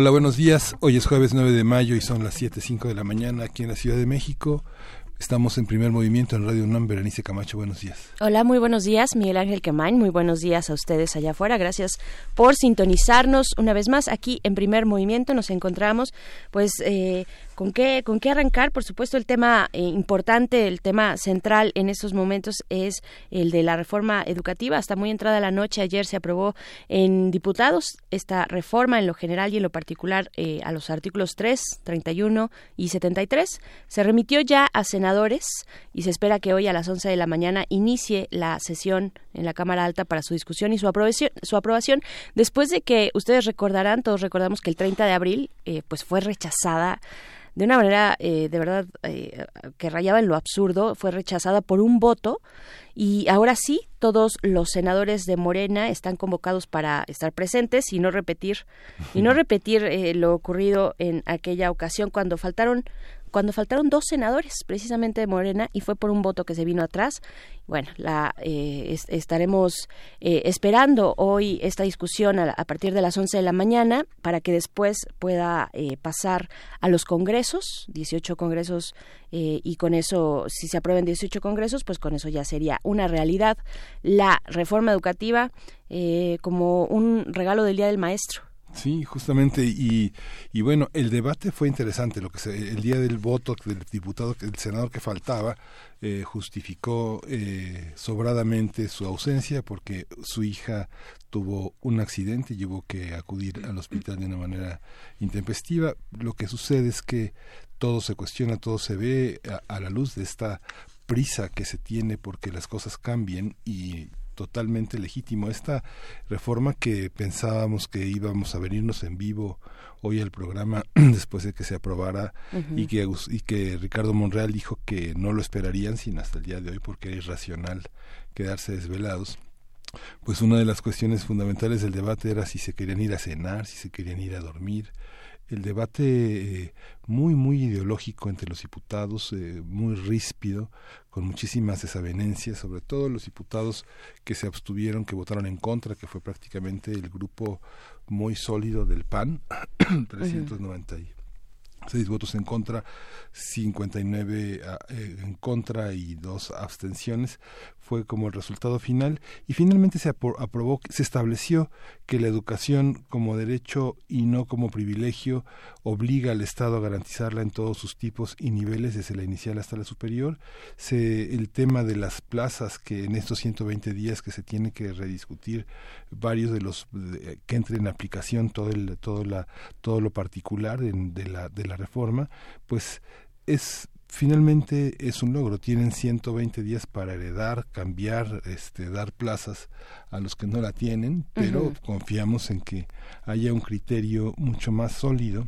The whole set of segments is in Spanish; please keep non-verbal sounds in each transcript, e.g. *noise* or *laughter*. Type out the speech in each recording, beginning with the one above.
Hola, buenos días. Hoy es jueves 9 de mayo y son las 7.05 de la mañana aquí en la Ciudad de México. Estamos en primer movimiento en Radio UNAM. Berenice Camacho, buenos días. Hola, muy buenos días. Miguel Ángel Quemain, muy buenos días a ustedes allá afuera. Gracias por sintonizarnos una vez más aquí en primer movimiento. Nos encontramos pues eh, ¿Con qué, ¿Con qué arrancar? Por supuesto, el tema eh, importante, el tema central en estos momentos es el de la reforma educativa. Hasta muy entrada la noche, ayer se aprobó en diputados esta reforma en lo general y en lo particular eh, a los artículos 3, 31 y 73. Se remitió ya a senadores y se espera que hoy a las 11 de la mañana inicie la sesión en la Cámara Alta para su discusión y su aprobación, su aprobación después de que ustedes recordarán, todos recordamos que el 30 de abril eh, pues fue rechazada de una manera eh, de verdad eh, que rayaba en lo absurdo, fue rechazada por un voto y ahora sí, todos los senadores de Morena están convocados para estar presentes y no repetir y no *laughs* repetir eh, lo ocurrido en aquella ocasión cuando faltaron cuando faltaron dos senadores precisamente de Morena y fue por un voto que se vino atrás. Bueno, la, eh, estaremos eh, esperando hoy esta discusión a, partir de las 11 de la mañana para que después pueda eh, pasar a los congresos, 18 congresos, y con eso, si se aprueben 18 congresos, pues con eso ya sería una realidad la reforma educativa como un regalo del Día del Maestro Sí, justamente, y, y bueno, el debate fue interesante, lo que se, el día del voto del diputado, el senador que faltaba, eh, justificó eh, sobradamente su ausencia porque su hija tuvo un accidente y tuvo que acudir al hospital de una manera intempestiva. Lo que sucede es que todo se cuestiona, todo se ve a, a la luz de esta prisa que se tiene porque las cosas cambien y totalmente legítimo. Esta reforma que pensábamos que íbamos a venirnos en vivo hoy al programa *clears throat* después de que se aprobara y, que, y que Ricardo Monreal dijo que no lo esperarían sin hasta el día de hoy porque era irracional quedarse desvelados. Pues una de las cuestiones fundamentales del debate era si se querían ir a cenar, si se querían ir a dormir, el debate eh, muy, muy ideológico entre los diputados, eh, muy ríspido, con muchísimas desavenencias, sobre todo los diputados que se abstuvieron, que votaron en contra, que fue prácticamente el grupo muy sólido del PAN, *clears throat* 396 votos en contra, 59 ah, eh, en contra y dos abstenciones fue como el resultado final y finalmente se aprobó, se estableció que la educación como derecho y no como privilegio obliga al Estado a garantizarla en todos sus tipos y niveles, desde la inicial hasta la superior. Se, el tema de las plazas, que en estos 120 días que se tiene que rediscutir varios de los que entren en aplicación todo el todo la todo lo particular de la de la reforma, pues es finalmente es un logro. Tienen 120 días para heredar, cambiar, este, dar plazas a los que no la tienen, pero confiamos en que haya un criterio mucho más sólido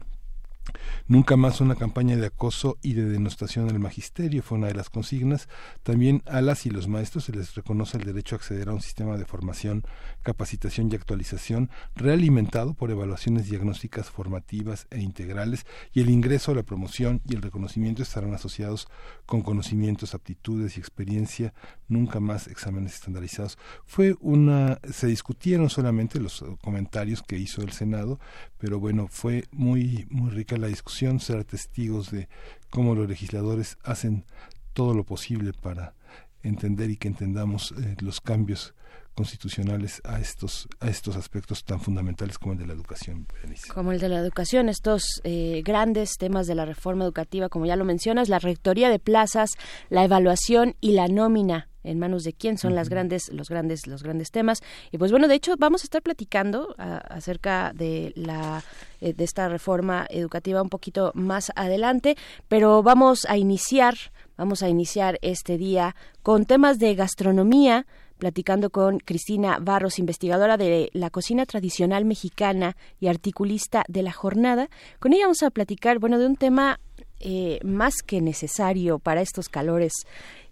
Nunca más una campaña de acoso y de denostación del magisterio fue una de las consignas. También a las y los maestros se les reconoce el derecho a acceder a un sistema de formación, capacitación y actualización realimentado por evaluaciones diagnósticas formativas e integrales y el ingreso la promoción y el reconocimiento estarán asociados con conocimientos, aptitudes y experiencia, nunca más exámenes estandarizados. Fue una se discutieron solamente los comentarios que hizo el Senado, pero bueno, fue muy muy la discusión, ser testigos de cómo los legisladores hacen todo lo posible para entender y que entendamos eh, los cambios constitucionales a estos a estos aspectos tan fundamentales como el de la educación como el de la educación estos eh, grandes temas de la reforma educativa como ya lo mencionas la rectoría de plazas la evaluación y la nómina en manos de quién son las grandes los grandes los grandes temas. Y pues bueno de hecho vamos a estar platicando acerca de la eh, de esta reforma educativa un poquito más adelante pero vamos a iniciar vamos a iniciar este día con temas de gastronomía platicando con Cristina Barros, investigadora de la cocina tradicional mexicana y articulista de la jornada. Con ella vamos a platicar, bueno, de un tema eh, más que necesario para estos calores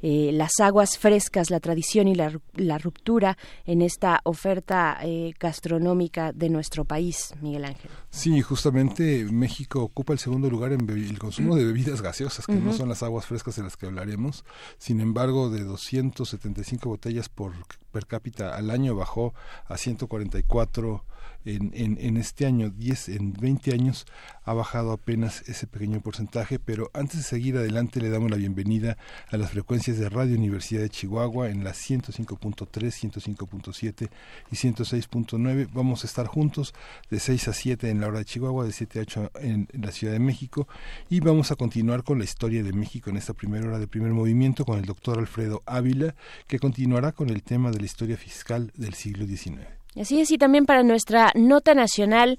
eh, las aguas frescas, la tradición y la, ruptura en esta oferta eh, gastronómica de nuestro país, Miguel Ángel. Sí, justamente México ocupa el segundo lugar en el consumo de bebidas gaseosas, que no son las aguas frescas de las que hablaremos. Sin embargo, de 275 botellas por per cápita al año bajó a 144 en, en, en este año, 10, en 20 años ha bajado apenas ese pequeño porcentaje, pero antes de seguir adelante le damos la bienvenida a las frecuencias de Radio Universidad de Chihuahua en las 105.3, 105.7 y 106.9. Vamos a estar juntos de 6 a 7 en la hora de Chihuahua, de 7 a 8 en, en la Ciudad de México y vamos a continuar con la historia de México en esta primera hora de primer movimiento con el doctor Alfredo Ávila, que continuará con el tema de la historia fiscal del siglo XIX. Así es, y también para nuestra nota nacional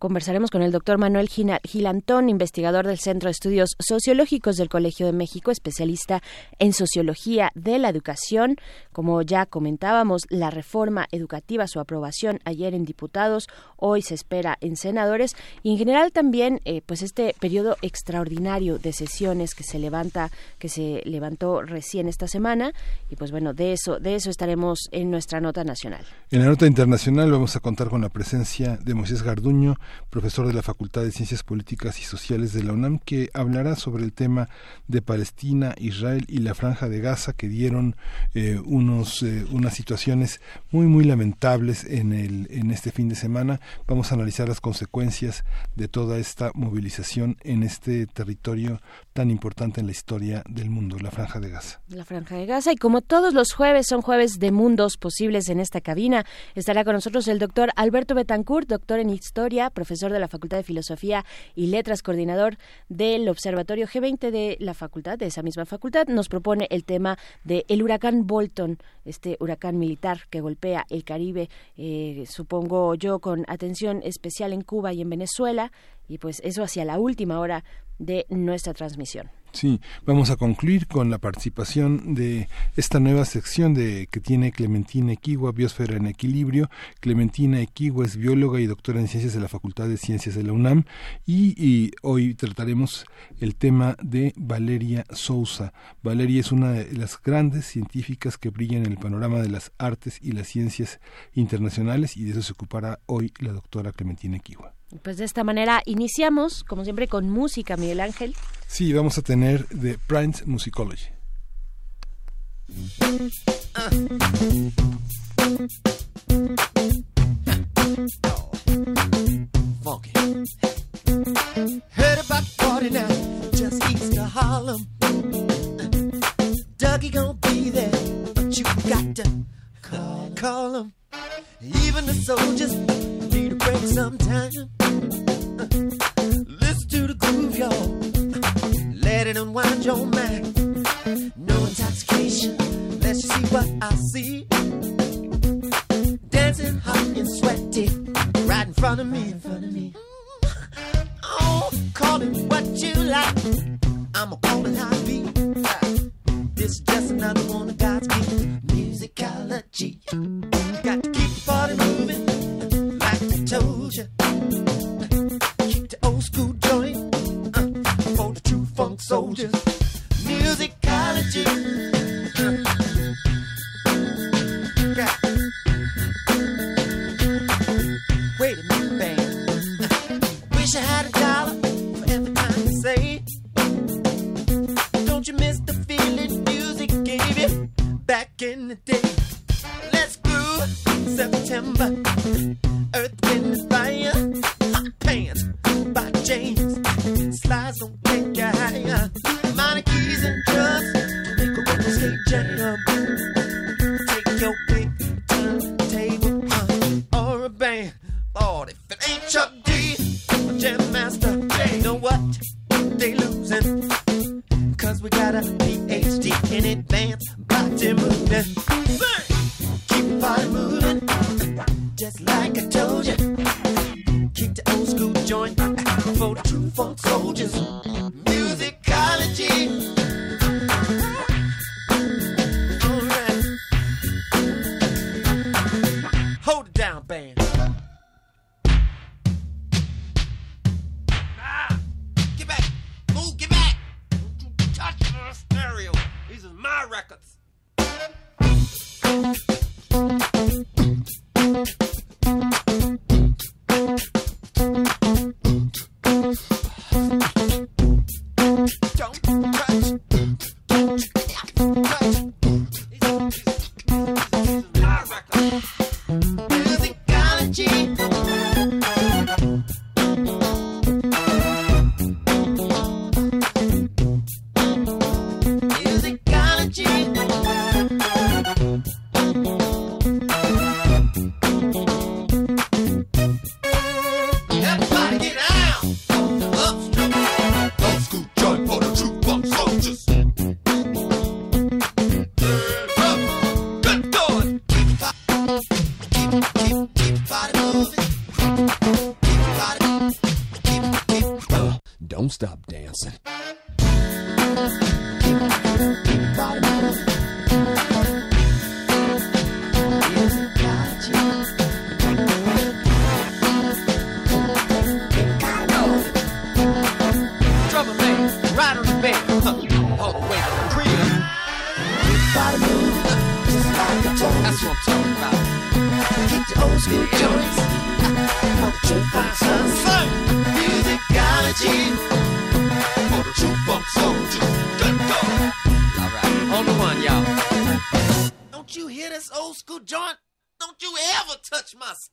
conversaremos con el doctor Manuel Gilantón, investigador del Centro de Estudios Sociológicos del Colegio de México, especialista en sociología de la educación. Como ya comentábamos, la reforma educativa, su aprobación ayer en diputados, hoy se espera en senadores y en general también, eh, pues este periodo extraordinario de sesiones que se levanta, que se levantó recién esta semana y pues bueno, de eso, de eso estaremos en nuestra nota nacional. En la nota internacional vamos a contar con la presencia de Moisés Garduño, profesor de la Facultad de Ciencias Políticas y Sociales de la UNAM, que hablará sobre el tema de Palestina, Israel y la Franja de Gaza, que dieron eh, unos, eh, unas situaciones muy, muy lamentables en, el, en este fin de semana. Vamos a analizar las consecuencias de toda esta movilización en este territorio tan importante en la historia del mundo, la Franja de Gaza. La Franja de Gaza, y como todos los jueves son jueves de mundos posibles en esta cabina, estará con nosotros el doctor Alberto Betancourt, doctor en Historia, profesor de la Facultad de Filosofía y Letras, coordinador del Observatorio G20 de la facultad, de esa misma facultad, nos propone el tema de el huracán Bolton, este huracán militar que golpea el Caribe, eh, supongo yo, con atención especial en Cuba y en Venezuela, y pues eso hacia la última hora de nuestra transmisión. Sí, vamos a concluir con la participación de esta nueva sección de que tiene Clementina Equigua, Biosfera en Equilibrio. Clementina Equigua es bióloga y doctora en ciencias de la Facultad de Ciencias de la UNAM y, hoy trataremos el tema de Valeria Sousa. Valeria es una de las grandes científicas que brillan en el panorama de las artes y las ciencias internacionales y de eso se ocupará hoy la doctora Clementina Equigua. Pues de esta manera iniciamos, como siempre, con música, Miguel Ángel. Sí, vamos a tener The Prince Musicology. Funky. Heard about party now, just east of Harlem. Dougie gonna be there, but you got to call, call him. Even the soldiers need a break sometime. Listen to the groove, y'all. Let it unwind your mind. No intoxication. Let's see what I see. Dancing hot and sweaty, right in front of me. In front of me. Oh, call it what you like. I'ma call it how beat. This is just another one of God's gift musicology. Got to keep the party moving, like I told you. Keep the old school joint uh, for the true funk soldiers. Musicology. In the day? Let's groove September. Earth, wind, fire. Hot pants by James. Slides don't take you higher. Minor keys and drums make a record stay jam. Take your pick, turntable, uh, or a band. Lord, if it ain't Chuck D, jam master, you know what? They losing. Cause we got a PhD in advanced body movement. Keep party moving, just like I told you. Keep the old school joint for the true funk soldiers. Musicology. Don't stop dancing. Man, the huh, oh, all the way to the crib. That's what I'm talking about. The old school joints.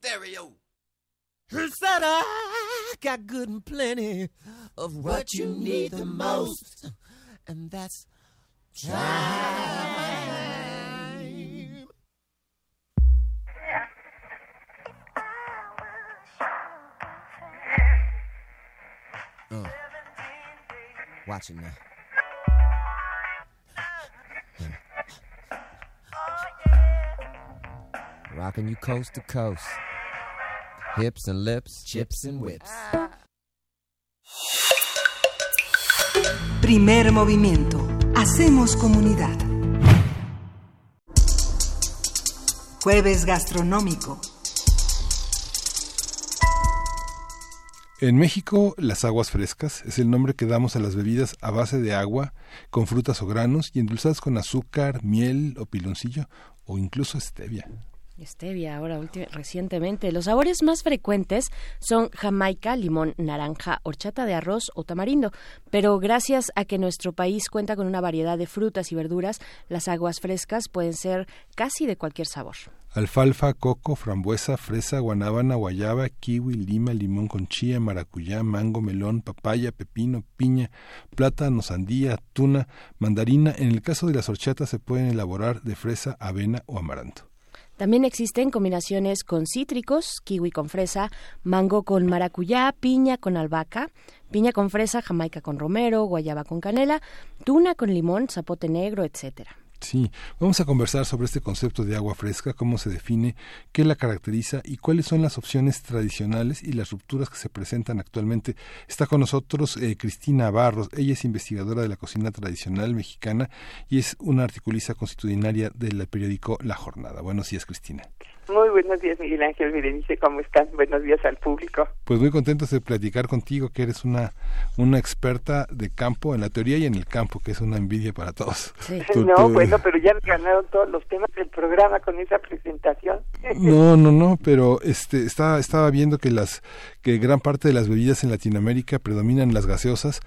Stereo. He said I got good and plenty of what you need the most, and that's time. Uh, watch it now. Rocking you coast to coast. Hips and lips, chips and whips. Primer movimiento. Hacemos comunidad. Jueves gastronómico. En México, las aguas frescas es el nombre que damos a las bebidas a base de agua, con frutas o granos y endulzadas con azúcar, miel o piloncillo o incluso stevia. Stevia, ahora recientemente. Los sabores más frecuentes son jamaica, limón, naranja, horchata de arroz o tamarindo. Pero gracias a que nuestro país cuenta con una variedad de frutas y verduras, las aguas frescas pueden ser casi de cualquier sabor. Alfalfa, coco, frambuesa, fresa, guanábana, guayaba, kiwi, lima, limón con chía, maracuyá, mango, melón, papaya, pepino, piña, plátano, sandía, tuna, mandarina. En el caso de las horchatas se pueden elaborar de fresa, avena o amaranto. También existen combinaciones con cítricos, kiwi con fresa, mango con maracuyá, piña con albahaca, piña con fresa, jamaica con romero, guayaba con canela, tuna con limón, zapote negro, etcétera. Sí, vamos a conversar sobre este concepto de agua fresca, cómo se define, qué la caracteriza y cuáles son las opciones tradicionales y las rupturas que se presentan actualmente. Está con nosotros eh, Cristina Barros, ella es investigadora de la cocina tradicional mexicana y es una articulista constitucionaria del periódico La Jornada. Buenos días, Cristina. Muy buenos días, Miguel Ángel Berenice, ¿cómo están? Buenos días al público. Pues muy contentos de platicar contigo, que eres una, una experta de campo en la teoría y en el campo, que es una envidia para todos. *laughs* Tú- no, tú- bueno, pero ya ganaron todos los temas del programa con esa presentación. *laughs* No, no, no, pero este estaba estaba viendo que las que gran parte de las bebidas en Latinoamérica predominan las gaseosas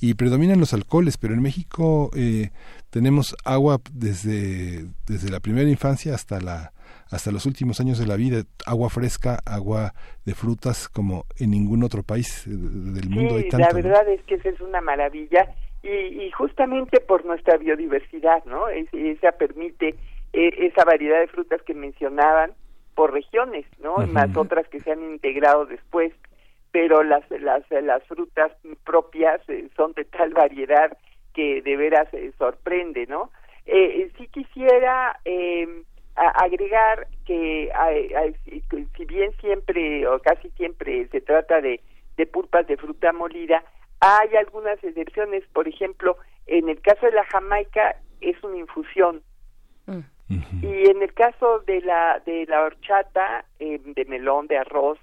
y predominan los alcoholes, pero en México eh, tenemos agua desde desde la primera infancia hasta la hasta los últimos años de la vida, agua fresca, agua de frutas como en ningún otro país eh, del mundo hay tanto. la ¿no? verdad es que esa es una maravilla y, y justamente por nuestra biodiversidad, ¿no? Es- esa permite eh, esa variedad de frutas que mencionaban por regiones, ¿no? Más otras que se han integrado después, pero las las las frutas propias eh, son de tal variedad que de veras eh, sorprende, ¿no? Eh, eh, sí quisiera eh, a- agregar que hay- hay- si bien siempre o casi siempre se trata de, de pulpas de fruta molida, hay algunas excepciones, por ejemplo, en el caso de la jamaica es una infusión. Y en el caso de la de la horchata eh, de melón de arroz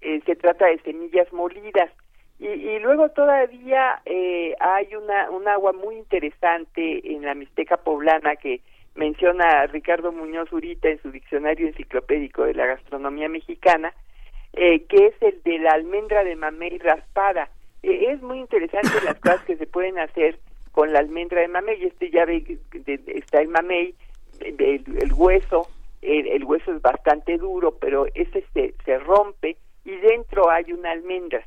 eh, se trata de semillas molidas. Y, y luego todavía eh, hay una un agua muy interesante en la Mixteca poblana que menciona Ricardo Muñoz Urita en su diccionario enciclopédico de la gastronomía mexicana eh, que es el de la almendra de mamey raspada. Eh, es muy interesante las *laughs* cosas que se pueden hacer con la almendra de mamey. Este ya ve de- de- está el mamey el, el hueso, el, el hueso es bastante duro, pero ese se, se rompe y dentro hay una almendra.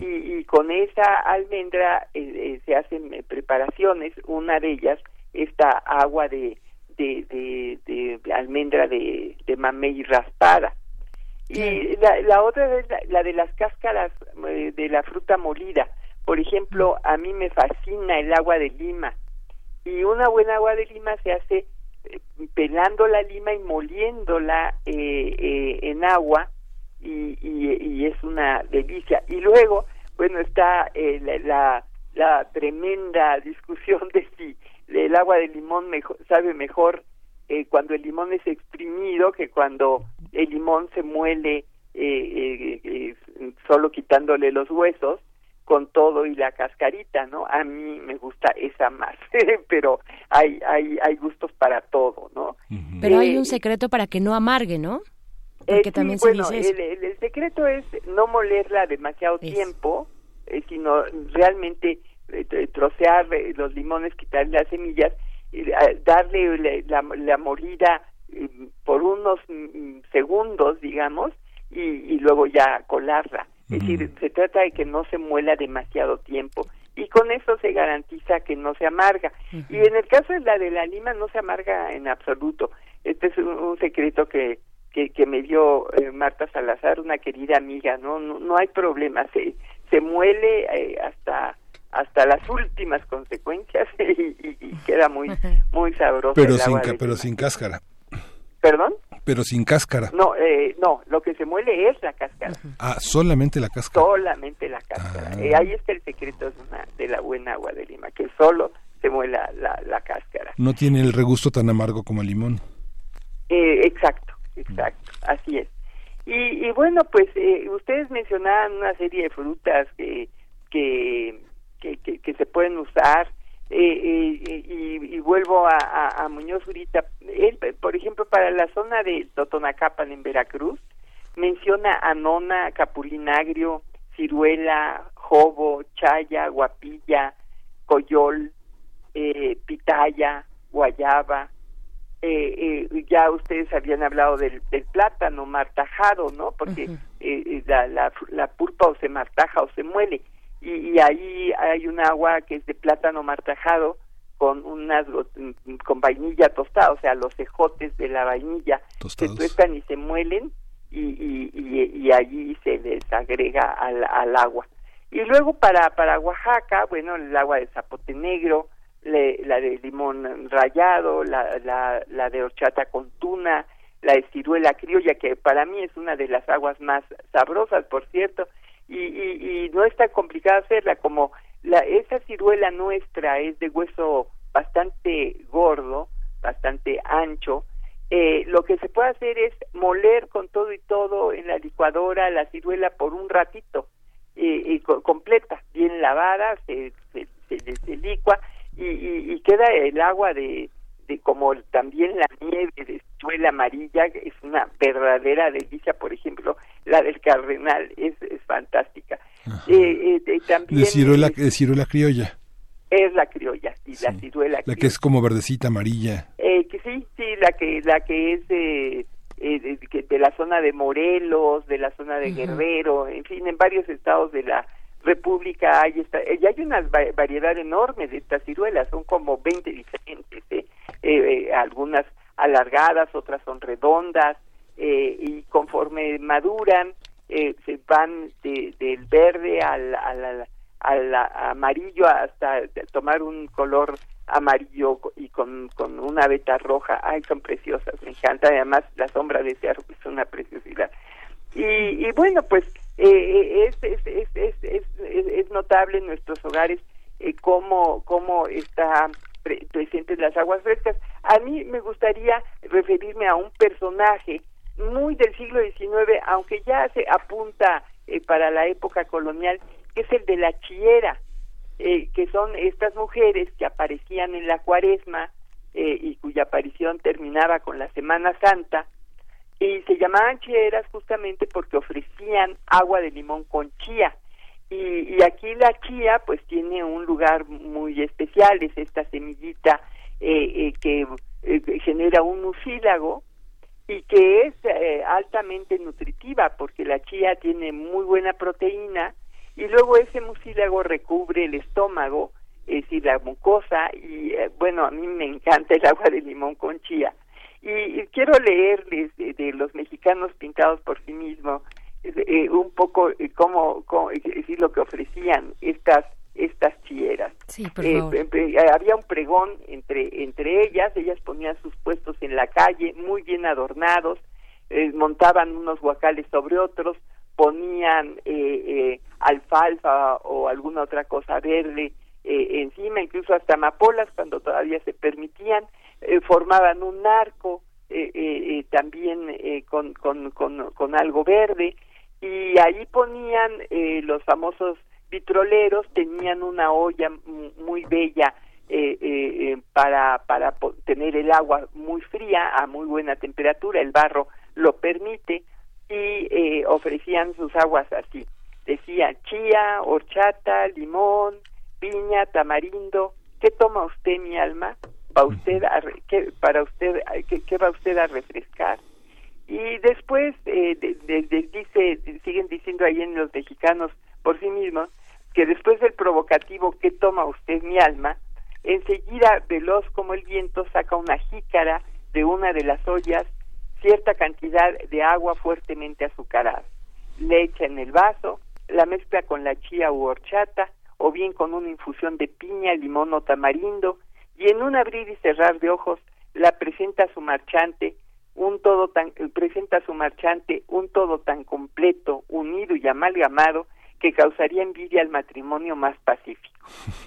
Y, y con esa almendra eh, eh, se hacen eh, preparaciones, una de ellas, esta agua de, de, de, de almendra de, de mamey raspada. Y la, la otra es la, la de las cáscaras eh, de la fruta molida. Por ejemplo, a mí me fascina el agua de lima. Y una buena agua de lima se hace eh, pelando la lima y moliéndola eh, eh, en agua y, y, y es una delicia. Y luego, bueno, está eh, la, la, la tremenda *laughs* discusión de si el agua de limón mejor, sabe mejor eh, cuando el limón es exprimido que cuando el limón se muele eh, eh, eh, solo quitándole los huesos con todo y la cascarita, ¿no? A mí me gusta esa más, *laughs* pero hay hay hay gustos para todo, ¿no? Pero hay un secreto para que no amargue, ¿no? eh, Porque sí, también se bueno, dice eso. el, el- el secreto es no molerla demasiado tiempo, eh, sino realmente trocear eh, los limones, quitarle las semillas, eh, darle le- la, la mordida eh, por unos mm, segundos, digamos, y, y luego ya colarla. Es decir, se trata de que no se muela demasiado tiempo y con eso se garantiza que no se amarga. Y en el caso de la de la lima no se amarga en absoluto. Este es un, un secreto que, que, que me dio eh, Marta Salazar, una querida amiga, no no, no hay problema, se, se muele eh, hasta hasta las últimas consecuencias *laughs* y, y- y queda muy *laughs* muy sabroso Pero el sin, agua ca- de pero sin cáscara. ¿Perdón? Pero sin cáscara. No, eh, no, lo que se muele es la cáscara. Ah, solamente la cáscara. solamente la cáscara. Ah. Eh, ahí está el secreto de, una- de la buena agua de Lima, que solo se muela la, la cáscara. No tiene el regusto tan amargo como el limón. Eh, exacto, exacto, así es. Y, y bueno, pues eh, ustedes mencionaban una serie de frutas que, que, que, que- que se pueden usar. eh, eh, y, y vuelvo a, a, a Muñoz Urita. Él, por ejemplo, para la zona de Totonacapan en Veracruz, menciona anona, capulinagrio, ciruela, jobo, chaya, guapilla, coyol, eh, pitaya, guayaba. Eh, eh, ya ustedes habían hablado del, del plátano martajado, ¿no? Porque eh, eh, la, la, la pulpa o se martaja o se muele. Y, y ahí hay un agua que es de plátano martajado con unas con vainilla tostada, o sea, los cejotes de la vainilla Tostados. se tuestan y se muelen y, y, y, y allí se les agrega al, al agua. Y luego para, para Oaxaca, bueno, el agua de zapote negro, le- la de limón rallado, la, la, la de horchata con tuna, la de ciruela criolla, que para mí es una de las aguas más sabrosas, por cierto, y, y, y no es tan complicado hacerla como la, esa ciruela nuestra es de hueso bastante gordo, bastante ancho, eh, lo que se puede hacer es moler con todo y todo en la licuadora la ciruela por un ratito, y co- completa, bien lavada, se, se, licua y- y queda el agua de, de como también la nieve de ciruela amarilla, es una verdadera delicia, por ejemplo, la del cardenal es, es fantástica. Eh, eh, también De ciruela, es, de ciruela criolla. es la criolla, sí, la ciruela La criolla. que es como verdecita, amarilla. Eh, que sí, sí, la que la que es de, eh, de, de la zona de Morelos, de la zona de. Guerrero, en fin, en varios estados de la República hay esta, eh, y hay una va- variedad enorme de estas ciruelas, son como 20 diferentes, ¿eh? Eh, eh, algunas alargadas, otras son redondas, eh, y conforme maduran, se van de- del verde al, al, al- amarillo hasta tomar un color amarillo y con, con una veta roja. Ay, son preciosas, me encanta. Además, la sombra de ese árbol es una preciosidad. Y, y bueno, pues eh, es, es, es, es, es, notable en nuestros hogares eh, cómo, cómo está pre- presentes las aguas frescas. A mí me gustaría referirme a un personaje muy del siglo XIX, aunque ya se apunta eh, para la época colonial, que es el de la chiera, eh, que son estas mujeres que aparecían en la cuaresma eh, y cuya aparición terminaba con la Semana Santa, y se llamaban chieras justamente porque ofrecían agua de limón con chía. Y, y aquí la chía pues tiene un lugar muy especial, es esta semillita eh, eh, que eh, genera un mucílago y que es eh, altamente nutritiva porque la chía tiene muy buena proteína y luego ese mucílago recubre el estómago, es decir, la mucosa y eh, bueno, a mí me encanta el agua de limón con chía. Y, y quiero leerles de, de los mexicanos pintados por sí mismos eh, un poco eh, cómo, cómo es decir, lo que ofrecían estas estas. Sí, por Eh, favor. eh, eh, había un pregón entre entre ellas, ellas ponían sus puestos en la calle, muy bien adornados, eh, montaban unos guacales sobre otros, ponían eh, eh, alfalfa o alguna otra cosa verde eh, encima, incluso hasta amapolas cuando todavía se permitían, eh, formaban un arco eh, también con, con, con, con, algo verde y ahí ponían los famosos vitroleros, tenían una olla muy bella para, para tener el agua muy fría a muy buena temperatura, el barro lo permite y ofrecían sus aguas así. Decía chía, horchata, limón, piña, tamarindo. ¿Qué toma usted, mi alma? ¿Va usted a qué, para usted, qué, va usted a refrescar? Y después eh, dice, siguen diciendo ahí en los mexicanos por sí mismos que después del provocativo ¿qué toma usted, mi alma? Enseguida, veloz como el viento, saca una jícara de una de las ollas cierta cantidad de agua fuertemente azucarada. Le echa en el vaso, la mezcla con la chía u horchata o bien con una infusión de piña, limón o tamarindo y en un abrir y cerrar de ojos la presenta a su marchante un todo tan presenta a su marchante un todo tan completo, unido y amalgamado que causaría envidia al matrimonio más pacífico.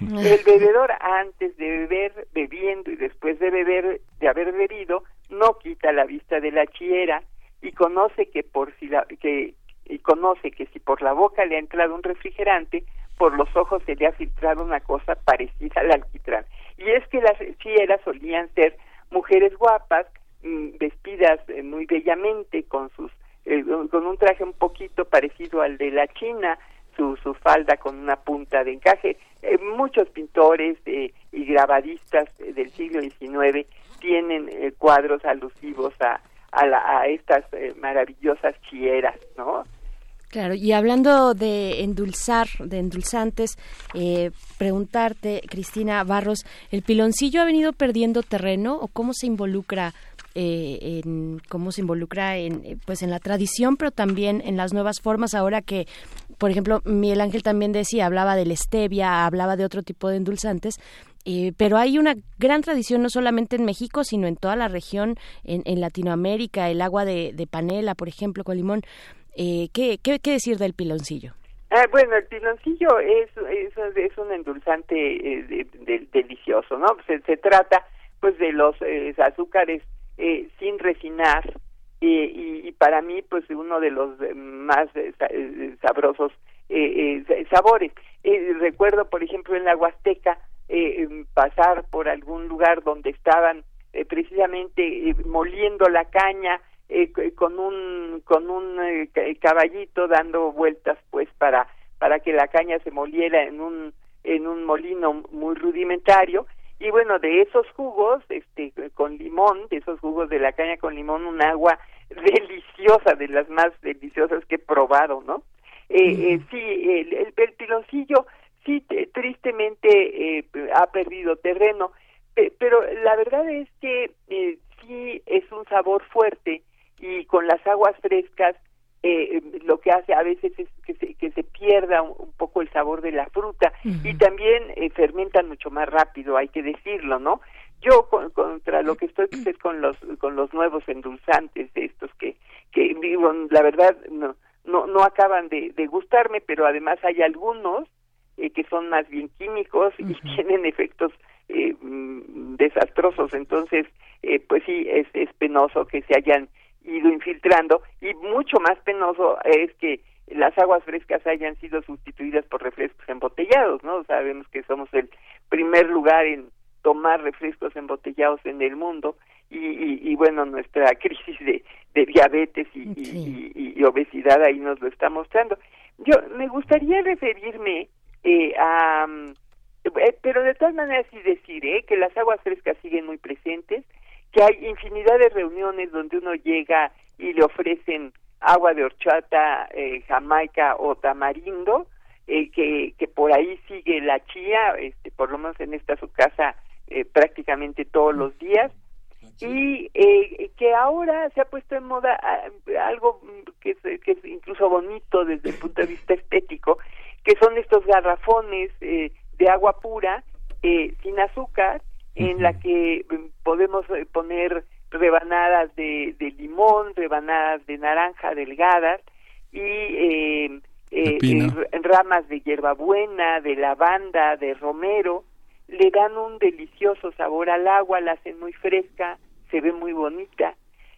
*laughs* El bebedor antes de beber, bebiendo y después de beber, de haber bebido, no quita la vista de la chiera y conoce que por si la, que y conoce que si por la boca le ha entrado un refrigerante, por los ojos se le ha filtrado una cosa parecida al alquitrán. Y es que las chieras solían ser mujeres guapas, mm, vestidas eh, muy bellamente, con sus eh, con un traje un poquito parecido al de la China, su, su falda con una punta de encaje. Eh, muchos pintores y grabadistas del siglo XIX tienen cuadros alusivos a, a, a estas maravillosas chieras, ¿no? Claro, y hablando de endulzar, de endulzantes, eh, preguntarte, Cristina Barros, ¿el piloncillo ha venido perdiendo terreno o cómo se involucra eh, en cómo se involucra en eh, pues en la tradición pero también en las nuevas formas ahora que por ejemplo Miguel Ángel también decía hablaba de stevia hablaba de otro tipo de endulzantes pero hay una gran tradición no solamente en México sino en toda la región en, en Latinoamérica el agua de panela por ejemplo con limón eh, ¿qué, qué, decir del piloncillo? Ah, bueno, el piloncillo es, es, un endulzante eh, delicioso, ¿no? Se, trata pues de los eh, azúcares eh, sin refinar y, y, para mí pues uno de los más sabrosos sabores. recuerdo, por ejemplo, en la Huasteca pasar por algún lugar donde estaban precisamente moliendo la caña eh, con un con un eh, caballito dando vueltas pues para para que la caña se moliera en un en un molino muy rudimentario. Y bueno de esos jugos este con limón de esos jugos de la caña con limón un agua *laughs* deliciosa de las más deliciosas que he probado no eh, eh sí el, el, piloncillo sí tristemente ha perdido terreno pero la verdad es que sí es un sabor fuerte y con las aguas frescas eh, lo que hace a veces es que se, que se pierda un, poco el sabor de la fruta y también eh, fermentan mucho más rápido, hay que decirlo, ¿no? Yo contra lo que estoy pues, es con los con los nuevos endulzantes estos que que digo la verdad no no no acaban de, de gustarme, pero además hay algunos eh, que son más bien químicos y tienen efectos eh, mm, desastrosos, entonces eh, pues sí es es penoso que se hayan ido infiltrando y mucho más penoso es que las aguas frescas hayan sido sustituidas por refrescos embotellados, ¿no? Sabemos que somos el primer lugar en tomar refrescos embotellados en el mundo y, y, bueno, nuestra *laughs* crisis de, de diabetes y, y, obesidad ahí nos lo está mostrando. Yo me gustaría referirme eh, a... Eh, pero de todas maneras sí decir eh, que las aguas frescas siguen muy presentes, que hay infinidad de reuniones donde uno llega y le ofrecen agua de horchata, eh, jamaica o tamarindo, eh, que, que por ahí sigue la chía, este, por lo menos en esta su casa eh, prácticamente todos los días, y eh, que ahora se ha puesto en moda ah, algo que es, que es incluso bonito desde el punto de vista estético, que son estos garrafones de agua pura, sin azúcar, en la que mm, podemos eh, poner rebanadas de, de limón, rebanadas de naranja delgadas y, eh, eh, eh, ramas de hierbabuena, de lavanda, de romero, le dan un delicioso sabor al agua, la hacen muy fresca, se ve muy bonita.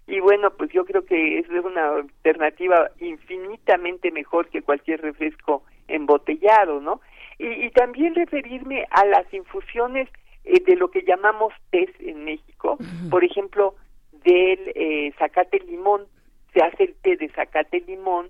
Y bueno, pues yo creo que es una alternativa infinitamente mejor que cualquier refresco embotellado, ¿no? Y, y también referirme a las infusiones eh, de lo que llamamos tés en México, por ejemplo, del eh, zacate limón, se hace el té de zacate limón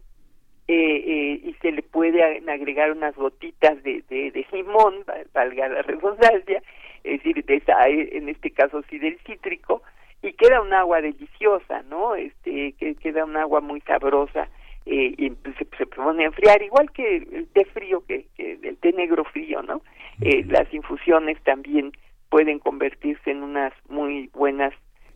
eh, eh, y se le puede agregar unas gotitas de, de, de limón, val- valga la redundancia, es decir, de esa- en este caso sí del cítrico, y queda un agua deliciosa, ¿no? Este, que queda un agua muy sabrosa eh, y pues, se, se pone a enfriar, igual que el té frío, que, que el té negro frío, ¿no? Eh, las infusiones también pueden convertirse en unas muy buenas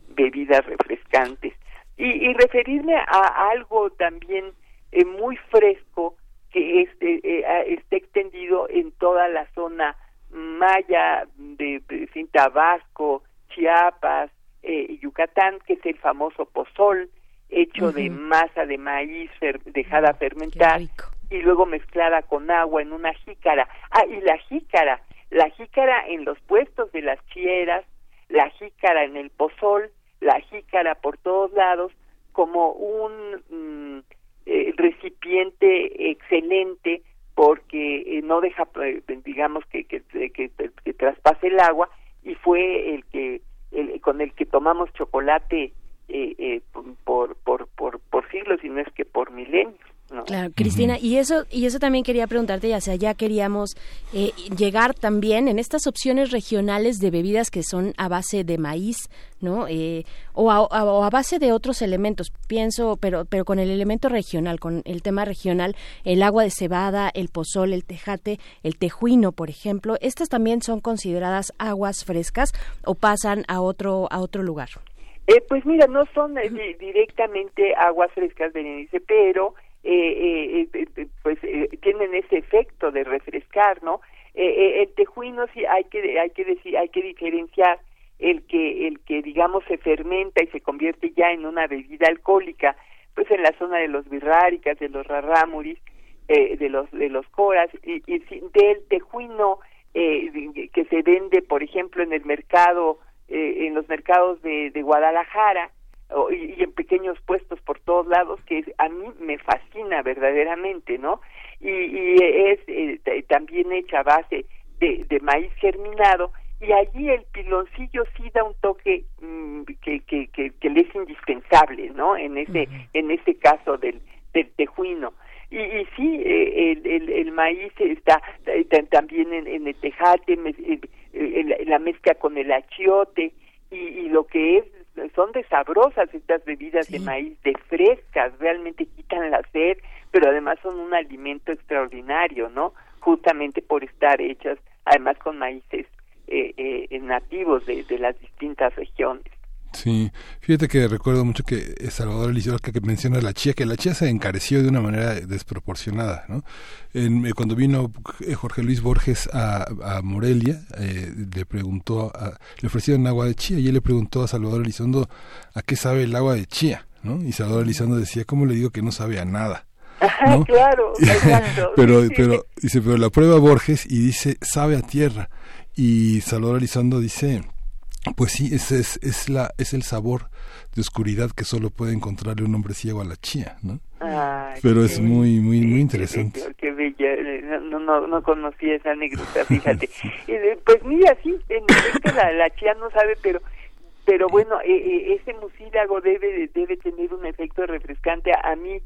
bebidas refrescantes. Y, y referirme a algo también eh, muy fresco que este, eh, esté extendido en toda la zona maya de, de Tabasco, Chiapas, eh, y Yucatán, que es el famoso pozol, hecho de masa de maíz fer- dejada fermentar y luego mezclada con agua en una jícara. Ah, y la jícara, la jícara en los puestos de las chieras, la jícara en el pozol, la jícara por todos lados, como un mm, eh, recipiente excelente porque eh, no deja, eh, digamos, que, que- que traspase el agua y fue el que el- con el que tomamos chocolate eh, eh, por, por, por, por siglos y no es que por milenios. ¿No? Claro, Cristina, y eso y eso también quería preguntarte, ya sea, ya queríamos eh, llegar también en estas opciones regionales de bebidas que son a base de maíz, ¿no? Eh, o, a, a- o a base de otros elementos, pienso, pero pero con el elemento regional, con el tema regional, el agua de cebada, el pozol, el tejate, el tejuino, por ejemplo, estas también son consideradas aguas frescas o pasan a otro a otro lugar. Eh, pues mira, no son eh, di- directamente aguas frescas, Berenice, pero eh, eh, eh, eh, pues eh, tienen ese efecto de refrescar, ¿no? El tejuino sí hay que hay que decir hay que diferenciar el que el que digamos se fermenta y se convierte ya en una bebida alcohólica, pues en la zona de los birráricas, de los rarámuris, eh, de los de los coras y, y del tejuino que se vende, por ejemplo, en el mercado en los mercados de, de Guadalajara y, y en pequeños puestos por todos lados que a mí me fascina verdaderamente, ¿no? Y, y es eh, también hecha a base de, de maíz germinado y allí el piloncillo sí da un toque mm, que, que, que, que le es indispensable, ¿no? En ese en ese caso del del tejuino. Y, y sí, eh, el, el, el maíz está eh, ta- también en, en el tejate, me- eh, la mezcla con el achiote y, y lo que es son de sabrosas estas bebidas de maíz, de frescas, realmente quitan la sed, pero además son un alimento extraordinario, ¿no? Justamente por estar hechas, además con maíces eh, eh, nativos de, de las distintas regiones. Sí, fíjate que recuerdo mucho que eh, Salvador Eliseo que, que menciona la chía, que la chía se encareció de una manera desproporcionada, ¿no? En- eh, cuando vino eh, Jorge Luis Borges a, a Morelia, eh, le preguntó, a- le ofrecieron agua de chía y él le preguntó a Salvador Elizondo a qué sabe el agua de chía, ¿no? Y Salvador Elizondo decía, ¿cómo le digo que no sabe a nada? Ajá, ¿No? claro, *laughs* exacto. *laughs* pero, sí, sí. pero, dice, pero la prueba Borges y dice, sabe a tierra. Y Salvador Elizondo dice, pues sí, ese es, es, la, es el sabor de oscuridad que solo puede encontrarle un hombre ciego a la chía, ¿no? Ay, Pero es muy, muy, muy interesante. Qué, bella, eh, no, no, no conocía esa anécdota, *laughs* fíjate. Pues mira, sí, en efecto la, la chía no sabe, pero pero bueno, eh, eh, ese mucílago debe debe tener un efecto refrescante. A, mí,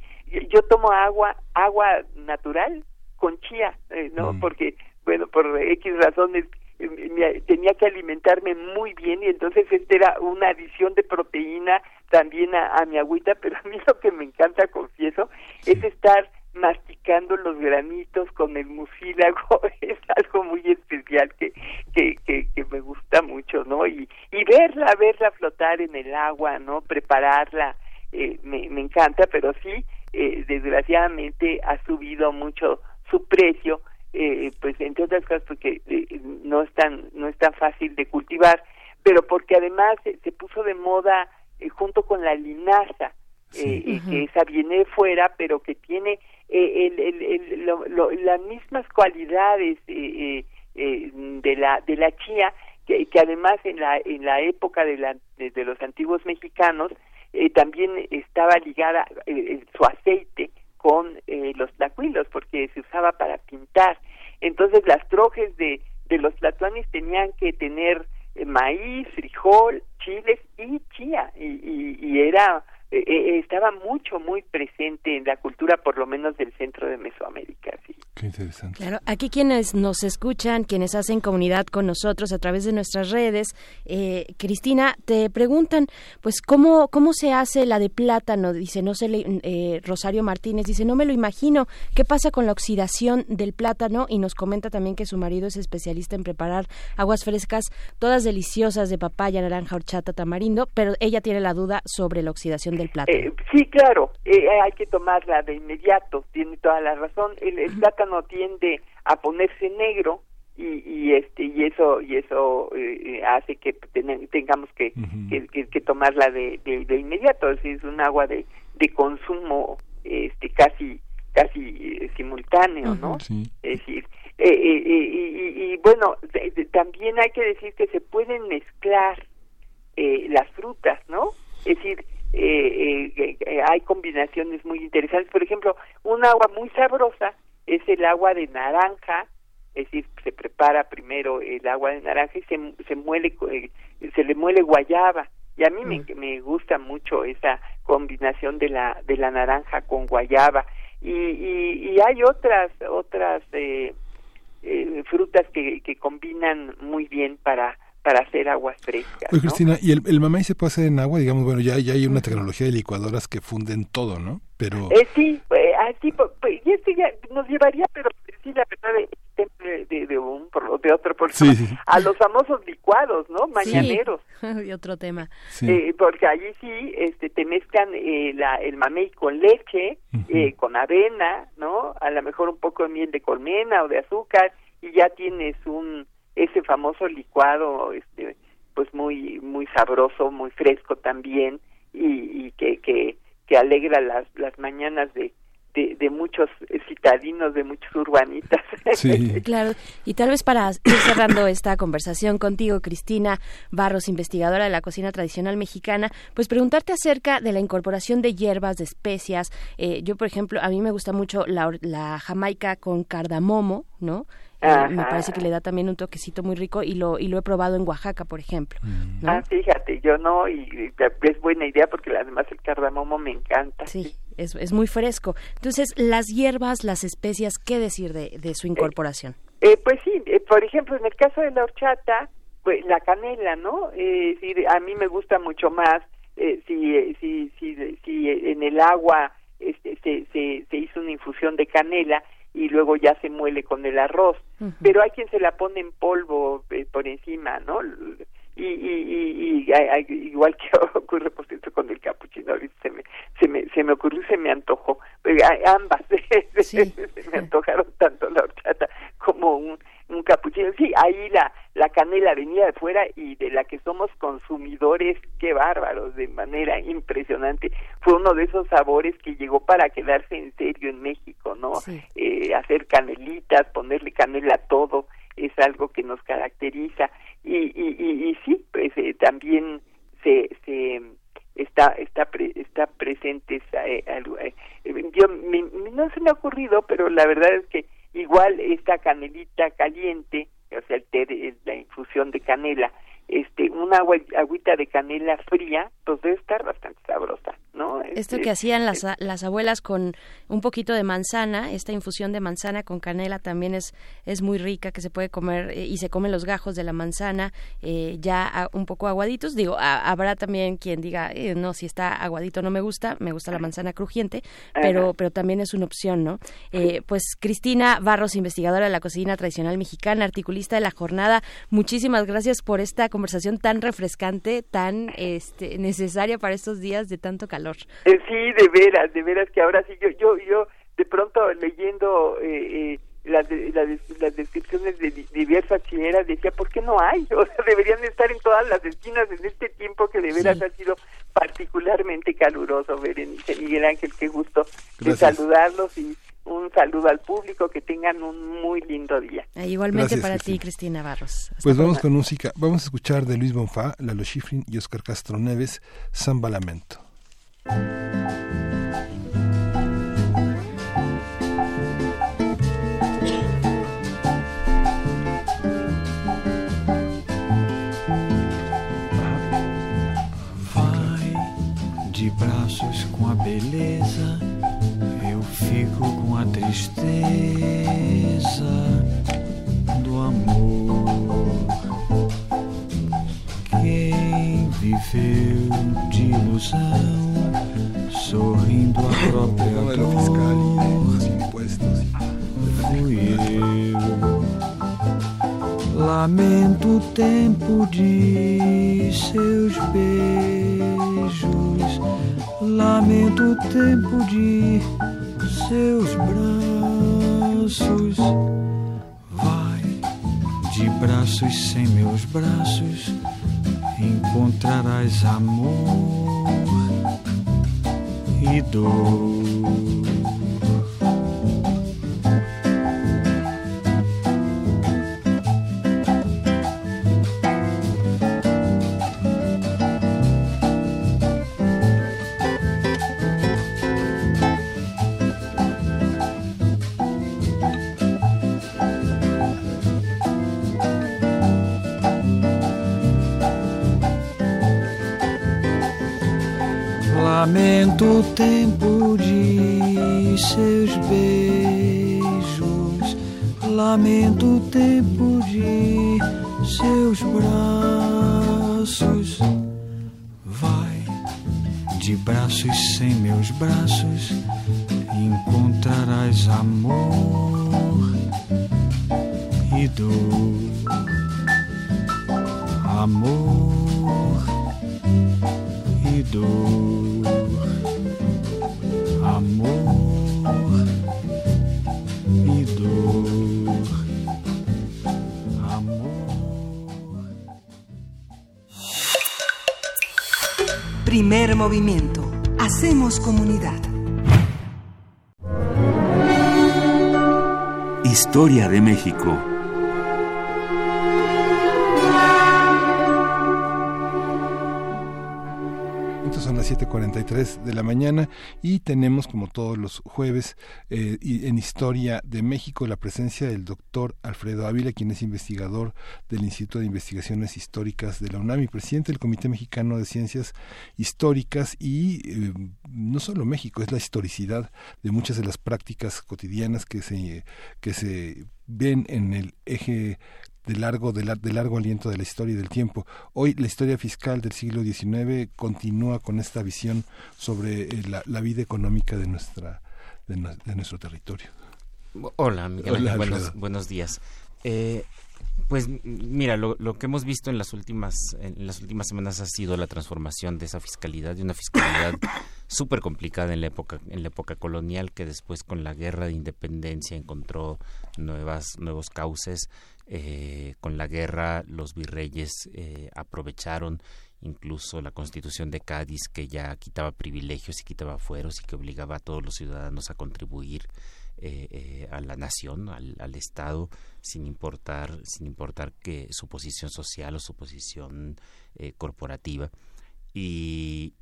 yo, tomo agua agua natural con chía, eh, ¿no? Mm. Porque, bueno, por X razones me- tenía que alimentarme muy bien y entonces este era una adición de proteína también a, a mi agüita, pero a mí lo que me encanta, confieso, es estar masticando los granitos con el mucílago, *laughs* es algo muy especial que, que, que, que me gusta mucho, ¿no? Y, y verla, verla flotar en el agua, ¿no? Prepararla, eh, me, me encanta, pero sí, eh, desgraciadamente ha subido mucho su precio, eh, pues entre otras cosas porque eh, no es tan no es tan fácil de cultivar, pero porque además se, se puso de moda eh, junto con la linaza, Sí. eh, que esa viene fuera, pero que tiene eh, el, el, el- lo- lo- las mismas cualidades eh, eh, eh, de la de la chía que, que además en la en la época de, la, de, de los antiguos mexicanos también estaba ligada su aceite con eh, los tlacuilos porque se usaba para pintar. Entonces las trojes de de los tlatoanis tenían que tener eh, maíz frijol chiles y chía y, y, y era eh, eh, estaba mucho muy presente en la cultura por lo menos del centro de Mesoamérica sí Qué interesante. Claro, aquí quienes nos escuchan, quienes hacen comunidad con nosotros a través de nuestras redes, eh, Cristina, te preguntan, pues, ¿cómo, cómo se hace la de plátano? Dice, no sé, le- eh, Rosario Martínez, dice, no me lo imagino, ¿qué pasa con la oxidación del plátano? Y nos comenta también que su marido es especialista en preparar aguas frescas, todas deliciosas de papaya, naranja, horchata, tamarindo, pero ella tiene la duda sobre la oxidación del plátano. Eh, sí, claro, eh, hay que tomarla de inmediato, tiene toda la razón. El, el plátano tiende a ponerse negro y, y este y eso y eso eh, hace que ten- tengamos que, que, que- que tomarla de, de, de inmediato. Es decir, es un agua de, de consumo este casi casi eh, simultáneo, ¿no? Sí. Es decir, eh, eh, eh, y, y- y, bueno, de- de- también hay que decir que se pueden mezclar eh, las frutas, ¿no? Es decir, eh, eh, eh, hay combinaciones muy interesantes. Por ejemplo, un agua muy sabrosa es el agua de naranja, es decir, se prepara primero el agua de naranja y se, se muele, eh, se le muele guayaba. Y a mí me, me gusta mucho esa combinación de la de la naranja con guayaba. Y, y, y hay otras otras eh, eh, frutas que, que combinan muy bien para para hacer aguas frescas. Oye, ¿no? Cristina, ¿y el, el mamey se puede hacer en agua? Digamos, bueno, ya, ya hay una tecnología de licuadoras que funden todo, ¿no? Pero... Eh, sí, eh, así, pues, y ya nos llevaría, pero sí, la verdad, de, de, de un, de otro programa, *laughs* Sí, sí. a los famosos licuados, ¿no? Mañaneros. *laughs* y otro tema. Sí. Eh, porque allí sí este, te mezclan eh, la, el mamey con leche, eh, con avena, ¿no? A lo mejor un poco de miel de colmena o de azúcar y ya tienes un ese famoso licuado este pues muy muy sabroso, muy fresco también y, y que, que que alegra las las mañanas de de, de muchos citadinos, de muchos urbanitas. *laughs* Sí. Claro, y tal vez para ir cerrando esta conversación contigo, Cristina Barros, investigadora de la cocina tradicional mexicana, pues preguntarte acerca de la incorporación de hierbas, de especias. Eh, yo, por ejemplo, a mí me gusta mucho la, la jamaica con cardamomo, ¿no? Eh, me parece que le da también un toquecito muy rico y lo y lo he probado en Oaxaca, por ejemplo. ¿no? Ah, fíjate, yo no, y, y es buena idea porque además el cardamomo me encanta. Sí, es, es muy fresco. Entonces, las hierbas, las especias, ¿qué decir de, de su incorporación? Eh, pues sí, eh, por ejemplo, en el caso de la horchata, pues la canela, ¿no? Eh, sí, a mí me gusta mucho más eh, si, eh, si, si, si en el agua este, se, se, se hizo una infusión de canela y luego ya se muele con el arroz. Pero hay quien se la pone en polvo eh, por encima, ¿no? Y, y, y, y igual que *laughs* ocurre por cierto con el capuchino, se me, se me, se me ocurrió y se me antojó. A- ambas *laughs* Sí. se me antojaron tanto la horchata como un, un capuchino. Sí, ahí la, la canela venía de fuera y de la que somos consumidores, qué bárbaros, de manera impresionante. Fue uno de esos sabores que llegó para quedarse en serio en México, ¿no? Sí. Eh, hacer canelitas, ponerle canela a todo, es algo que nos caracteriza. Y, y, y, y sí, pues eh, también se, se está está pre- está presente esa, eh, algo, eh, yo me- no se me ha ocurrido pero la verdad es que igual esta canelita caliente o sea el té de- la infusión de canela este una agua, agüita de canela fría pues debe estar bastante sabrosa no Esto Este, que hacían las, las abuelas con un poquito de manzana, esta infusión de manzana con canela también es, es muy rica, que se puede comer eh, y se comen los gajos de la manzana eh, ya a- un poco aguaditos. Digo, a- habrá también quien diga, eh, no, si está aguadito no me gusta, me gusta la manzana crujiente, pero, pero también es una opción, ¿no? Eh, pues Cristina Barros, investigadora de la cocina tradicional mexicana, articulista de la jornada, muchísimas gracias por esta conversación tan refrescante, tan este, necesaria para estos días de tanto calor. Eh, sí, de veras, de veras que ahora sí, yo, yo, yo de pronto leyendo eh, eh, las, de- las, las descripciones de di- diversas chileras decía, ¿por qué no hay? *laughs* O sea, deberían estar en todas las esquinas en este tiempo que de veras Sí. ha sido particularmente caluroso, Berenice Miguel Ángel, qué gusto de Gracias. saludarlos y un saludo al público, que tengan un muy lindo día. Ah, igualmente Gracias, para Cristina. ti, Cristina Barros. Hasta Pues vamos pronto. con música. Vamos a escuchar de Luis Bonfá, Lalo Schifrin y Oscar Castro Neves, Samba Lamento. Vai de braços com a beleza, fico com a tristeza do amor. Quem viveu de ilusão, sorrindo a própria de dor, fui eu. Lamento o tempo de seus beijos, lamento o tempo de seus braços. Vai de braços sem meus braços, encontrarás amor e dor. Lamento o tempo de seus beijos, lamento o tempo de seus braços. Vai de braços sem meus braços, encontrarás amor e dor. Amor dor, amor e dor, amor. Primer movimiento. Hacemos comunidad. Historia de México. 7.43 de la mañana y tenemos, como todos los jueves, eh, en Historia de México, la presencia del doctor Alfredo Ávila, quien es investigador del Instituto de Investigaciones Históricas de la UNAM y presidente del Comité Mexicano de Ciencias Históricas. Y eh, no solo México, es la historicidad de muchas de las prácticas cotidianas que se, que se ven en el eje de largo, de, lar- de largo aliento de la historia y del tiempo. Hoy la historia fiscal del siglo XIX continúa con esta visión sobre eh, la, la vida económica de nuestra de, nue- de nuestro territorio. Hola, Miguel Hola, buenos, buenos días. Eh, pues mira, lo, lo que hemos visto en las últimas en las últimas semanas ha sido la transformación de esa fiscalidad, de una fiscalidad *coughs* súper complicada en la época en la época colonial que después con la guerra de independencia encontró nuevas nuevos cauces. Eh, con la guerra los virreyes eh, aprovecharon incluso la constitución de Cádiz que ya quitaba privilegios y quitaba fueros y que obligaba a todos los ciudadanos a contribuir eh, eh, a la nación, al, Estado, sin importar, sin importar que su posición social o su posición eh, corporativa. Y,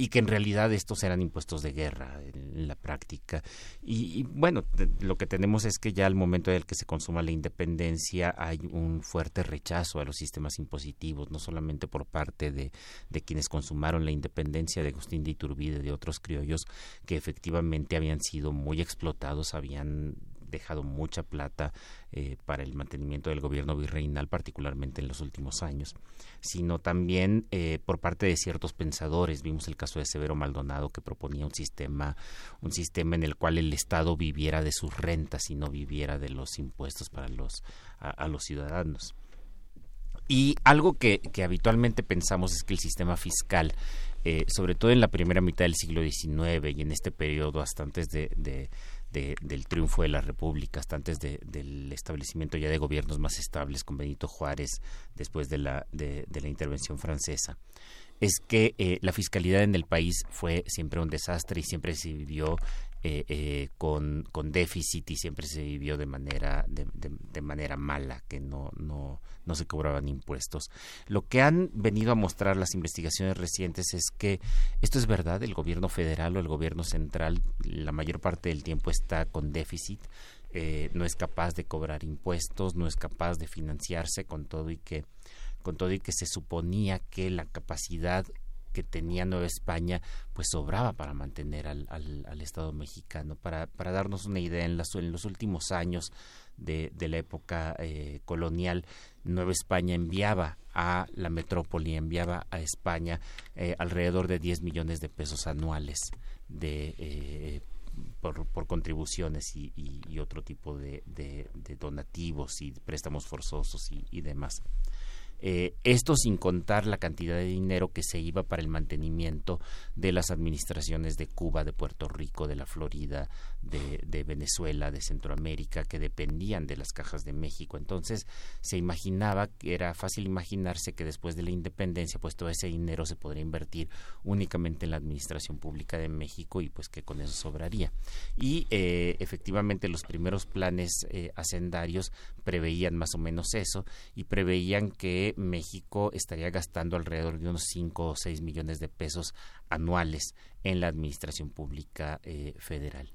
y que en realidad estos eran impuestos de guerra en, en la práctica. Y, y, bueno, lo que tenemos es que ya al momento del que se consuma la independencia hay un fuerte rechazo a los sistemas impositivos, no solamente por parte de, de quienes consumaron la independencia de Agustín de Iturbide, de otros criollos que efectivamente habían sido muy explotados, habían dejado mucha plata eh, para el mantenimiento del gobierno virreinal, particularmente en los últimos años, sino también eh, por parte de ciertos pensadores. Vimos el caso de Severo Maldonado que proponía un sistema, un sistema en el cual el Estado viviera de sus rentas y no viviera de los impuestos para los a, los ciudadanos. Y algo que, que habitualmente pensamos es que el sistema fiscal, eh, sobre todo en la primera mitad del siglo XIX y en este periodo hasta antes de- de- del triunfo de la República, hasta antes de- del establecimiento ya de gobiernos más estables con Benito Juárez después de la, de, de la intervención francesa, es que eh, la fiscalidad en el país fue siempre un desastre y siempre se vivió eh, eh, con, con, déficit y siempre se vivió de manera de, manera mala que no, no no se cobraban impuestos. Lo que han venido a mostrar las investigaciones recientes es que esto es verdad el gobierno federal o el gobierno central la mayor parte del tiempo está con déficit eh, no es capaz de cobrar impuestos no es capaz de financiarse con todo y que con todo y que se suponía que la capacidad que tenía Nueva España pues sobraba para mantener al, al, Estado mexicano. Para, para, darnos una idea, en, en los últimos años de, de la época eh, colonial, Nueva España enviaba a la metrópoli, enviaba a España eh, alrededor de 10 millones de pesos anuales de... Eh, por, por, contribuciones y, otro tipo de, de, donativos y préstamos forzosos y demás. Eh, esto sin contar la cantidad de dinero que se iba para el mantenimiento de las administraciones de Cuba, de Puerto Rico, de la Florida, de, Venezuela, de Centroamérica, que dependían de las cajas de México. Entonces se imaginaba, que era fácil imaginarse que después de la independencia, pues todo ese dinero se podría invertir únicamente en la administración pública de México y pues que con eso sobraría. Y eh, efectivamente los primeros planes eh, hacendarios preveían más o menos eso y preveían que México estaría gastando alrededor de unos 5 o 6 millones de pesos anuales en la administración pública eh, federal.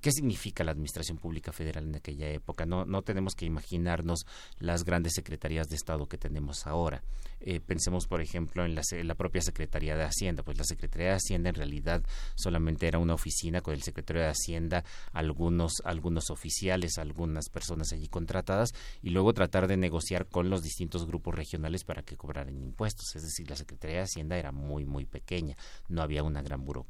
¿Qué significa la administración pública federal en aquella época? No, no tenemos que imaginarnos las grandes secretarías de Estado que tenemos ahora. Eh, pensemos, por ejemplo, en la, propia Secretaría de Hacienda. Pues la Secretaría de Hacienda en realidad solamente era una oficina con el secretario de Hacienda, algunos, algunos oficiales, algunas personas allí contratadas, y luego tratar de negociar con los distintos grupos regionales para que cobraran impuestos. Es decir, la Secretaría de Hacienda era muy, muy pequeña no había una gran burocracia.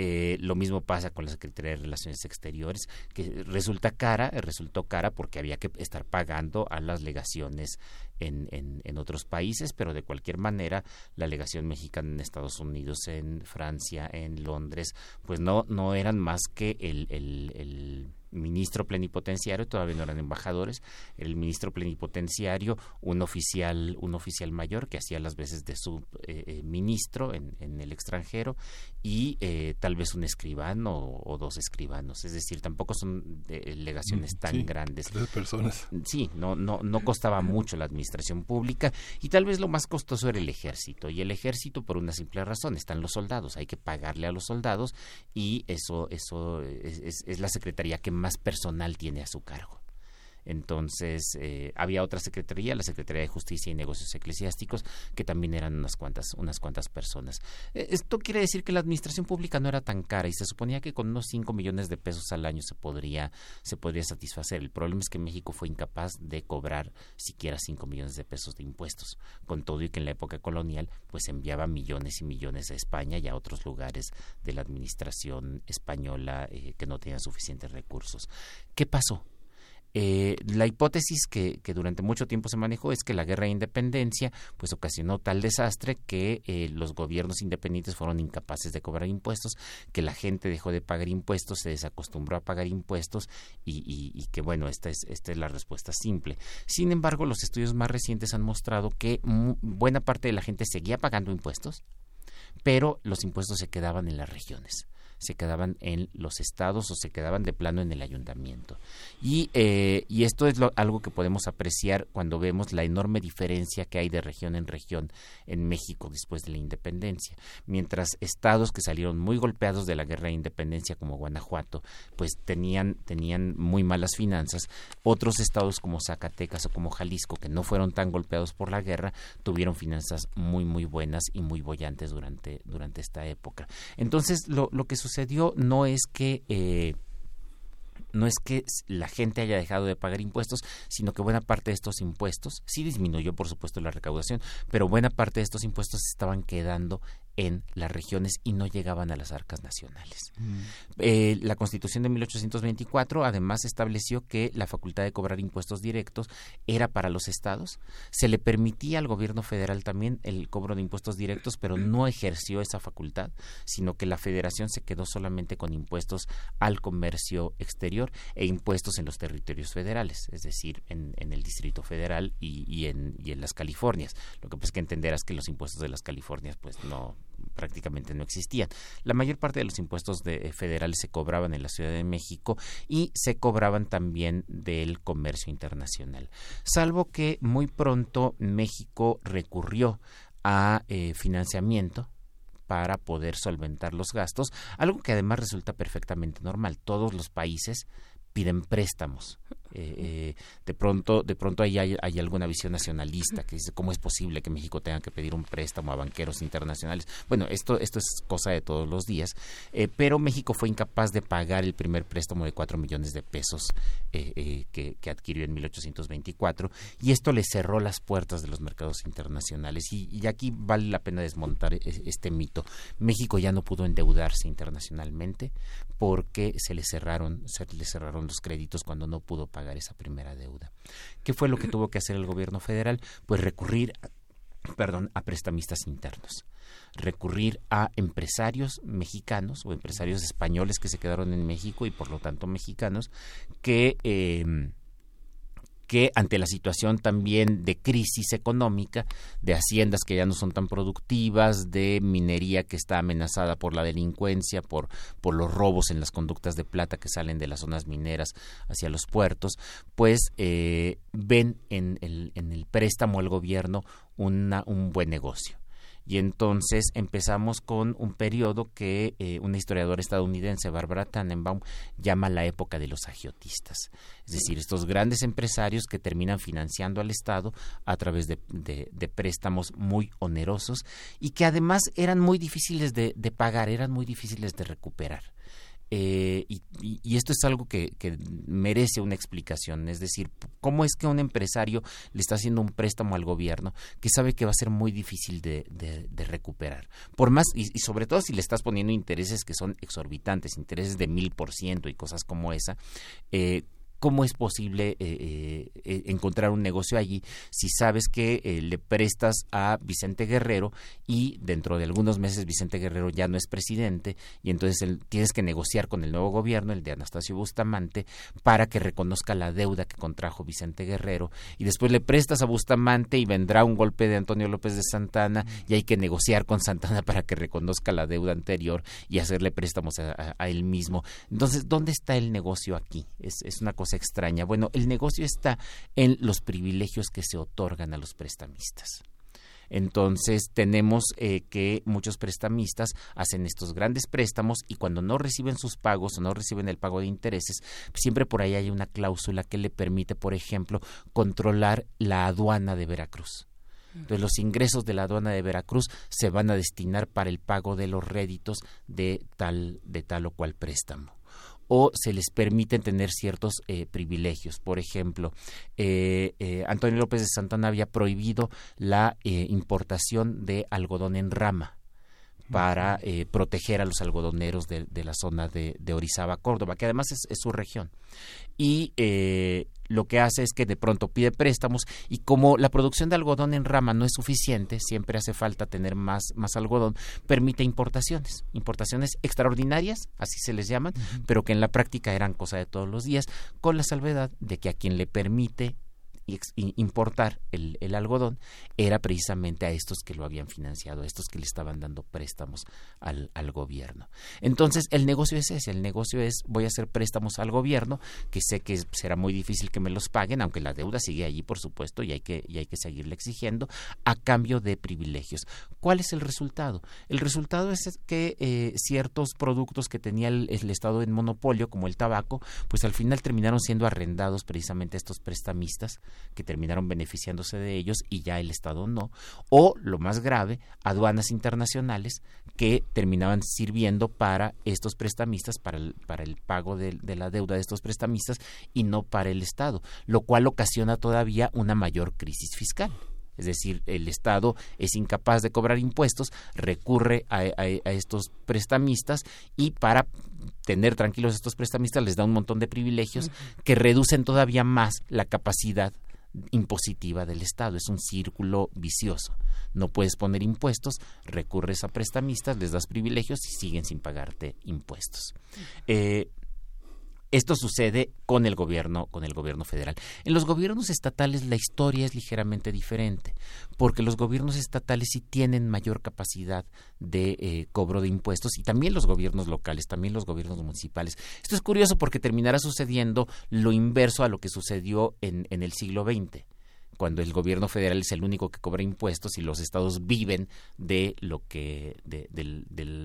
Eh, lo mismo pasa con la Secretaría de Relaciones Exteriores, que resulta cara, resultó cara porque había que estar pagando a las legaciones en, en, otros países, pero de cualquier manera la legación mexicana en Estados Unidos, en Francia, en Londres, pues no, no eran más que el ministro plenipotenciario, todavía no eran embajadores, el ministro plenipotenciario, un oficial, un oficial mayor que hacía las veces de su eh, eh, ministro en, en, el extranjero y eh, tal vez un escribano o, dos escribanos, es decir, tampoco son delegaciones mm, tan grandes. Tres personas. Sí, no, no, no costaba mucho la administración pública y tal vez lo más costoso era el ejército y el ejército por una simple razón, están los soldados, hay que pagarle a los soldados y eso, eso es, es la secretaría que más personal tiene a su cargo. Entonces, eh, había otra secretaría, la Secretaría de Justicia y Negocios Eclesiásticos, que también eran unas cuantas, unas cuantas personas. Eh, esto quiere decir que la administración pública no era tan cara y se suponía que con unos 5 millones de pesos al año se podría, se podría satisfacer. El problema es que México fue incapaz de cobrar siquiera 5 millones de pesos de impuestos, con todo y que en la época colonial pues enviaba millones y millones a España y a otros lugares de la administración española eh, que no tenían suficientes recursos. ¿Qué pasó? Eh, la hipótesis que, durante mucho tiempo se manejó es que la guerra de independencia pues ocasionó tal desastre que eh, los gobiernos independientes fueron incapaces de cobrar impuestos, que la gente dejó de pagar impuestos, se desacostumbró a pagar impuestos y, y, que bueno, esta es, esta es la respuesta simple. Sin embargo, los estudios más recientes han mostrado que buena parte de la gente seguía pagando impuestos, pero los impuestos se quedaban en las regiones se quedaban en los estados o se quedaban de plano en el ayuntamiento. Y, eh, y esto es algo que podemos apreciar cuando vemos la enorme diferencia que hay de región en región en México después de la independencia. Mientras estados que salieron muy golpeados de la guerra de independencia como Guanajuato, pues tenían, tenían muy malas finanzas, otros estados como Zacatecas o como Jalisco, que no fueron tan golpeados por la guerra, tuvieron finanzas muy, muy buenas y muy bollantes durante, durante esta época. Entonces, lo, lo que sucedió no es que eh, no es que la gente haya dejado de pagar impuestos, sino que buena parte de estos impuestos, sí disminuyó por supuesto la recaudación, pero buena parte de estos impuestos estaban quedando en las regiones y no llegaban a las arcas nacionales. Mm. Eh, la Constitución de 1824 además estableció que la facultad de cobrar impuestos directos era para los estados. Se le permitía al gobierno federal también el cobro de impuestos directos, pero no ejerció esa facultad, sino que la federación se quedó solamente con impuestos al comercio exterior e impuestos en los territorios federales, es decir, en, el Distrito Federal y, en, y en las Californias. Lo que pues que entenderás que los impuestos de las Californias pues no prácticamente no existían. La mayor parte de los impuestos de, federales se cobraban en la Ciudad de México y se cobraban también del comercio internacional. Salvo que muy pronto México recurrió a eh, financiamiento para poder solventar los gastos, algo que además resulta perfectamente normal. Todos los países piden préstamos. Eh, eh, de pronto de pronto ahí hay, alguna visión nacionalista que dice cómo es posible que México tenga que pedir un préstamo a banqueros internacionales bueno esto esto es cosa de todos los días. Eh, pero México fue incapaz de pagar el primer préstamo de cuatro millones de pesos que, adquirió en 1824 y esto le cerró las puertas de los mercados internacionales. Y, y aquí vale la pena desmontar e, este mito. México ya no pudo endeudarse internacionalmente porque se le cerraron se le cerraron los créditos cuando no pudo pagar esa primera deuda. ¿Qué fue lo que tuvo que hacer el gobierno federal? Pues recurrir perdón, a prestamistas internos, recurrir a empresarios mexicanos o empresarios españoles que se quedaron en México y por lo tanto mexicanos que eh, que ante la situación también de crisis económica, de haciendas que ya no son tan productivas, de minería que está amenazada por la delincuencia, por, por los robos en las conductas de plata que salen de las zonas mineras hacia los puertos, pues eh, ven en el, en el préstamo al gobierno una, un buen negocio y entonces empezamos con un periodo que eh, una historiadora estadounidense, Barbara Tannenbaum, llama la época de los agiotistas. Es decir, estos grandes empresarios que terminan financiando al Estado a través de, préstamos muy onerosos y que además eran muy difíciles de pagar, eran muy difíciles de recuperar. Eh, y, esto es algo que, merece una explicación, es decir, ¿cómo es que un empresario le está haciendo un préstamo al gobierno que sabe que va a ser muy difícil de, recuperar? Por más, y, sobre todo si le estás poniendo intereses que son exorbitantes, intereses de mil por ciento y cosas como esa, eh, ¿Cómo es posible eh, eh, eh, encontrar un negocio allí si sabes que le prestas a Vicente Guerrero y dentro de algunos meses Vicente Guerrero ya no es presidente y entonces tienes que negociar con el nuevo gobierno, el de Anastasio Bustamante, para que reconozca la deuda que contrajo Vicente Guerrero y después le prestas a Bustamante y vendrá un golpe de Antonio López de Santana y hay que negociar con Santana para que reconozca la deuda anterior y hacerle préstamos a, él mismo. Entonces, ¿dónde está el negocio aquí? Es, es una cosa extraña. Bueno, el negocio está en los privilegios que se otorgan a los prestamistas. Entonces tenemos eh, que muchos prestamistas hacen estos grandes préstamos y cuando no reciben sus pagos o no reciben el pago de intereses, siempre por ahí hay una cláusula que le permite, por ejemplo, controlar la aduana de Veracruz. Entonces los ingresos de la aduana de Veracruz se van a destinar para el pago de los réditos de tal, de tal o cual préstamo o se les permiten tener ciertos eh, privilegios. Por ejemplo, eh, eh, Antonio López de Santana había prohibido la importación de algodón en rama para proteger a los algodoneros de, la zona de, Orizaba, Córdoba, que además es, es su región. Y lo que hace es que de pronto pide préstamos y como la producción de algodón en rama no es suficiente, siempre hace falta tener más, más algodón, permite importaciones, importaciones extraordinarias, así se les llaman, pero que en la práctica eran cosa de todos los días, con la salvedad de que a quien le permite importar el, algodón era precisamente a estos que lo habían financiado, a estos que le estaban dando préstamos al, al, gobierno. Entonces, el negocio es ese, el negocio es voy a hacer préstamos al gobierno, que sé que será muy difícil que me los paguen, aunque la deuda sigue allí, por supuesto, y hay que, y hay que seguirle exigiendo, a cambio de privilegios. ¿Cuál es el resultado? El resultado es que eh, ciertos productos que tenía el, el Estado en monopolio, como el tabaco, pues al final terminaron siendo arrendados precisamente a estos prestamistas que terminaron beneficiándose de ellos y ya el Estado no, o lo más grave, aduanas internacionales que terminaban sirviendo para estos prestamistas, para el, para el pago de, la deuda de estos prestamistas y no para el Estado, lo cual ocasiona todavía una mayor crisis fiscal. Es decir, el Estado es incapaz de cobrar impuestos, recurre a, estos prestamistas y para tener tranquilos a estos prestamistas les da un montón de privilegios que reducen todavía más la capacidad impositiva del Estado. Es un círculo vicioso. No puedes poner impuestos, recurres a prestamistas, les das privilegios y siguen sin pagarte impuestos. Eh, Esto sucede con el gobierno, con el gobierno federal. En los gobiernos estatales la historia es ligeramente diferente, porque los gobiernos estatales sí tienen mayor capacidad de eh, cobro de impuestos y también los gobiernos locales, también los gobiernos municipales. Esto es curioso porque terminará sucediendo lo inverso a lo que sucedió en, en el siglo XX cuando el gobierno federal es el único que cobra impuestos y los estados viven de lo que de,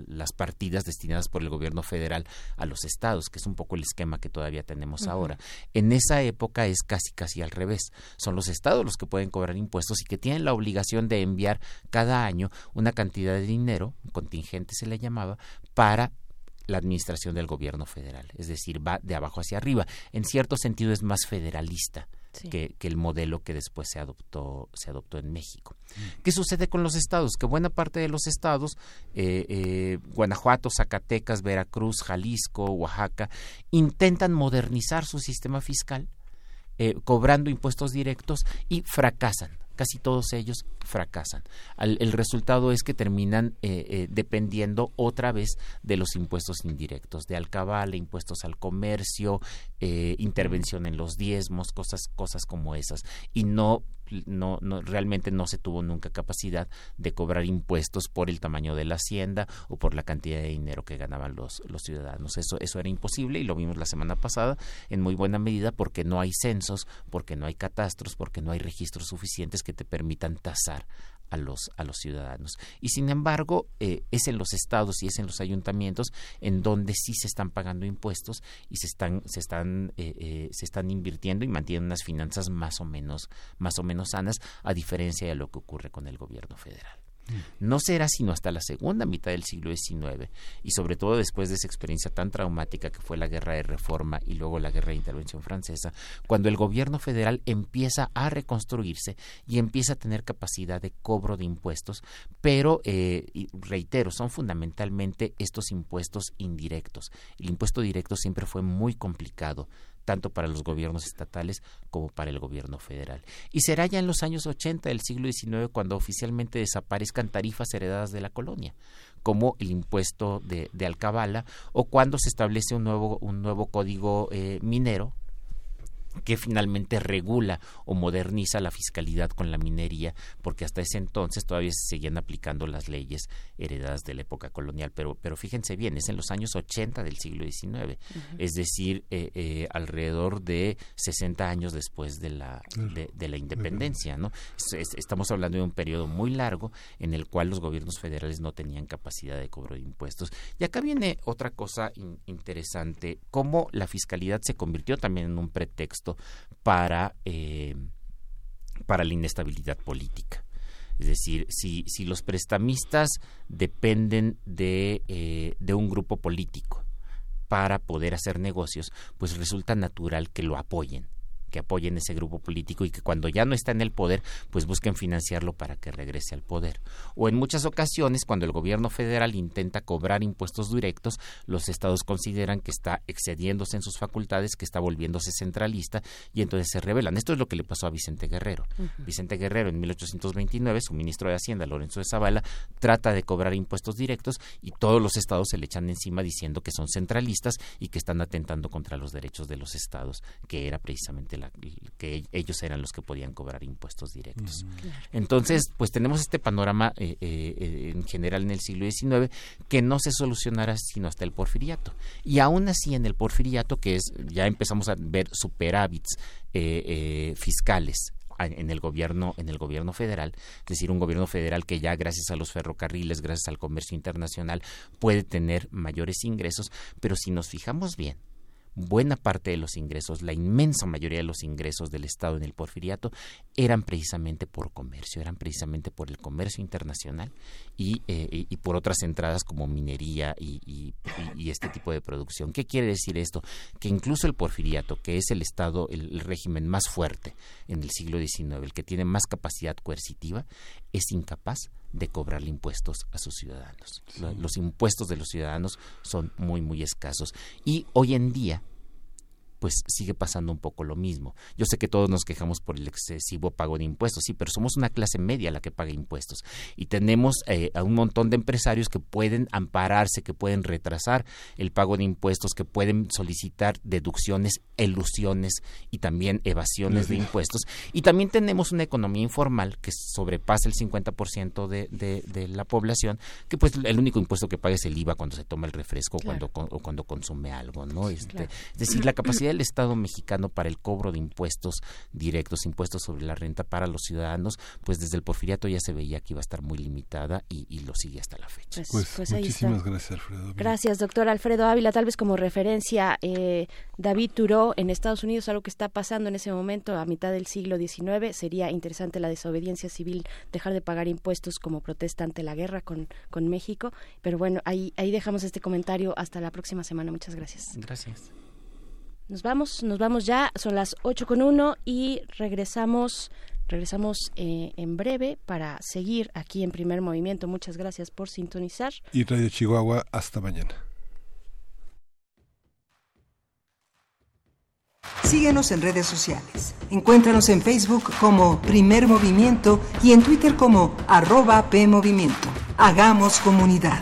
las partidas destinadas por el gobierno federal a los estados que es un poco el esquema que todavía tenemos ahora. En esa época es casi casi al revés. Son los estados los que pueden cobrar impuestos y que tienen la obligación de enviar cada año una cantidad de dinero contingente se le llamaba para la administración del gobierno federal, es decir, va de abajo hacia arriba. En cierto sentido es más federalista que, el modelo que después se adoptó, se adoptó en México. ¿Qué sucede con los estados? Que buena parte de los estados, eh, eh, Guanajuato, Zacatecas, Veracruz, Jalisco, Oaxaca, intentan modernizar su sistema fiscal, eh, cobrando impuestos directos y fracasan casi todos ellos fracasan. el resultado es que terminan eh, eh, dependiendo otra vez de los impuestos indirectos, de alcabala, impuestos al comercio, eh, intervención en los diezmos, cosas, cosas como esas, y no no, no, realmente no se tuvo nunca capacidad de cobrar impuestos por el tamaño de la hacienda o por la cantidad de dinero que ganaban los, los ciudadanos. Eso, eso era imposible y lo vimos la semana pasada en muy buena medida porque no hay censos, porque no hay catastros, porque no hay registros suficientes que te permitan tasar a los, a los ciudadanos. Y sin embargo, eh, es en los estados y es en los ayuntamientos en donde sí se están pagando impuestos y se están, se están, eh, eh, se están invirtiendo y mantienen unas finanzas más o menos, más o menos sanas, a diferencia de lo que ocurre con el gobierno federal. No será sino hasta la segunda mitad del siglo XIX y sobre todo después de esa experiencia tan traumática que fue la guerra de reforma y luego la guerra de intervención francesa, cuando el gobierno federal empieza a reconstruirse y empieza a tener capacidad de cobro de impuestos, pero eh, reitero, son fundamentalmente estos impuestos indirectos. El impuesto directo siempre fue muy complicado tanto para los gobiernos estatales como para el gobierno federal. Y será ya en los años 80 del siglo XIX cuando oficialmente desaparezcan tarifas heredadas de la colonia como el impuesto de, de alcabala o cuando se establece un nuevo, un nuevo código eh, minero que finalmente regula o moderniza la fiscalidad con la minería, porque hasta ese entonces todavía se seguían aplicando las leyes heredadas de la época colonial. Pero, pero fíjense bien, es en los años 80 del siglo XIX, es decir, eh, eh, alrededor de 60 años después de la, de, la independencia. ¿no? estamos hablando de un periodo muy largo en el cual los gobiernos federales no tenían capacidad de cobro de impuestos. Y acá viene otra cosa interesante, cómo la fiscalidad se convirtió también en un pretexto para, eh, para la inestabilidad política. Es decir, si, si los prestamistas dependen de, eh, de un grupo político para poder hacer negocios, pues resulta natural que lo apoyen que apoyen ese grupo político y que cuando ya no está en el poder, pues busquen financiarlo para que regrese al poder. O en muchas ocasiones, cuando el gobierno federal intenta cobrar impuestos directos, los estados consideran que está excediéndose en sus facultades, que está volviéndose centralista y entonces se rebelan. Esto es lo que le pasó a Vicente Guerrero. Vicente Guerrero en 1829, su ministro de Hacienda, Lorenzo de Zavala, trata de cobrar impuestos directos y todos los estados se le echan encima diciendo que son centralistas y que están atentando contra los derechos de los estados, que era precisamente que ellos eran los que podían cobrar impuestos directos. Entonces, pues tenemos este panorama eh, eh, en general en el siglo XIX que no se solucionará sino hasta el porfiriato. Y aún así en el porfiriato, que es, ya empezamos a ver superávits eh, fiscales en el gobierno en el gobierno federal, es decir, un gobierno federal que ya gracias a los ferrocarriles, gracias al comercio internacional puede tener mayores ingresos, pero si nos fijamos bien, buena parte de los ingresos, la inmensa mayoría de los ingresos del Estado en el porfiriato eran precisamente por comercio, eran precisamente por el comercio internacional y, eh, por otras entradas como minería y, este tipo de producción. ¿Qué quiere decir esto? Que incluso el porfiriato, que es el Estado, el, régimen más fuerte en el siglo XIX, el que tiene más capacidad coercitiva, es incapaz de cobrarle impuestos a sus ciudadanos. Los impuestos de los ciudadanos son muy, muy escasos. Y hoy en día, pues sigue pasando un poco lo mismo. Yo sé que todos nos quejamos por el excesivo pago de impuestos, sí, pero somos una clase media la que paga impuestos y tenemos eh, a un montón de empresarios que pueden ampararse, que pueden retrasar el pago de impuestos, que pueden solicitar deducciones, elusiones y también evasiones de impuestos. Y también tenemos una economía informal que sobrepasa el 50% de, de, de la población, que pues el único impuesto que paga es el IVA cuando se toma el refresco cuando, o cuando consume algo, ¿no? Este, Es decir, la capacidad del Estado mexicano para el cobro de impuestos directos, impuestos sobre la renta para los ciudadanos, pues desde el porfiriato ya se veía que iba a estar muy limitada y, y lo sigue hasta la fecha. Pues, pues, pues muchísimas gracias, Alfredo. Gracias, doctor Alfredo Ávila. Tal vez como referencia, eh, David Turó en Estados Unidos, algo que está pasando en ese momento a mitad del siglo XIX, sería interesante la desobediencia civil, dejar de pagar impuestos como protesta ante la guerra con, con México. Pero bueno, ahí, ahí dejamos este comentario. Hasta la próxima semana. Muchas gracias. Gracias. Nos vamos, nos vamos ya. Son las ocho con uno y regresamos. Regresamos eh, en breve para seguir aquí en primer movimiento. Muchas gracias por sintonizar. Y Radio Chihuahua, hasta mañana. Síguenos en redes sociales. Encuéntranos en Facebook como Primer Movimiento y en Twitter como arroba PMovimiento. Hagamos comunidad.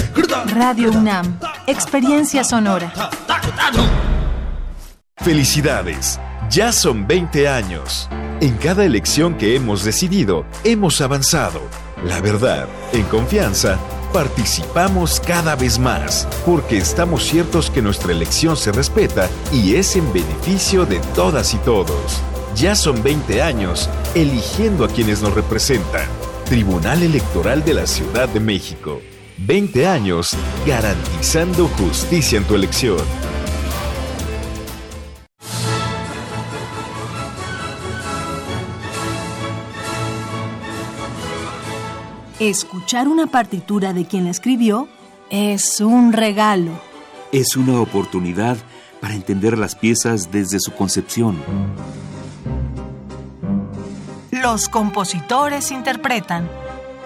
Radio UNAM. Experiencia sonora. Felicidades. Ya son 20 años. En cada elección que hemos decidido, hemos avanzado. La verdad, en confianza, participamos cada vez más, porque estamos ciertos que nuestra elección se respeta y es en beneficio de todas y todos. Ya son 20 años eligiendo a quienes nos representan. Tribunal Electoral de la Ciudad de México. 20 años garantizando justicia en tu elección. Escuchar una partitura de quien la escribió es un regalo. Es una oportunidad para entender las piezas desde su concepción. Los compositores interpretan.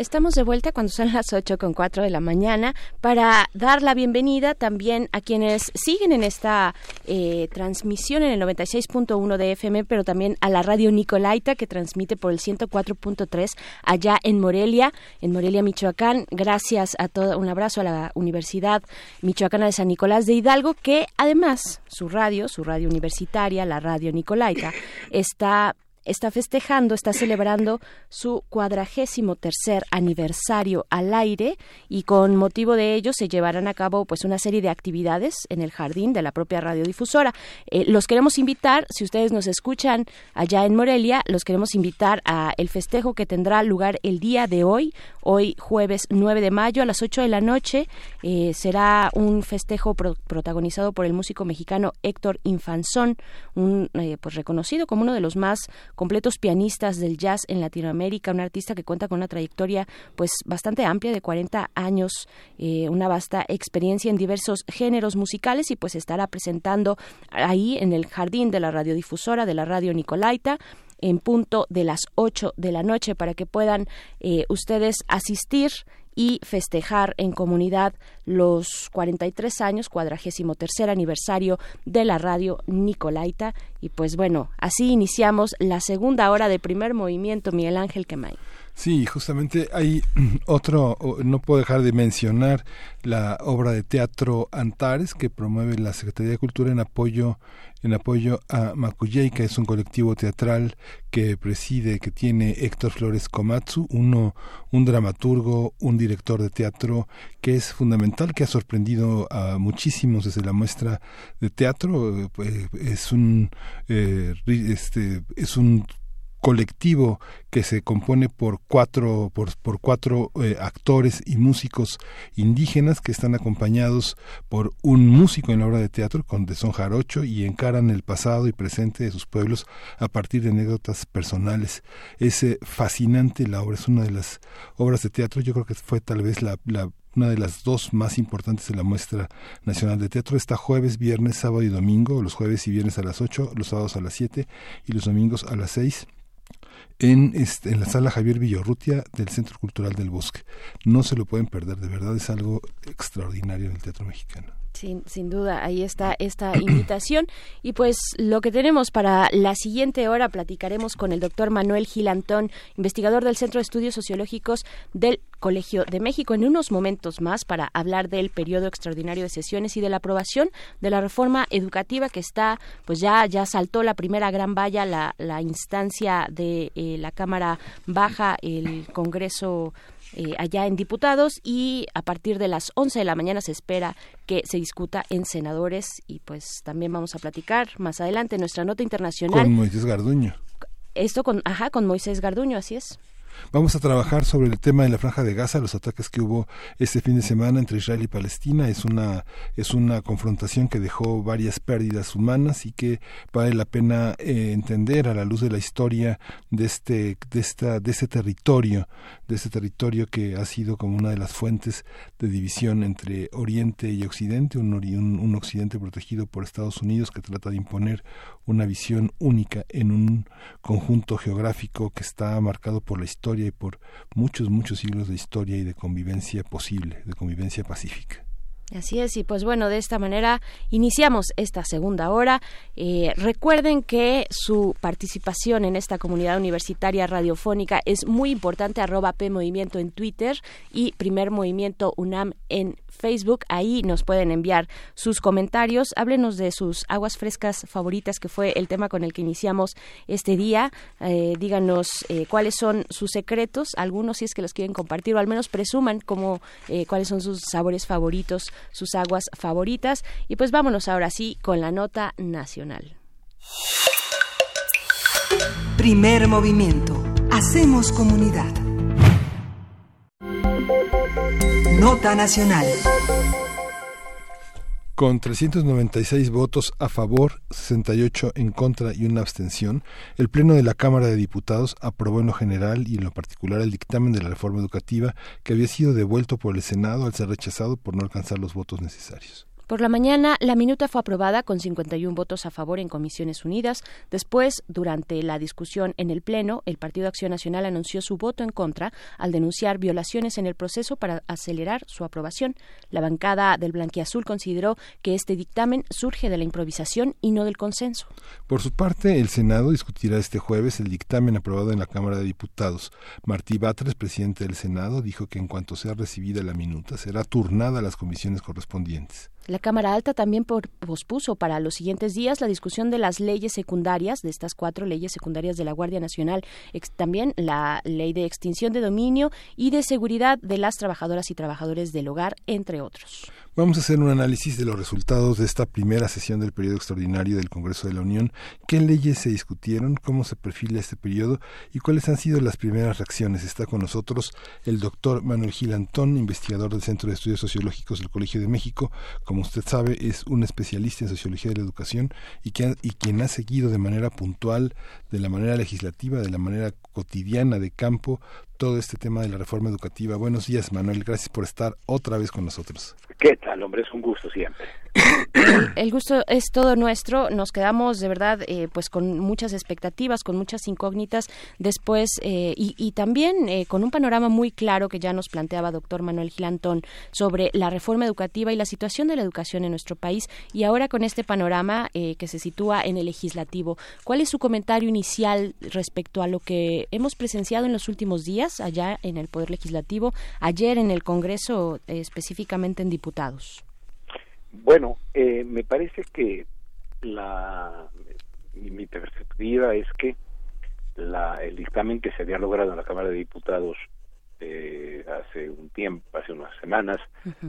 Estamos de vuelta cuando son las 8 con 4 de la mañana para dar la bienvenida también a quienes siguen en esta eh, transmisión en el 96.1 de FM, pero también a la radio Nicolaita que transmite por el 104.3 allá en Morelia, en Morelia, Michoacán. Gracias a todo, un abrazo a la Universidad Michoacana de San Nicolás de Hidalgo, que además su radio, su radio universitaria, la radio Nicolaita, está está festejando, está celebrando su cuadragésimo tercer aniversario al aire y con motivo de ello se llevarán a cabo pues una serie de actividades en el jardín de la propia radiodifusora. Eh, los queremos invitar, si ustedes nos escuchan allá en Morelia, los queremos invitar a el festejo que tendrá lugar el día de hoy, hoy jueves 9 de mayo a las 8 de la noche. Eh, será un festejo protagonizado por el músico mexicano Héctor Infanzón, un eh, pues reconocido como uno de los más completos pianistas del jazz en Latinoamérica, un artista que cuenta con una trayectoria pues bastante amplia de 40 años, eh, una vasta experiencia en diversos géneros musicales y pues estará presentando ahí en el jardín de la radiodifusora de la radio Nicolaita en punto de las 8 de la noche para que puedan eh, ustedes asistir y festejar en comunidad los 43 años, cuadragésimo tercer aniversario de la radio Nicolaita. Y pues bueno, así iniciamos la segunda hora de primer movimiento, Miguel Ángel Quemay. Sí, justamente hay *clears throat* otro, no puedo dejar de mencionar la obra de teatro Antares que promueve la Secretaría de Cultura en apoyo en apoyo a Makuyei, que es un colectivo teatral que preside, que tiene Héctor Flores Komatsu, uno, un dramaturgo, un director de teatro que es fundamental, que ha sorprendido a muchísimos desde la muestra de teatro. Eh, es un, eh, este, es un colectivo que se compone por cuatro por, cuatro eh, actores y músicos indígenas que están acompañados por un músico en la obra de teatro con de son jarocho y encaran el pasado y presente de sus pueblos a partir de anécdotas personales es eh, fascinante la obra es una de las obras de teatro yo creo que fue tal vez la, la una de las dos más importantes de la muestra nacional de teatro. Está jueves, viernes, sábado y domingo, los jueves y viernes a las 8, los sábados a las 7 y los domingos a las 6 en, este, en la sala Javier Villorrutia del Centro Cultural del Bosque. No se lo pueden perder, de verdad es algo extraordinario en el teatro mexicano. Sin, sin duda, ahí está esta *clears throat* invitación. Y pues lo que tenemos para la siguiente hora, platicaremos con el doctor Manuel Gilantón, investigador del Centro de Estudios Sociológicos del Colegio de México, en unos momentos más para hablar del periodo extraordinario de sesiones y de la aprobación de la reforma educativa que está, pues ya, ya saltó la primera gran valla, la, la instancia de eh, la Cámara Baja, el Congreso eh, allá en diputados y a partir de las 11 de la mañana se espera que se discuta en senadores y pues también vamos a platicar más adelante nuestra nota internacional. Con Moisés Garduño. Esto con, ajá, con Moisés Garduño, así es. Vamos a trabajar sobre el tema de la franja de Gaza, los ataques que hubo este fin de semana entre Israel y Palestina. Es una, es una confrontación que dejó varias pérdidas humanas y que vale la pena eh, entender a la luz de la historia de este, de esta, de este territorio, de este territorio que ha sido como una de las fuentes de división entre Oriente y Occidente, un, un, un Occidente protegido por Estados Unidos que trata de imponer una visión única en un conjunto geográfico que está marcado por la historia y por muchos, muchos siglos de historia y de convivencia posible, de convivencia pacífica. Así es, y pues bueno, de esta manera iniciamos esta segunda hora. Eh, recuerden que su participación en esta comunidad universitaria radiofónica es muy importante, arroba P Movimiento en Twitter y Primer Movimiento UNAM en Facebook. Ahí nos pueden enviar sus comentarios. Háblenos de sus aguas frescas favoritas, que fue el tema con el que iniciamos este día. Eh, díganos eh, cuáles son sus secretos, algunos si es que los quieren compartir, o al menos presuman como, cuáles son sus sabores favoritos sus aguas favoritas. Y pues vámonos ahora sí con la nota nacional. Primer movimiento. Hacemos comunidad. Nota nacional. Con 396 votos a favor, 68 en contra y una abstención, el Pleno de la Cámara de Diputados aprobó en lo general y en lo particular el dictamen de la reforma educativa que había sido devuelto por el Senado al ser rechazado por no alcanzar los votos necesarios. Por la mañana, la minuta fue aprobada con 51 votos a favor en Comisiones Unidas. Después, durante la discusión en el Pleno, el Partido Acción Nacional anunció su voto en contra al denunciar violaciones en el proceso para acelerar su aprobación. La bancada del Blanquiazul consideró que este dictamen surge de la improvisación y no del consenso. Por su parte, el Senado discutirá este jueves el dictamen aprobado en la Cámara de Diputados. Martí Batres, presidente del Senado, dijo que en cuanto sea recibida la minuta será turnada a las comisiones correspondientes. La Cámara Alta también pospuso para los siguientes días la discusión de las leyes secundarias, de estas cuatro leyes secundarias de la Guardia Nacional, también la ley de extinción de dominio y de seguridad de las trabajadoras y trabajadores del hogar, entre otros. Vamos a hacer un análisis de los resultados de esta primera sesión del periodo extraordinario del Congreso de la Unión, qué leyes se discutieron, cómo se perfila este periodo y cuáles han sido las primeras reacciones. Está con nosotros el doctor Manuel Gil Antón, investigador del Centro de Estudios Sociológicos del Colegio de México. Como usted sabe, es un especialista en sociología de la educación y, y quien ha seguido de manera puntual, de la manera legislativa, de la manera cotidiana de campo, todo este tema de la reforma educativa. Buenos días, Manuel. Gracias por estar otra vez con nosotros. ¿Qué tal, hombre? Es un gusto siempre. *coughs* El gusto es todo nuestro. Nos quedamos de verdad eh, pues con muchas expectativas, con muchas incógnitas después eh, y, también eh, con un panorama muy claro que ya nos planteaba doctor Manuel Gilantón sobre la reforma educativa y la situación de la educación en nuestro país y ahora con este panorama que se sitúa en el legislativo. ¿Cuál es su comentario inicial respecto a lo que hemos presenciado en los últimos días allá en el Poder Legislativo, ayer en el Congreso, específicamente en diputados? Bueno, eh, me parece que la mi, perspectiva es que la, el dictamen que se había logrado en la Cámara de Diputados eh, hace un tiempo, hace unas semanas,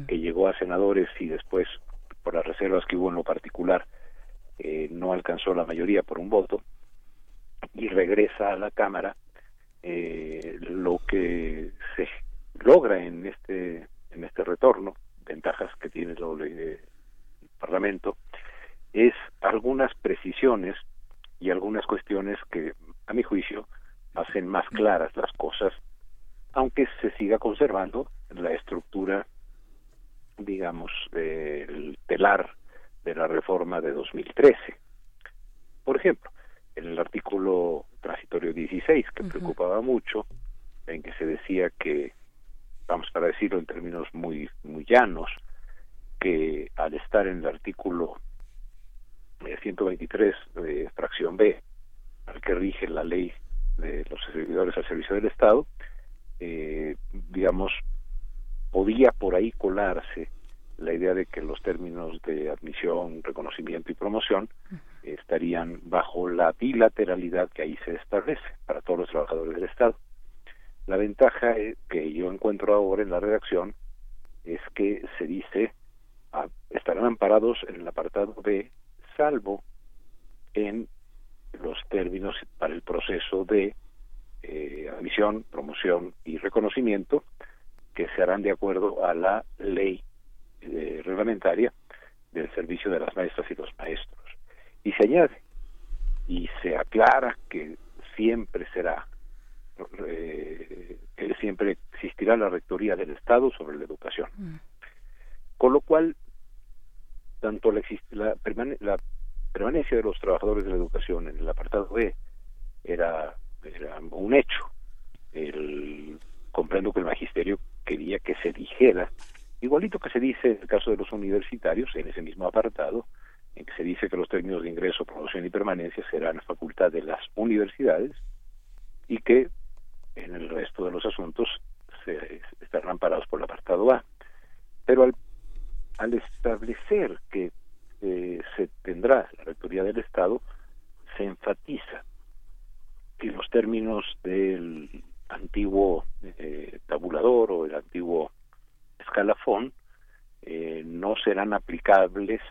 que llegó a senadores y después, por las reservas que hubo en lo particular, eh, no alcanzó la mayoría por un voto y regresa a la Cámara, eh, lo que se logra en este en este retorno, ventajas que tiene el Parlamento, es algunas precisiones y algunas cuestiones que, a mi juicio, hacen más claras las cosas, aunque se siga conservando la estructura, digamos, del telar de la reforma de 2013. Por ejemplo, en el artículo transitorio 16, que preocupaba mucho, en que se decía que, vamos para decirlo en términos muy, muy llanos, que al estar en el artículo 123 eh, de fracción B, al que rige la ley de los servidores al servicio del Estado, eh, digamos, podía por ahí colarse la idea de que los términos de admisión, reconocimiento y promoción estarían bajo la bilateralidad que ahí se establece para todos los trabajadores del Estado. La ventaja eh, que yo encuentro ahora en la redacción es que se dice ah, estarán amparados en el apartado B, salvo en los términos para el proceso de eh, admisión, promoción y reconocimiento que se harán de acuerdo a la ley eh, reglamentaria del servicio de las maestras y los maestros. Y se añade, y se aclara que siempre será, eh, que siempre existirá la rectoría del Estado sobre la educación. Mm. Con lo cual, tanto la, la, la, permanencia de los trabajadores de la educación en el apartado B era, era un hecho. El, comprendo que el magisterio quería que se dijera Igualito que se dice en el caso de los universitarios, en ese mismo apartado, en que se dice que los términos de ingreso, promoción y permanencia serán facultad de las universidades y que en el resto de los asuntos se estarán amparados por el apartado A. Pero al, al establecer que eh, se tendrá la rectoría del Estado, se enfatiza que los términos del antiguo eh, tabulador o el antiguo escalafón eh, no serán aplicables,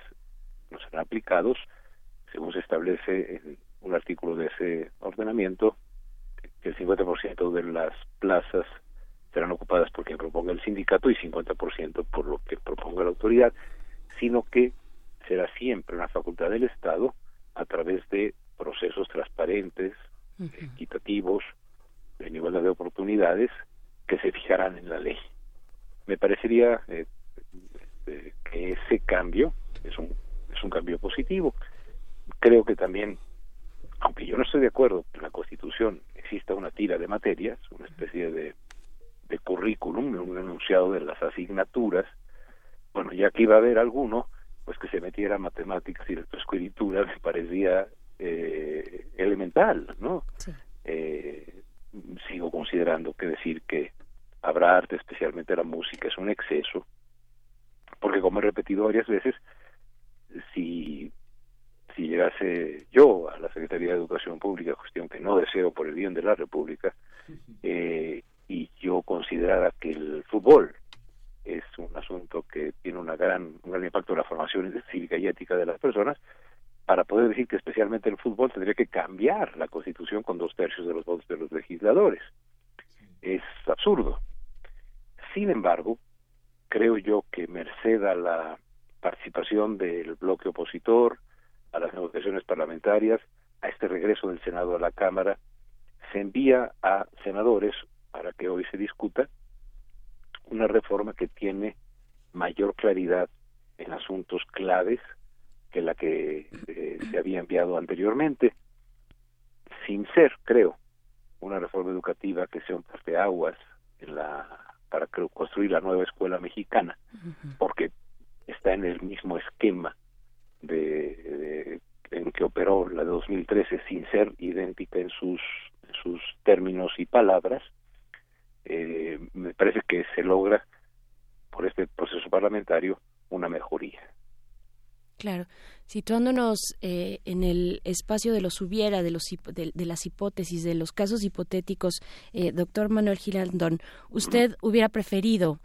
no serán aplicados, según se establece en un artículo de ese ordenamiento, que el 50% de las plazas serán ocupadas por quien proponga el sindicato y 50% por lo que proponga la autoridad, sino que será siempre una facultad del Estado a través de procesos transparentes, equitativos, de igualdad de oportunidades que se fijarán en la ley. Me parecería eh, este, que ese cambio es un, es un cambio positivo. Creo que también, aunque yo no estoy de acuerdo que en la Constitución exista una tira de materias, una especie de, de currículum, un enunciado de las asignaturas, bueno, ya que iba a haber alguno, pues que se metiera matemáticas y lectoescritura me parecía eh, elemental, ¿no? Eh, sigo considerando que decir que habrá arte, especialmente la música, es un exceso, porque como he repetido varias veces, si, si llegase yo a la Secretaría de Educación Pública, cuestión que no deseo por el bien de la República, eh, y yo considerara que el fútbol es un asunto que tiene una gran, un gran impacto en la formación *laughs* cívica y ética de las personas, para poder decir que especialmente el fútbol tendría que cambiar la constitución con dos tercios de los votos de los legisladores. Es absurdo. Sin embargo, creo yo que merced a la participación del bloque opositor, a las negociaciones parlamentarias, a este regreso del Senado a la Cámara, se envía a senadores para que hoy se discuta una reforma que tiene mayor claridad en asuntos claves que la que eh, se había enviado anteriormente, sin ser, creo, una reforma educativa que sea un parteaguas en la para construir la nueva escuela mexicana, porque está en el mismo esquema de, en que operó la de 2013 sin ser idéntica en sus sus términos y palabras, eh, me parece que se logra por este proceso parlamentario una mejoría. Claro, situándonos eh, en el espacio de los hubiera, de, los, de, las hipótesis, de los casos hipotéticos, eh, doctor Manuel Giraldón, ¿usted hubiera preferido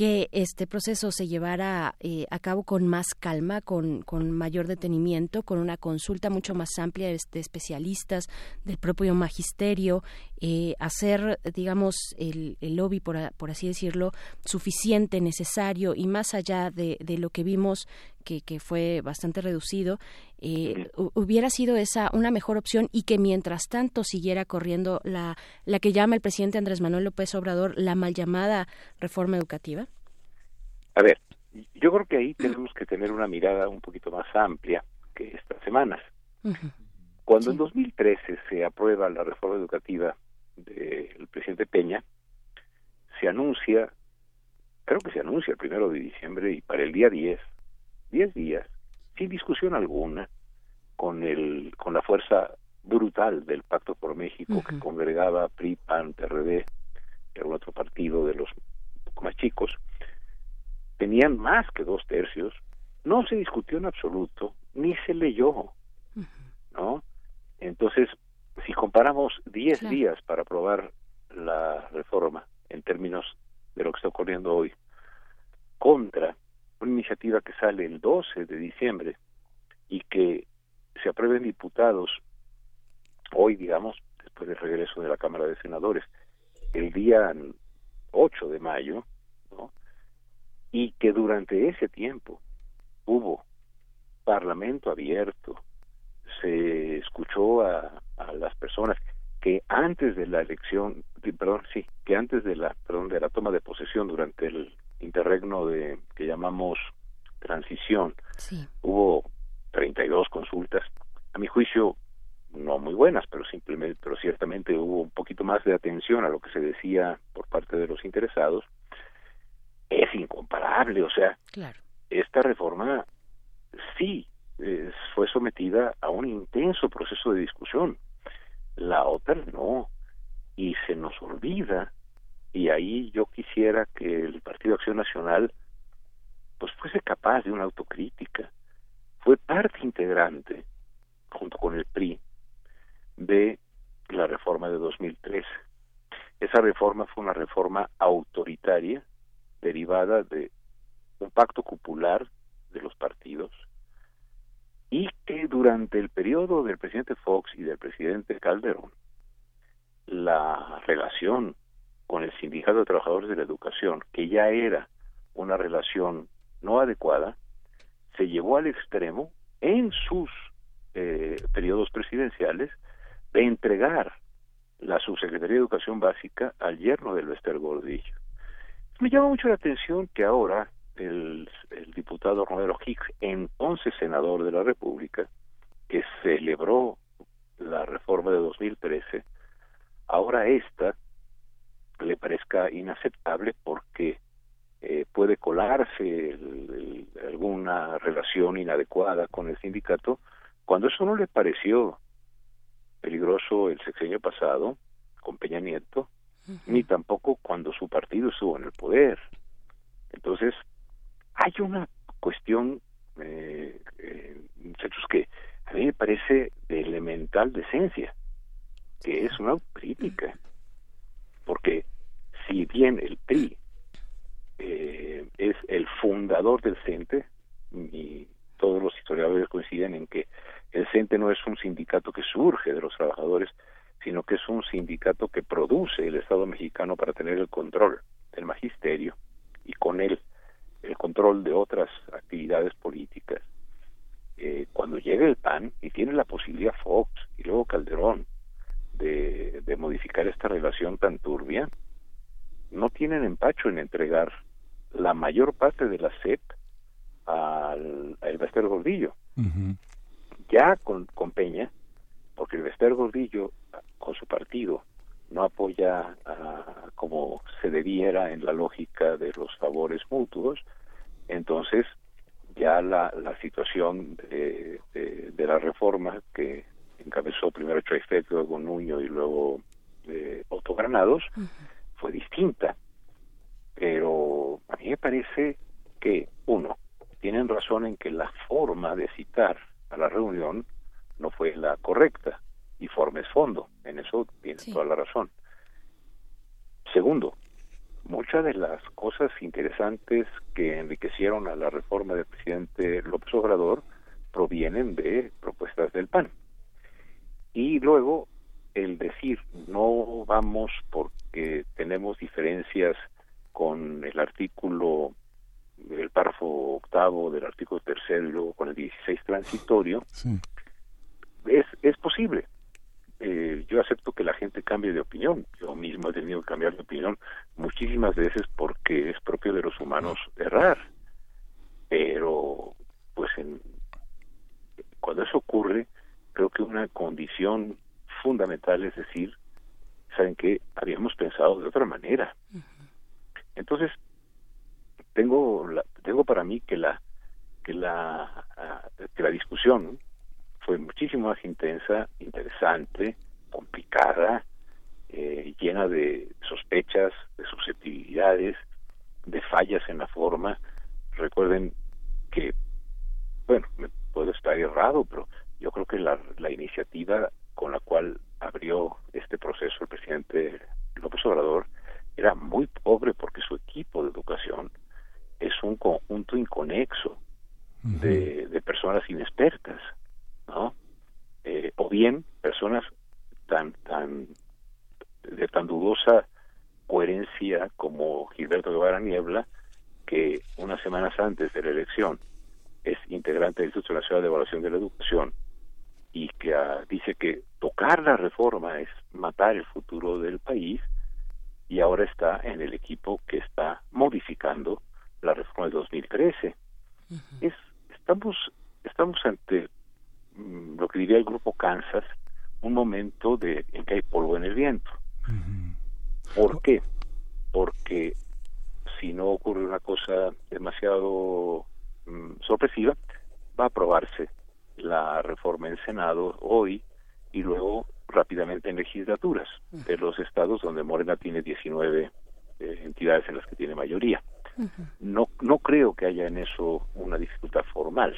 que este proceso se llevara eh, a cabo con más calma, con, con, mayor detenimiento, con una consulta mucho más amplia de, especialistas, del propio magisterio, eh, hacer, digamos, el, el lobby, por, por, así decirlo, suficiente, necesario y más allá de, de lo que vimos que, que, fue bastante reducido, eh, hubiera sido esa una mejor opción y que mientras tanto siguiera corriendo la, la que llama el presidente Andrés Manuel López Obrador la mal llamada reforma educativa? A ver, yo creo que ahí tenemos que tener una mirada un poquito más amplia que estas semanas. Cuando en 2013 se aprueba la reforma educativa del presidente Peña, se anuncia, creo que se anuncia el primero de diciembre y para el día 10, 10 días, sin discusión alguna, con, el, con la fuerza brutal del Pacto por México que congregaba PRI, PAN, PRD y algún otro partido de los poco más chicos, tenían más que dos tercios, no se discutió en absoluto, ni se leyó, ¿no? Entonces, si comparamos 10 días para aprobar la reforma en términos de lo que está ocurriendo hoy, contra una iniciativa que sale el 12 de diciembre y que se aprueben diputados hoy, digamos, después del regreso de la Cámara de Senadores, el día 8 de mayo, ¿no? y que durante ese tiempo hubo parlamento abierto, se escuchó a, a las personas que antes de la elección, perdón, sí, que antes de la, perdón, de la toma de posesión durante el interregno de que llamamos transición, hubo 32 consultas, a mi juicio no muy buenas, pero simplemente, pero ciertamente hubo un poquito más de atención a lo que se decía por parte de los interesados, es incomparable, o sea, esta reforma sí fue sometida a un intenso proceso de discusión, la otra no, y se nos olvida, y ahí yo quisiera que el Partido Acción Nacional pues fuese capaz de una autocrítica, fue parte integrante, junto con el PRI, de la reforma de 2013. Esa reforma fue una reforma autoritaria derivada de un pacto cupular de los partidos y que durante el periodo del presidente Fox y del presidente Calderón la relación con el sindicato de trabajadores de la educación, que ya era una relación no adecuada, se llevó al extremo en sus eh, periodos presidenciales de entregar la subsecretaría de Educación Básica al yerno del Lester Gordillo. Me llama mucho la atención que ahora el, el diputado Romero Hicks, entonces senador de la República, que celebró la reforma de 2013, ahora esta le parezca inaceptable porque eh, puede colarse alguna relación inadecuada con el sindicato cuando eso no le pareció peligroso el sexenio pasado con Peña Nieto ni tampoco cuando su partido estuvo en el poder. Entonces hay una cuestión, eh, eh, muchachos, que a mí me parece de elemental decencia, que es una crítica, porque si bien el PRI eh, es el fundador del CENTE, y todos los historiadores coinciden en que el CENTE no es un sindicato que surge de los trabajadores, sino que es un sindicato que produce el Estado mexicano para tener el control del magisterio y con él el control de otras actividades políticas. Eh, cuando llega el PAN y tiene la posibilidad Fox y luego Calderón de, de modificar esta relación tan turbia, no tienen empacho en entregar la mayor parte de la SEP al, al Bester Gordillo. Ya con, con Peña, porque el Bester Gordillo con su partido no apoya como se debiera en la lógica de los favores mutuos, entonces ya la, la situación de, de, la reforma que encabezó primero Traifet, luego Nuño y luego eh, Otto Granados fue distinta. Pero a mí me parece que, uno, tienen razón en que la forma de citar a la reunión no fue la correcta y forma es fondo. En eso tiene toda la razón. Segundo, muchas de las cosas interesantes que enriquecieron a la reforma del presidente López Obrador provienen de propuestas del PAN. Y luego el decir no vamos porque tenemos diferencias con el artículo el párrafo octavo del artículo tercero y luego con el 16 transitorio es es posible eh, yo acepto que la gente cambie de opinión. Yo mismo he tenido que cambiar de opinión muchísimas veces porque es propio de los humanos errar. Pero, pues, en, cuando eso ocurre, creo que una condición fundamental es decir, ¿saben qué? Habíamos pensado de otra manera. Entonces, tengo, la, tengo para mí que la, que la, ah, que la discusión fue muchísimo más intensa, interesante, complicada, eh, llena de sospechas, de susceptibilidades, de fallas en la forma. Recuerden que, bueno, me puedo estar errado, pero yo creo que la, la iniciativa con la cual abrió este proceso el presidente López Obrador era muy pobre porque su equipo de educación es un conjunto inconexo de, de personas inexpertas ¿no? Eh, o bien personas tan tan de tan dudosa coherencia como Gilberto Guevara Niebla, que unas semanas antes de la elección es integrante del Instituto Nacional de Evaluación de la Educación y que ah, dice que tocar la reforma es matar el futuro del país y ahora está en el equipo que está modificando la reforma de 2013. es, estamos, estamos ante Mm, lo que diría el grupo Kansas, un momento de, en que hay polvo en el viento. ¿Por qué? Porque si no ocurre una cosa demasiado mm, sorpresiva, va a aprobarse la reforma en Senado hoy y luego rápidamente en legislaturas de los estados donde Morena tiene 19 eh, entidades en las que tiene mayoría. No, no creo que haya en eso una dificultad formal.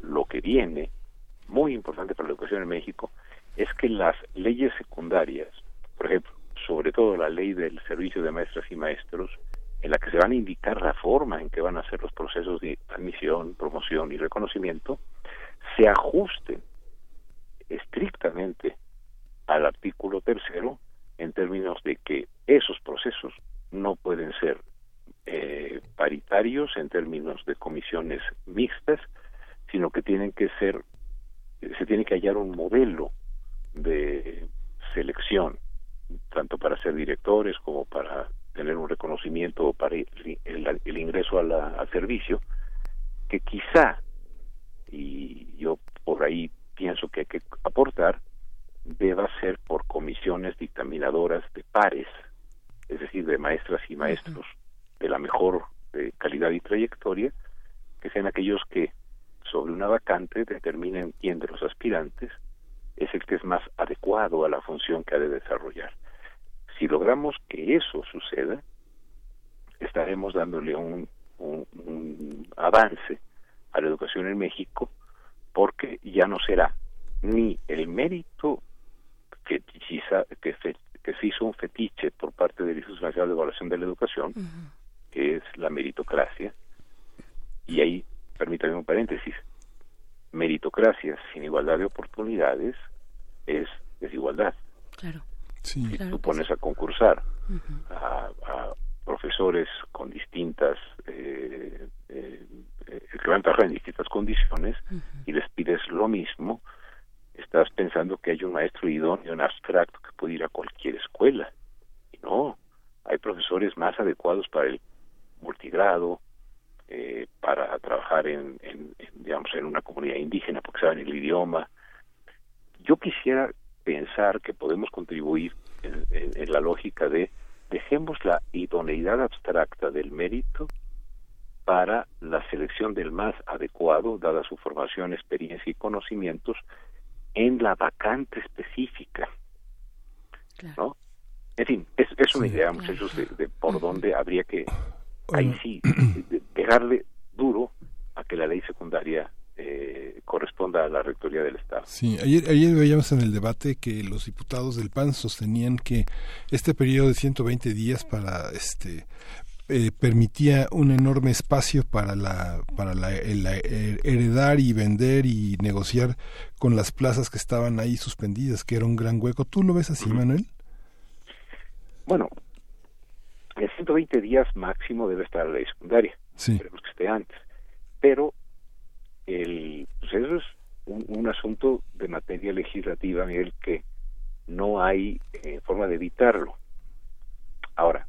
Lo que viene muy importante para la educación en México es que las leyes secundarias, por ejemplo, sobre todo la ley del servicio de maestras y maestros, en la que se van a indicar la forma en que van a ser los procesos de admisión, promoción y reconocimiento, se ajusten estrictamente al artículo tercero en términos de que esos procesos no pueden ser eh, paritarios en términos de comisiones mixtas, sino que tienen que ser se tiene que hallar un modelo de selección, tanto para ser directores como para tener un reconocimiento o para el, ingreso al servicio, que quizá, y yo por ahí pienso que hay que aportar, deba ser por comisiones dictaminadoras de pares, es decir, de maestras y maestros de la mejor eh, calidad y trayectoria, que sean aquellos que sobre una vacante determinen quién de los aspirantes es el que es más adecuado a la función que ha de desarrollar. Si logramos que eso suceda, estaremos dándole un, un, un avance a la educación en México porque ya no será ni el mérito fetichiza, que, fe- que se hizo un fetiche por parte del Instituto Nacional de Evaluación de la Educación, que es la meritocracia, y ahí, permítame un paréntesis, meritocracia sin igualdad de oportunidades es desigualdad. Claro. Sí. Si tú pones a concursar a, a profesores con distintas, eh, eh, eh, que van a trabajar en distintas condiciones y les pides lo mismo, estás pensando que hay un maestro idóneo en abstracto que puede ir a cualquier escuela. Y no, hay profesores más adecuados para el multigrado, eh, para trabajar en, en- en, digamos, en una comunidad indígena porque saben el idioma. Yo quisiera pensar que podemos contribuir en, en- en la lógica de dejemos la idoneidad abstracta del mérito para la selección del más adecuado, dada su formación, experiencia y conocimientos, en la vacante específica. ¿no? En fin, es, es una idea, muchachos, de, de por dónde habría que, ahí sí, de- pegarle duro a que la ley secundaria eh, corresponda a la Rectoría del Estado. Sí, ayer, ayer veíamos en el debate que los diputados del PAN sostenían que este periodo de 120 días para este eh, permitía un enorme espacio para la para la, la- heredar y vender y negociar con las plazas que estaban ahí suspendidas, que era un gran hueco. ¿Tú lo ves así, Manuel? Bueno, en 120 días máximo debe estar la ley secundaria. Sí. Esperemos que esté antes. Pero el, pues eso es un, un asunto de materia legislativa, Miguel, que no hay eh, forma de evitarlo. Ahora,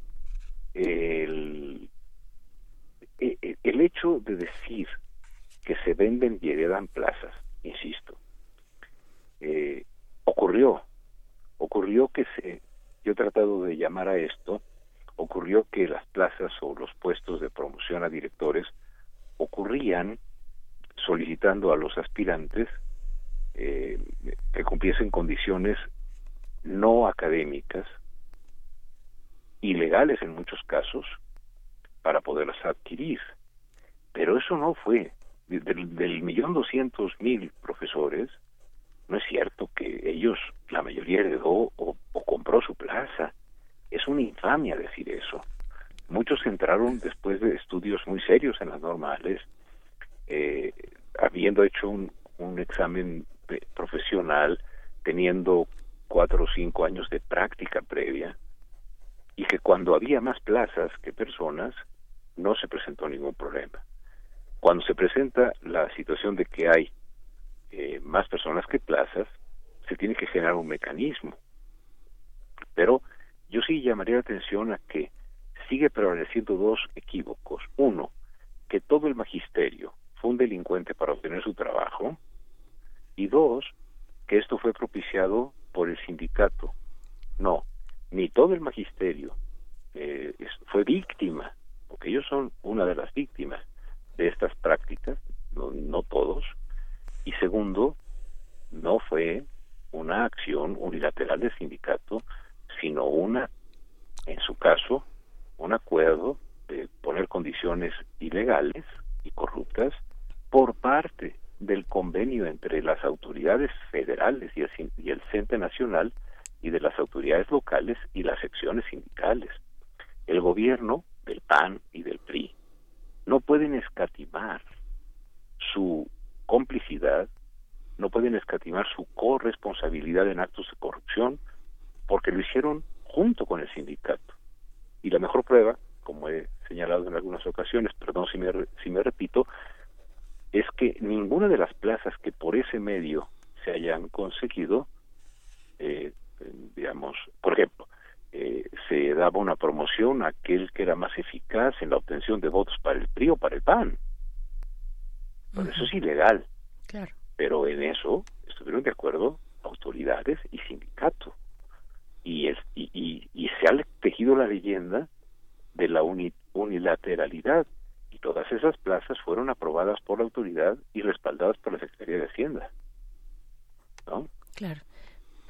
el, e- e- el de decir que se venden y heredan plazas, insisto, eh, ocurrió, ocurrió que se, yo he tratado de llamar a esto, ocurrió que las plazas o los puestos de promoción a directores ocurrían solicitando a los aspirantes eh, que cumpliesen condiciones no académicas, ilegales en muchos casos, para poderlas adquirir. Pero eso no fue. Del, millón doscientos mil profesores, no es cierto que ellos, la mayoría heredó o, compró su plaza. Es una infamia decir eso. Muchos entraron después de estudios muy serios en las normales, eh, habiendo hecho un, examen de- profesional, teniendo cuatro o cinco años de práctica previa, y que cuando había más plazas que personas, no se presentó ningún problema. Cuando se presenta la situación de que hay eh, más personas que plazas, se tiene que generar un mecanismo. Pero yo sí llamaría la atención a que sigue prevaleciendo dos equívocos. Uno, que todo el magisterio fue un delincuente para obtener su trabajo. Y dos, que esto fue propiciado por el sindicato. No, ni todo el magisterio eh, fue víctima, porque ellos son una de las víctimas de estas prácticas, no, no todos. Y segundo, no fue una acción unilateral del sindicato, sino una, en su caso, un acuerdo de poner condiciones ilegales y corruptas por parte del convenio entre las autoridades federales y el, y el CENTE nacional y de las autoridades locales y las secciones sindicales. El gobierno del PAN y del PRI no pueden escatimar su complicidad, no pueden escatimar su corresponsabilidad en actos de corrupción, porque lo hicieron junto con el sindicato. Y la mejor prueba, como he señalado en algunas ocasiones, perdón si me, si me repito, es que ninguna de las plazas que por ese medio se hayan conseguido, eh, digamos, por ejemplo, eh, se daba una promoción a aquel que era más eficaz en la obtención de votos para el PRI o para el PAN. Pero eso es ilegal. Claro. Pero en eso estuvieron de acuerdo autoridades y sindicato. Y, es, y, y, y se ha tejido la leyenda de la uni- unilateralidad. Y todas esas plazas fueron aprobadas por la autoridad y respaldadas por la Secretaría de Hacienda. ¿No? Claro.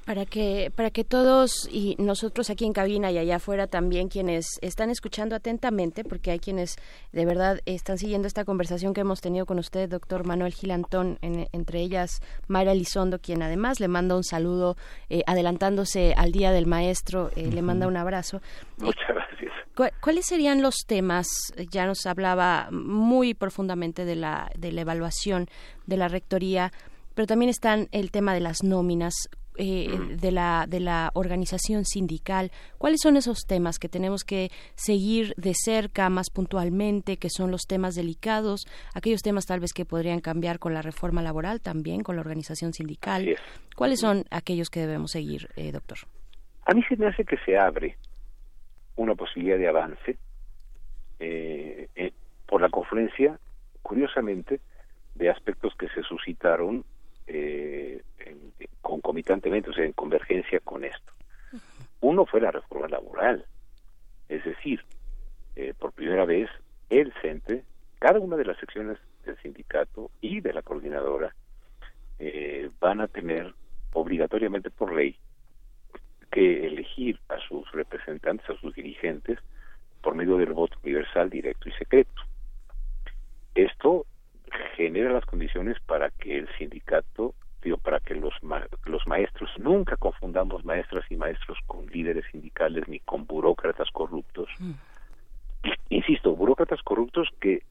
Para que, para que todos y nosotros aquí en cabina y allá afuera también quienes están escuchando atentamente, porque hay quienes de verdad están siguiendo esta conversación que hemos tenido con usted, doctor Manuel Gilantón, en- entre ellas Mayra Elizondo, quien además le manda un saludo eh, adelantándose al Día del Maestro, eh, le manda un abrazo. Muchas gracias. ¿Cu- ¿Cuáles serían los temas? Ya nos hablaba muy profundamente de la, de la evaluación de la rectoría, pero también están el tema de las nóminas. Eh, de la de la organización sindical cuáles son esos temas que tenemos que seguir de cerca más puntualmente que son los temas delicados aquellos temas tal vez que podrían cambiar con la reforma laboral también con la organización sindical. Cuáles son aquellos que debemos seguir eh, doctor A mí se me hace que se abre una posibilidad de avance eh, eh, por la confluencia, curiosamente, de aspectos que se suscitaron eh, en- concomitantemente, o sea, en convergencia con esto. Uno fue la reforma laboral, es decir, eh, por primera vez el CENTE, cada una de las secciones del sindicato y de la coordinadora eh, van a tener obligatoriamente por ley que elegir a sus representantes, a sus dirigentes, por medio del voto universal, directo y secreto. Esto genera las condiciones para que el sindicato, para que los, ma- los maestros, nunca confundamos maestras y maestros con líderes sindicales ni con burócratas corruptos. Insisto, burócratas corruptos que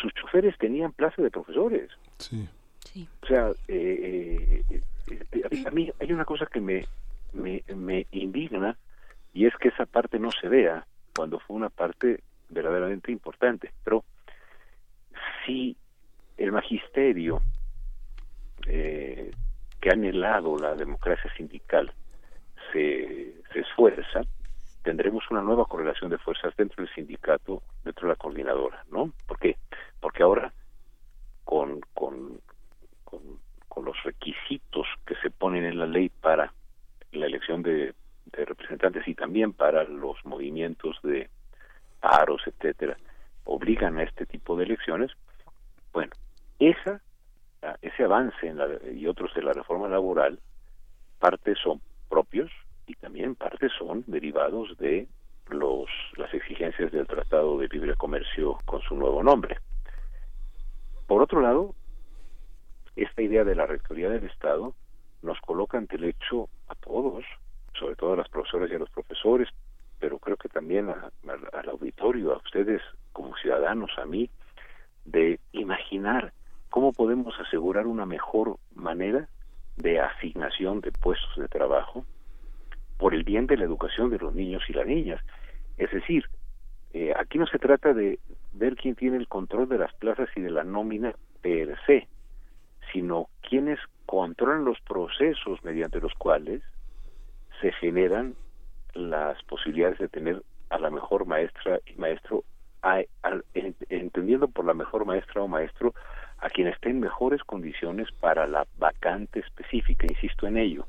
sus choferes tenían plaza de profesores. Sí. O sea, eh, eh, eh, a mí hay una cosa que me, me, me indigna y es que esa parte no se vea cuando fue una parte verdaderamente importante. Pero si el magisterio eh, que ha anhelado la democracia sindical se, esfuerza, tendremos una nueva correlación de fuerzas dentro del sindicato, dentro de la coordinadora, ¿no? ¿Por qué? Porque ahora con, con, con, los requisitos que se ponen en la ley para la elección de, de representantes y también para los movimientos de paros, etcétera, obligan a este tipo de elecciones, bueno, esa, ese avance en la, y otros de la reforma laboral, parte son propios y también parte son derivados de los las exigencias del Tratado de Libre Comercio con su nuevo nombre. Por otro lado, esta idea de la rectoría del Estado nos coloca ante el hecho a todos, sobre todo a las profesoras y a los profesores, pero creo que también al auditorio, a ustedes como ciudadanos, a mí, de imaginar cómo podemos asegurar una mejor manera de asignación de puestos de trabajo por el bien de la educación de los niños y las niñas. Es decir, eh, aquí no se trata de ver quién tiene el control de las plazas y de la nómina per se, sino quienes controlan los procesos mediante los cuales se generan las posibilidades de tener a la mejor maestra y maestro, a- en- entendiendo por la mejor maestra o maestro a quien esté en mejores condiciones para la vacante específica, insisto en ello.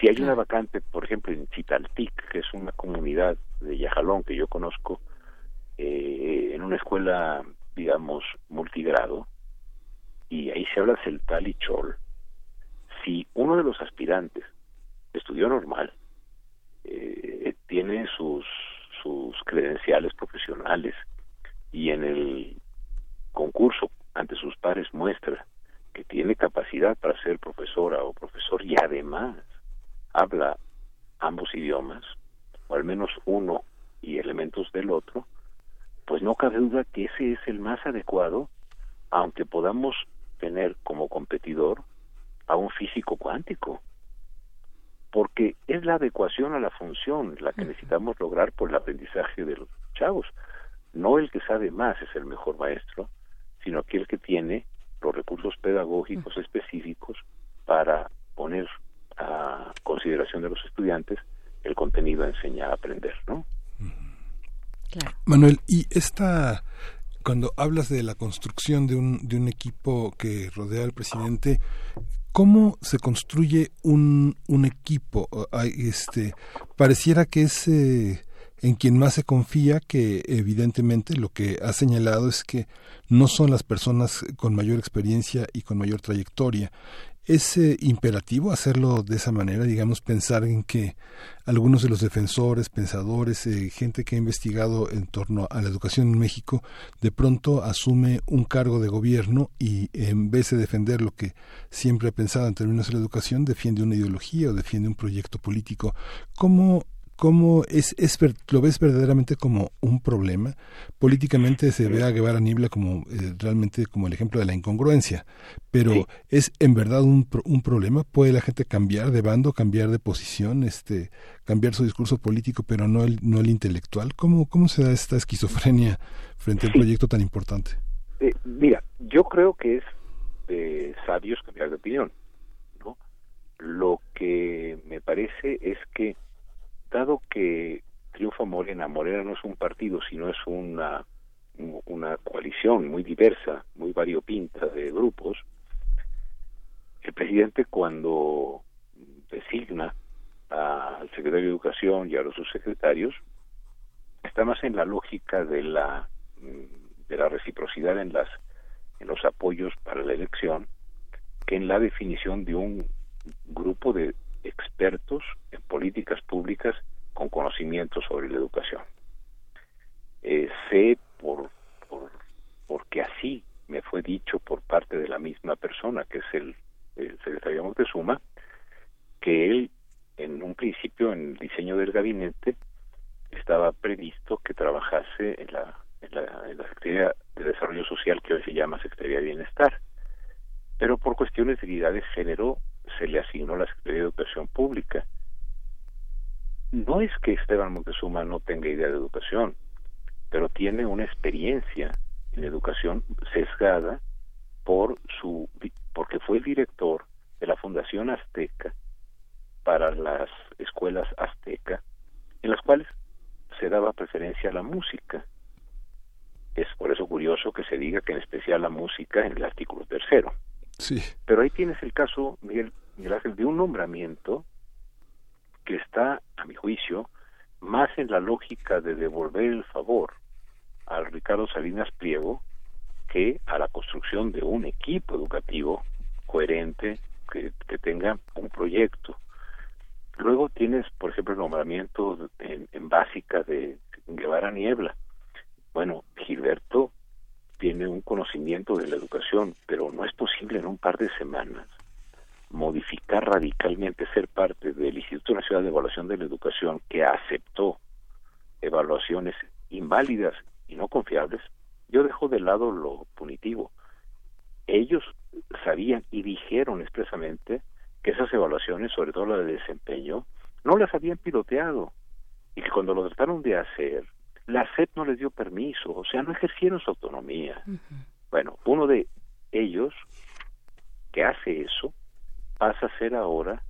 Si hay una vacante, por ejemplo, en Chitaltic, que es una comunidad de Yajalón que yo conozco, eh, en una escuela, digamos, multigrado, y ahí se habla celtal y chol, si uno de los aspirantes estudió normal, eh, tiene sus, sus credenciales profesionales y en el concurso ante sus pares muestra que tiene capacidad para ser profesora o profesor y además habla ambos idiomas, o al menos uno y elementos del otro, pues no cabe duda que ese es el más adecuado, aunque podamos tener como competidor a un físico cuántico, porque es la adecuación a la función la que necesitamos lograr por el aprendizaje de los chavos. No el que sabe más es el mejor maestro, sino aquel que tiene los recursos pedagógicos específicos para poner a consideración de los estudiantes el contenido a enseñar a aprender, ¿no? Manuel, y esta, cuando hablas de la construcción de un, de un equipo que rodea al presidente, ¿cómo se construye un, un equipo? Este, pareciera que es eh, en quien más se confía, que evidentemente lo que ha señalado es que no son las personas con mayor experiencia y con mayor trayectoria. ¿Es eh, imperativo hacerlo de esa manera? Digamos, pensar en que algunos de los defensores, pensadores, eh, gente que ha investigado en torno a la educación en México, de pronto asume un cargo de gobierno y en vez de defender lo que siempre ha pensado en términos de la educación, defiende una ideología o defiende un proyecto político. ¿Cómo cómo es, es lo ves verdaderamente como un problema. Políticamente se ve a Guevara Nibla como eh, realmente como el ejemplo de la incongruencia pero es en verdad un, un problema. Puede la gente cambiar de bando cambiar de posición este cambiar su discurso político pero no el no el intelectual. Cómo cómo se da esta esquizofrenia frente a un proyecto tan importante eh, mira yo creo que es de sabios cambiar de opinión no lo que me parece es que dado que triunfa Morena, Morena no es un partido, sino es una, una coalición muy diversa, muy variopinta de grupos, el presidente cuando designa al secretario de Educación y a los subsecretarios, está más en la lógica de la de la reciprocidad en las en los apoyos para la elección que en la definición de un grupo de expertos en políticas públicas con conocimiento sobre la educación. Eh, sé por, por, porque así me fue dicho por parte de la misma persona, que es el, secretario Montezuma, que él en un principio en el diseño del gabinete estaba previsto que trabajase en la, en la, en la Secretaría de Desarrollo Social que hoy se llama Secretaría de Bienestar. Pero por cuestiones de de género se le asignó la Secretaría de Educación Pública. No es que Esteban Montezuma no tenga idea de educación, pero tiene una experiencia en educación sesgada por su porque fue el director de la Fundación Azteca para las escuelas azteca en las cuales se daba preferencia a la música. Es por eso curioso que se diga que en especial la música en el artículo tercero. Sí. Pero ahí tienes el caso, Miguel, Miguel Ángel, de un nombramiento que está, a mi juicio, más en la lógica de devolver el favor al Ricardo Salinas Pliego que a la construcción de un equipo educativo coherente que, que tenga un proyecto. Luego tienes, por ejemplo, el nombramiento en, en básica de Guevara Niebla. Bueno, Gilberto tiene un conocimiento de la educación, pero no es posible en un par de semanas modificar radicalmente ser parte del Instituto Nacional de Evaluación de la Educación que aceptó evaluaciones inválidas y no confiables, yo dejo de lado lo punitivo. Ellos sabían y dijeron expresamente que esas evaluaciones, sobre todo la de desempeño, no las habían piloteado y que cuando lo trataron de hacer, la SEP no les dio permiso, o sea, no ejercieron su autonomía. Bueno, uno de ellos que hace eso pasa a ser ahora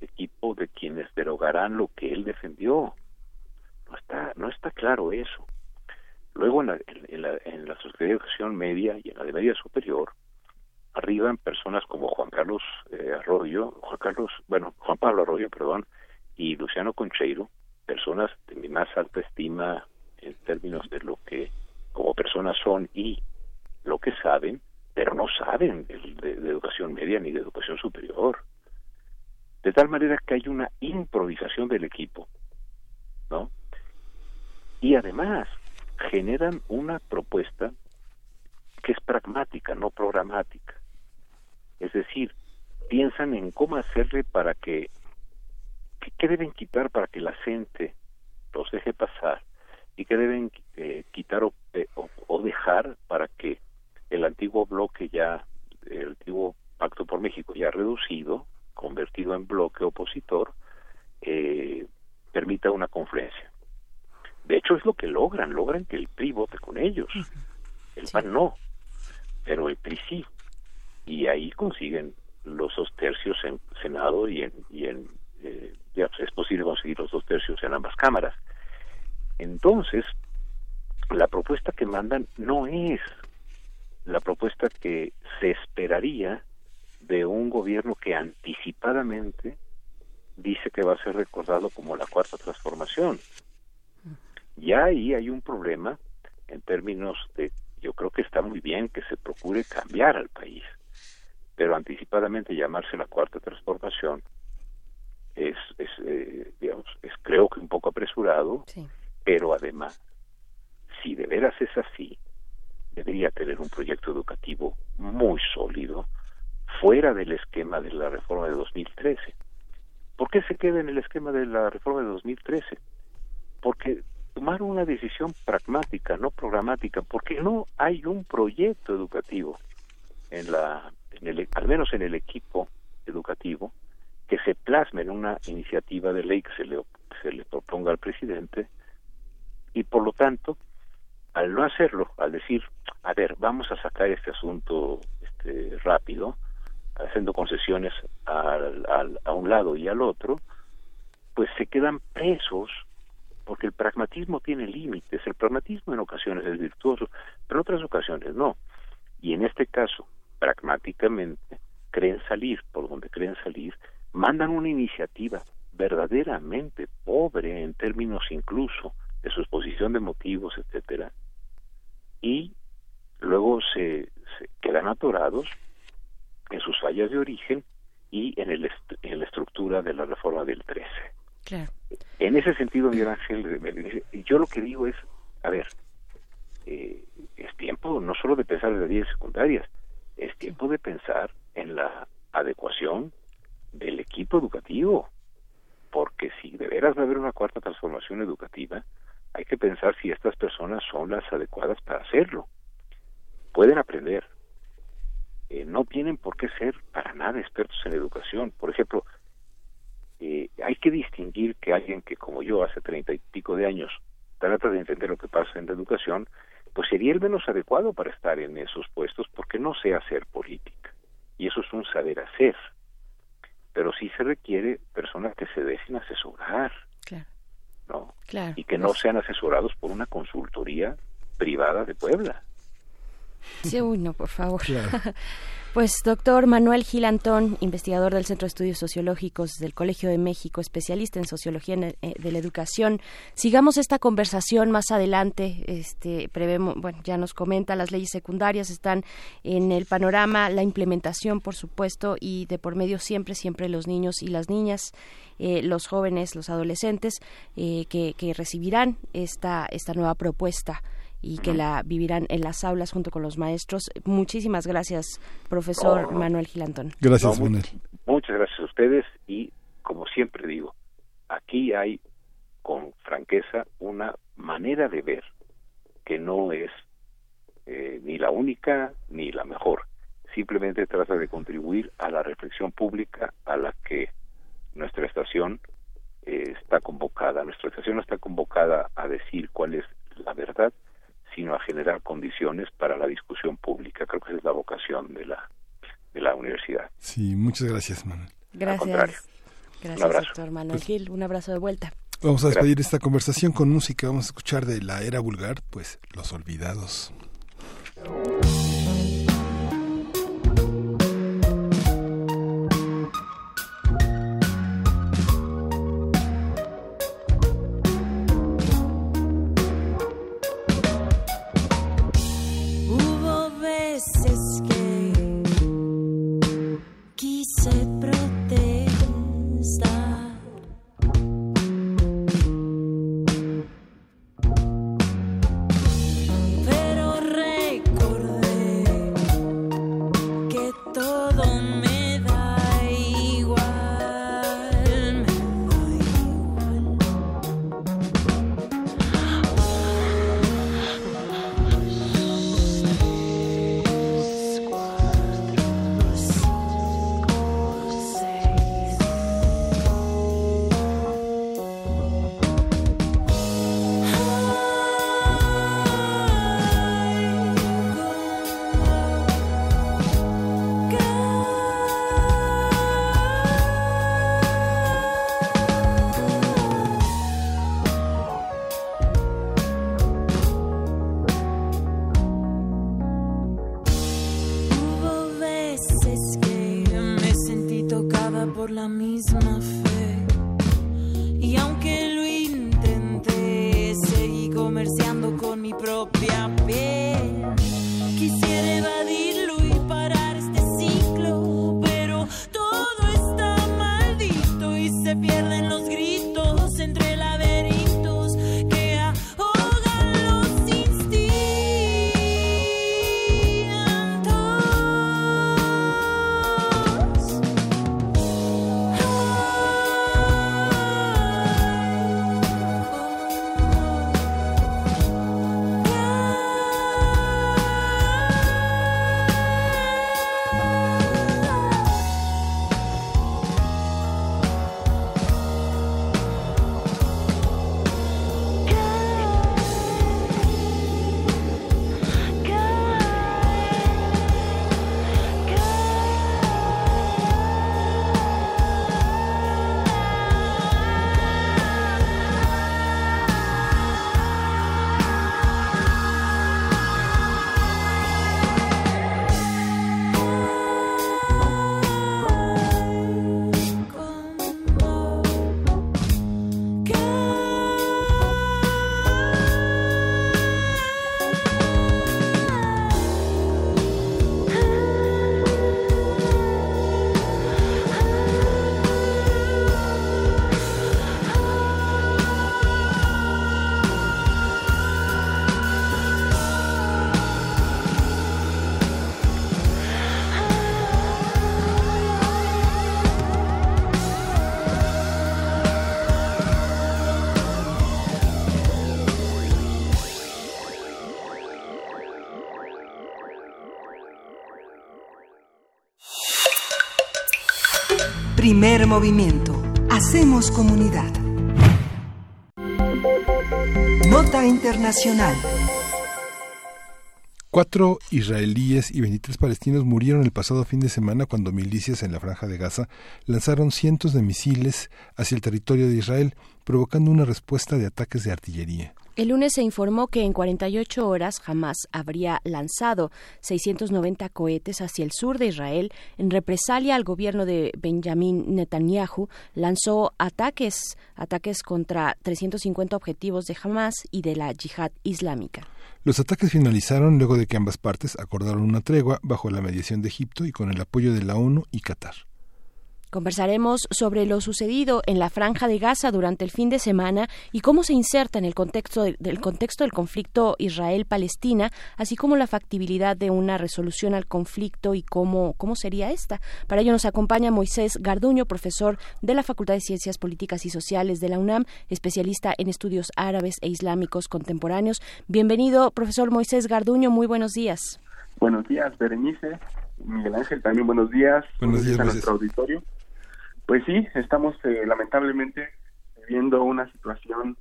equipo de quienes derogarán lo que él defendió. No está, no está claro eso. Luego en la, en, la, en la Media y en la de Media Superior, arriban personas como Juan Carlos eh, Arroyo, Juan Carlos, bueno, Juan Pablo Arroyo, perdón, y Luciano Concheiro, personas de mi más alta estima en términos de lo que como personas son y lo que saben, pero no saben de, de, educación media ni de educación superior. De tal manera que hay una improvisación del equipo, ¿no? Y además generan una propuesta que es pragmática, no programática. Es decir, piensan en cómo hacerle para que, qué deben quitar para que la gente los deje pasar y qué deben eh, quitar o, eh, o, o, dejar para que el antiguo bloque ya, el antiguo Pacto por México ya reducido, convertido en bloque opositor, eh, permita una confluencia. De hecho es lo que logran, logran que el PRI vote con ellos, el sí. PAN no, pero el PRI sí, y ahí consiguen los dos tercios en Senado y en, y en eh, ya, pues es posible conseguir los dos tercios en ambas cámaras. Entonces, la propuesta que mandan no es la propuesta que se esperaría de un gobierno que anticipadamente dice que va a ser recordado como la cuarta transformación. Ya ahí hay un problema en términos de, yo creo que está muy bien que se procure cambiar al país, pero anticipadamente llamarse la cuarta transformación es, es eh, digamos, es creo que un poco apresurado, pero además, si de veras es así, debería tener un proyecto educativo muy sólido, fuera del esquema de la reforma de 2013. ¿Por qué se queda en el esquema de la reforma de 2013? Porque tomaron una decisión pragmática, no programática, porque no hay un proyecto educativo en la, en el, al menos en el equipo educativo, que se plasme en una iniciativa de ley que se le, se le proponga al presidente y por lo tanto, al no hacerlo, al decir, a ver, vamos a sacar este asunto este, rápido, haciendo concesiones al, a un lado y al otro, pues se quedan presos porque el pragmatismo tiene límites. El pragmatismo en ocasiones es virtuoso, pero en otras ocasiones no. Y en este caso, pragmáticamente, creen salir por donde creen salir, mandan una iniciativa verdaderamente pobre en términos incluso de su exposición de motivos, etcétera, y luego se, se quedan atorados en sus fallas de origen y en, el en la estructura de la reforma del 13. En ese sentido, Miguel Ángel, yo lo que digo es, a ver, eh, es tiempo no solo de pensar en las leyes secundarias, es tiempo de pensar en la adecuación del equipo educativo, porque si de veras va a haber una cuarta transformación educativa, hay que pensar si estas personas son las adecuadas para hacerlo. Pueden aprender, eh, no tienen por qué ser para nada expertos en educación. Por ejemplo, eh, hay que distinguir que alguien que como yo hace treinta y pico de años trata de entender lo que pasa en la educación, pues sería el menos adecuado para estar en esos puestos porque no sé hacer política. Y eso es un saber hacer. Pero sí se requiere personas que se dejen asesorar. ¿No? Y que no sean asesorados por una consultoría privada de Puebla. Sí, uy, no, por favor. *laughs* Pues doctor Manuel Gilantón, investigador del Centro de Estudios Sociológicos del Colegio de México, especialista en sociología eh, de la educación. Sigamos esta conversación más adelante. Este, prevemos, bueno, ya nos comenta, las leyes secundarias están en el panorama, la implementación, por supuesto, y de por medio siempre, siempre los niños y las niñas, eh, los jóvenes, los adolescentes, eh, que, que recibirán esta, esta nueva propuesta y que la vivirán en las aulas junto con los maestros. Muchísimas gracias, profesor Manuel Gilantón. Gracias, Manuel. Muchas gracias a ustedes y, como siempre digo, aquí hay con franqueza una manera de ver que no es eh, ni la única ni la mejor. Simplemente trata de contribuir a la reflexión pública a la que nuestra estación eh, está convocada. Nuestra estación está convocada a decir cuál es la verdad sino a generar condiciones para la discusión pública. Creo que esa es la vocación de la, de la universidad. Sí, muchas gracias, Manuel. Gracias. Gracias, doctor Manuel Gil. Un abrazo de vuelta. Vamos a despedir esta conversación con música. Vamos a escuchar de la era vulgar, pues, Los Olvidados. Primer movimiento. Hacemos comunidad. Nota Internacional. Cuatro israelíes y 23 palestinos murieron el pasado fin de semana cuando milicias en la franja de Gaza lanzaron cientos de misiles hacia el territorio de Israel, provocando una respuesta de ataques de artillería. El lunes se informó que en 48 horas jamás habría lanzado 690 cohetes hacia el sur de Israel. En represalia al gobierno de Benjamin Netanyahu lanzó ataques, ataques contra 350 objetivos de Hamas y de la yihad islámica. Los ataques finalizaron luego de que ambas partes acordaron una tregua bajo la mediación de Egipto y con el apoyo de la ONU y Qatar. Conversaremos sobre lo sucedido en la franja de Gaza durante el fin de semana y cómo se inserta en el contexto de- del contexto del conflicto Israel-Palestina, así como la factibilidad de una resolución al conflicto y cómo, cómo sería esta. Para ello nos acompaña Moisés Garduño, profesor de la Facultad de Ciencias Políticas y Sociales de la UNAM, especialista en estudios árabes e islámicos contemporáneos. Bienvenido, profesor Moisés Garduño, muy buenos días. Buenos días, Berenice. Miguel Ángel, también buenos días. Buenos días, a nuestro auditorio. Pues sí, estamos eh, lamentablemente viviendo una situación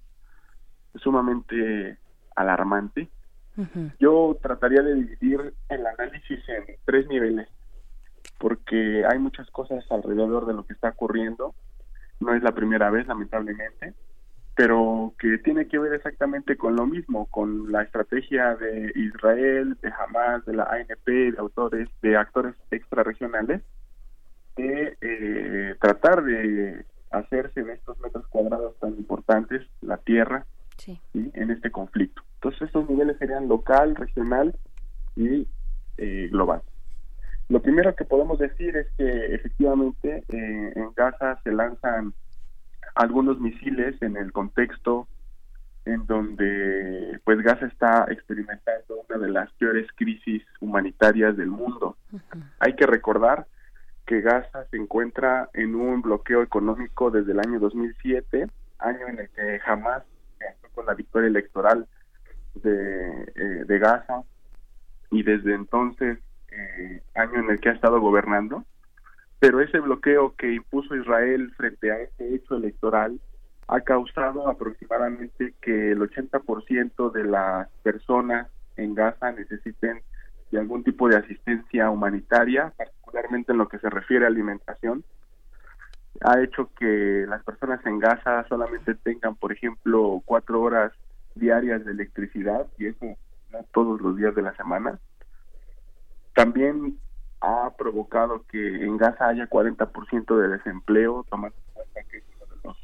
sumamente alarmante. Yo trataría de dividir el análisis en tres niveles, porque hay muchas cosas alrededor de lo que está ocurriendo. No es la primera vez, lamentablemente, pero que tiene que ver exactamente con lo mismo, con la estrategia de Israel, de Hamas, de la ANP, de autores, de actores extrarregionales, de eh, tratar de hacerse de estos metros cuadrados tan importantes la tierra ¿sí? en este conflicto. Entonces estos niveles serían local, regional y eh, global. Lo primero que podemos decir es que efectivamente eh, en Gaza se lanzan algunos misiles en el contexto en donde pues Gaza está experimentando una de las peores crisis humanitarias del mundo. Hay que recordar que Gaza se encuentra en un bloqueo económico desde el año 2007, año en el que jamás con la victoria electoral de, eh, de Gaza y desde entonces eh, año en el que ha estado gobernando. Pero ese bloqueo que impuso Israel frente a ese hecho electoral ha causado aproximadamente que el 80% de las personas en Gaza necesiten de algún tipo de asistencia humanitaria, particularmente en lo que se refiere a alimentación. Ha hecho que las personas en Gaza solamente tengan, por ejemplo, cuatro horas diarias de electricidad, y eso no todos los días de la semana. También ha provocado que en Gaza haya 40% de desempleo, tomando en cuenta que es uno de los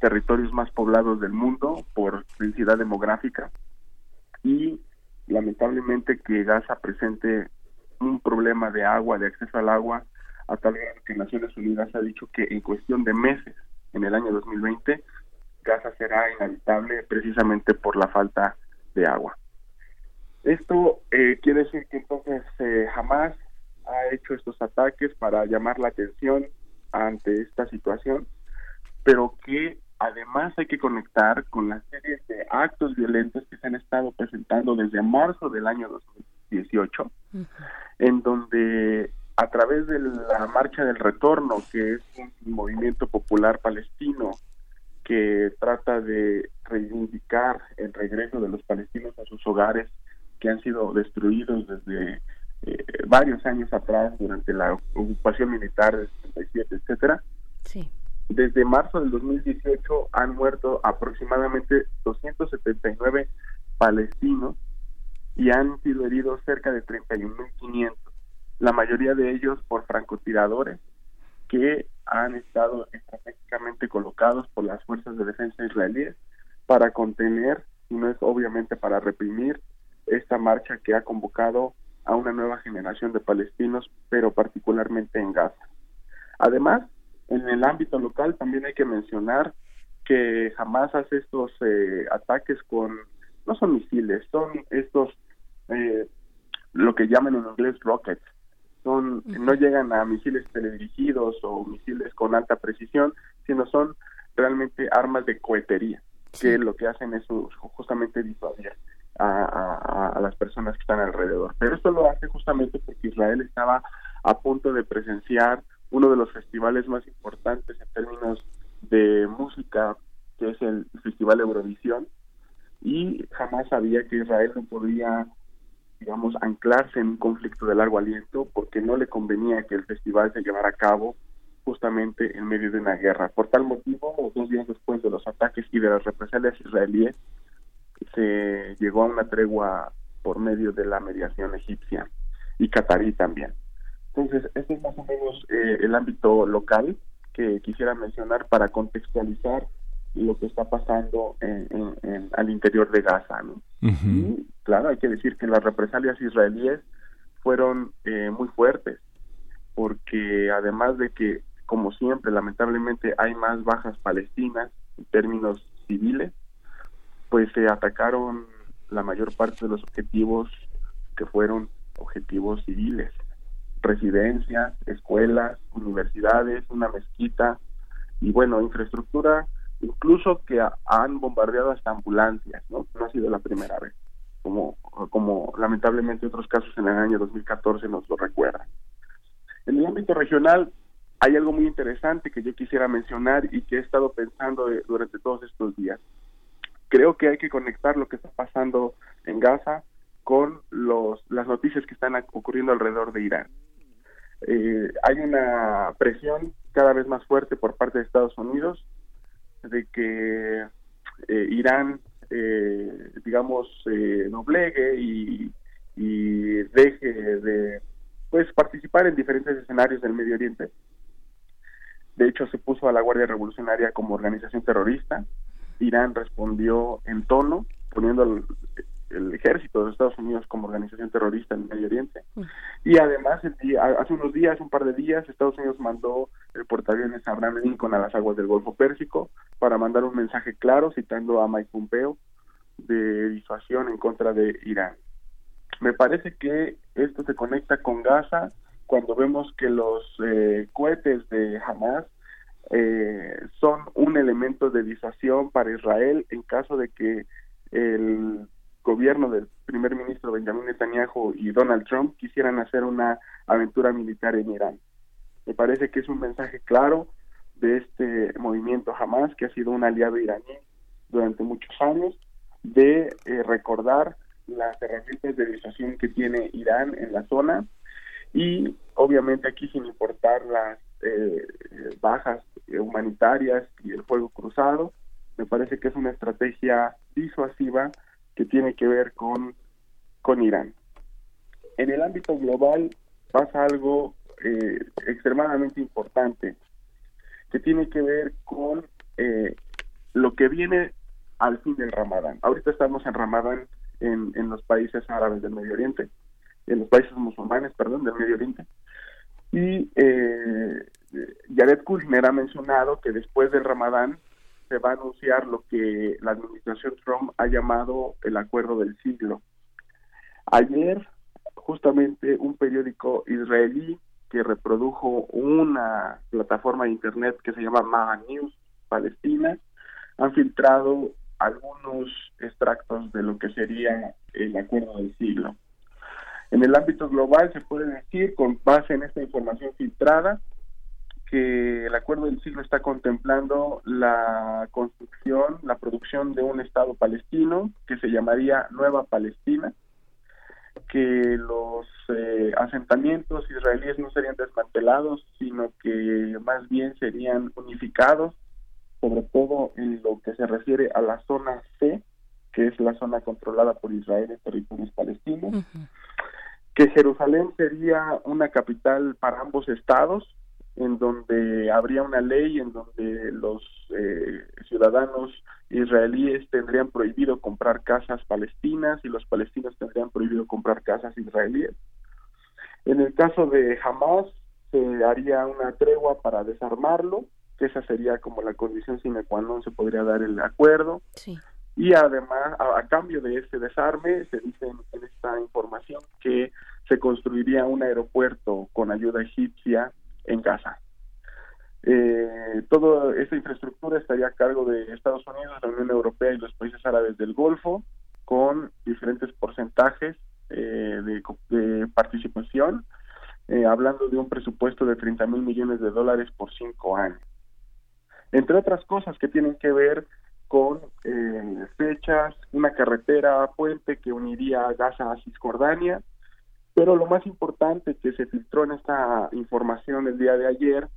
territorios más poblados del mundo por densidad demográfica y lamentablemente que Gaza presente un problema de agua, de acceso al agua, a tal grado que Naciones Unidas ha dicho que en cuestión de meses en el año 2020, Gaza será inhabitable precisamente por la falta de agua. Esto eh, quiere decir que entonces eh, jamás ha hecho estos ataques para llamar la atención ante esta situación, pero que además hay que conectar con la serie de actos violentos que se han estado presentando desde marzo del año 2018, en donde a través de la Marcha del Retorno, que es un movimiento popular palestino que trata de reivindicar el regreso de los palestinos a sus hogares que han sido destruidos desde eh, varios años atrás durante la ocupación militar del 77, etcétera. Sí. Desde marzo del 2018 han muerto aproximadamente 279 palestinos y han sido heridos cerca de 31.500, la mayoría de ellos por francotiradores que han estado estratégicamente colocados por las fuerzas de defensa israelíes para contener, y no es obviamente para reprimir, esta marcha que ha convocado a una nueva generación de palestinos, pero particularmente en Gaza. Además, en el ámbito local también hay que mencionar que jamás hace estos eh, ataques con, no son misiles, son estos, eh, lo que llaman en inglés rockets, son, no llegan a misiles teledirigidos o misiles con alta precisión, sino son realmente armas de cohetería, que lo que hacen es justamente disuadir a, las personas que están alrededor. Pero esto lo hace justamente porque Israel estaba a punto de presenciar uno de los festivales más importantes en términos de música, que es el Festival Eurovisión, y jamás sabía que Israel no podía, digamos, anclarse en un conflicto de largo aliento porque no le convenía que el festival se llevara a cabo justamente en medio de una guerra. Por tal motivo, dos días después de los ataques y de las represalias israelíes, se llegó a una tregua por medio de la mediación egipcia y catarí también. Entonces, este es más o menos eh, el ámbito local que quisiera mencionar para contextualizar lo que está pasando en, al interior de Gaza. ¿no? Y claro, hay que decir que las represalias israelíes fueron eh, muy fuertes, porque además de que, como siempre, lamentablemente hay más bajas palestinas en términos civiles, pues se atacaron la mayor parte de los objetivos que fueron objetivos civiles, residencias, escuelas, universidades, una mezquita y bueno, infraestructura, incluso que han bombardeado hasta ambulancias, ¿no? No ha sido la primera vez, como, como lamentablemente otros casos en el año 2014 nos lo recuerdan. En el ámbito regional hay algo muy interesante que yo quisiera mencionar y que he estado pensando durante todos estos días creo que hay que conectar lo que está pasando en Gaza con los, las noticias que están ocurriendo alrededor de Irán. Eh, hay una presión cada vez más fuerte por parte de Estados Unidos de que eh, Irán, eh, digamos, doblegue y, y deje de pues participar en diferentes escenarios del Medio Oriente. De hecho, se puso a la Guardia Revolucionaria como organización terrorista. Irán respondió en tono, poniendo el, ejército de Estados Unidos como organización terrorista en el Medio Oriente. Y además, el día, hace unos días, un par de días, Estados Unidos mandó el portaaviones Abraham Lincoln a las aguas del Golfo Pérsico para mandar un mensaje claro citando a Mike Pompeo de disuasión en contra de Irán. Me parece que esto se conecta con Gaza cuando vemos que los eh, cohetes de Hamas eh, son un elemento de disuasión para Israel en caso de que el gobierno del primer ministro Benjamin Netanyahu y Donald Trump quisieran hacer una aventura militar en Irán. Me parece que es un mensaje claro de este movimiento Hamas, que ha sido un aliado iraní durante muchos años, de eh, recordar las herramientas de disuasión que tiene Irán en la zona y obviamente aquí sin importar las eh, bajas humanitarias y el fuego cruzado. Me parece que es una estrategia disuasiva que tiene que ver con, con Irán. En el ámbito global pasa algo eh, extremadamente importante que tiene que ver con eh, lo que viene al fin del Ramadán. Ahorita estamos en Ramadán en, en los países árabes del Medio Oriente, en los países musulmanes, perdón, del Medio Oriente. Y eh, Jared Kushner ha mencionado que después del Ramadán se va a anunciar lo que la administración Trump ha llamado el acuerdo del siglo. Ayer, justamente un periódico israelí que reprodujo una plataforma de internet que se llama Maha News Palestina, han filtrado algunos extractos de lo que sería el acuerdo del siglo. En el ámbito global se puede decir, con base en esta información filtrada, que el acuerdo del siglo está contemplando la construcción, la producción de un Estado palestino que se llamaría Nueva Palestina, que los eh, asentamientos israelíes no serían desmantelados, sino que más bien serían unificados, sobre todo en lo que se refiere a la zona C, que es la zona controlada por Israel en territorios palestinos, que Jerusalén sería una capital para ambos estados, en donde habría una ley en donde los eh, ciudadanos israelíes tendrían prohibido comprar casas palestinas y los palestinos tendrían prohibido comprar casas israelíes. En el caso de Hamas se haría una tregua para desarmarlo, que esa sería como la condición sine qua non se podría dar el acuerdo. Y además, a, cambio de ese desarme, se dice en esta información que se construiría un aeropuerto con ayuda egipcia en Gaza. Eh, toda esta infraestructura estaría a cargo de Estados Unidos, la Unión Europea y los países árabes del Golfo, con diferentes porcentajes eh, de, participación, eh, hablando de un presupuesto de 30 mil millones de dólares por cinco años. Entre otras cosas que tienen que ver con fechas, una carretera puente que uniría Gaza a Cisjordania, pero lo más importante que se filtró en esta información el día de ayer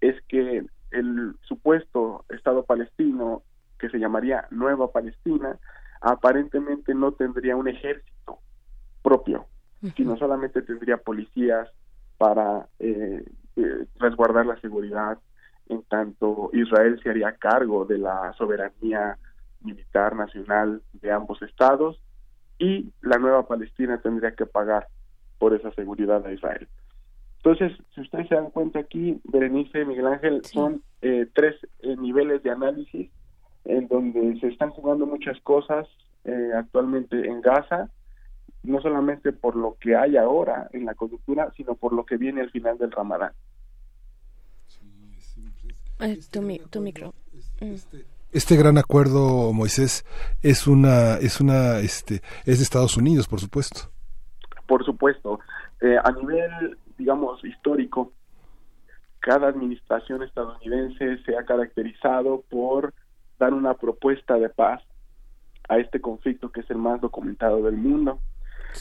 es que el supuesto Estado palestino, que se llamaría Nueva Palestina, aparentemente no tendría un ejército propio, sino solamente tendría policías para eh, eh, resguardar la seguridad, en tanto Israel se haría cargo de la soberanía militar nacional de ambos estados y la nueva Palestina tendría que pagar por esa seguridad a Israel. Entonces, si ustedes se dan cuenta aquí, Berenice, Miguel Ángel, son eh, tres eh, niveles de análisis en donde se están jugando muchas cosas eh, actualmente en Gaza, no solamente por lo que hay ahora en la coyuntura, sino por lo que viene al final del Ramadán. tu, micro. Mm. Este, este gran acuerdo, Moisés, es una, es una, este, es de Estados Unidos, por supuesto. Por supuesto. Eh, a nivel, digamos, histórico, cada administración estadounidense se ha caracterizado por dar una propuesta de paz a este conflicto que es el más documentado del mundo.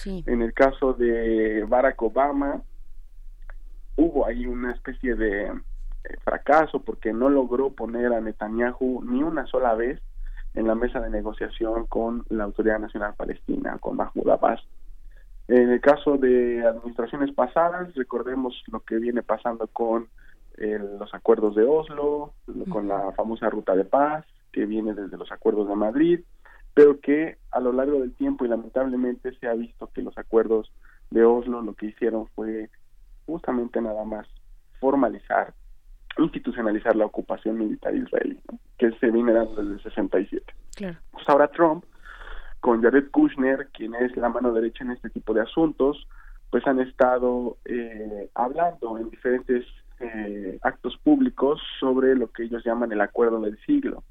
En el caso de Barack Obama, hubo ahí una especie de fracaso porque no logró poner a Netanyahu ni una sola vez en la mesa de negociación con la Autoridad Nacional Palestina, con Mahmoud Abbas. En el caso de administraciones pasadas, recordemos lo que viene pasando con eh, los acuerdos de Oslo, con la famosa ruta de paz, que viene desde los acuerdos de Madrid, pero que a lo largo del tiempo y lamentablemente se ha visto que los acuerdos de Oslo lo que hicieron fue justamente nada más formalizar institucionalizar la ocupación militar israelí, que se viene dando desde el 67. Claro. Pues ahora Trump, con Jared Kushner, quien es la mano derecha en este tipo de asuntos, pues han estado eh, hablando en diferentes eh, actos públicos sobre lo que ellos llaman el acuerdo del siglo.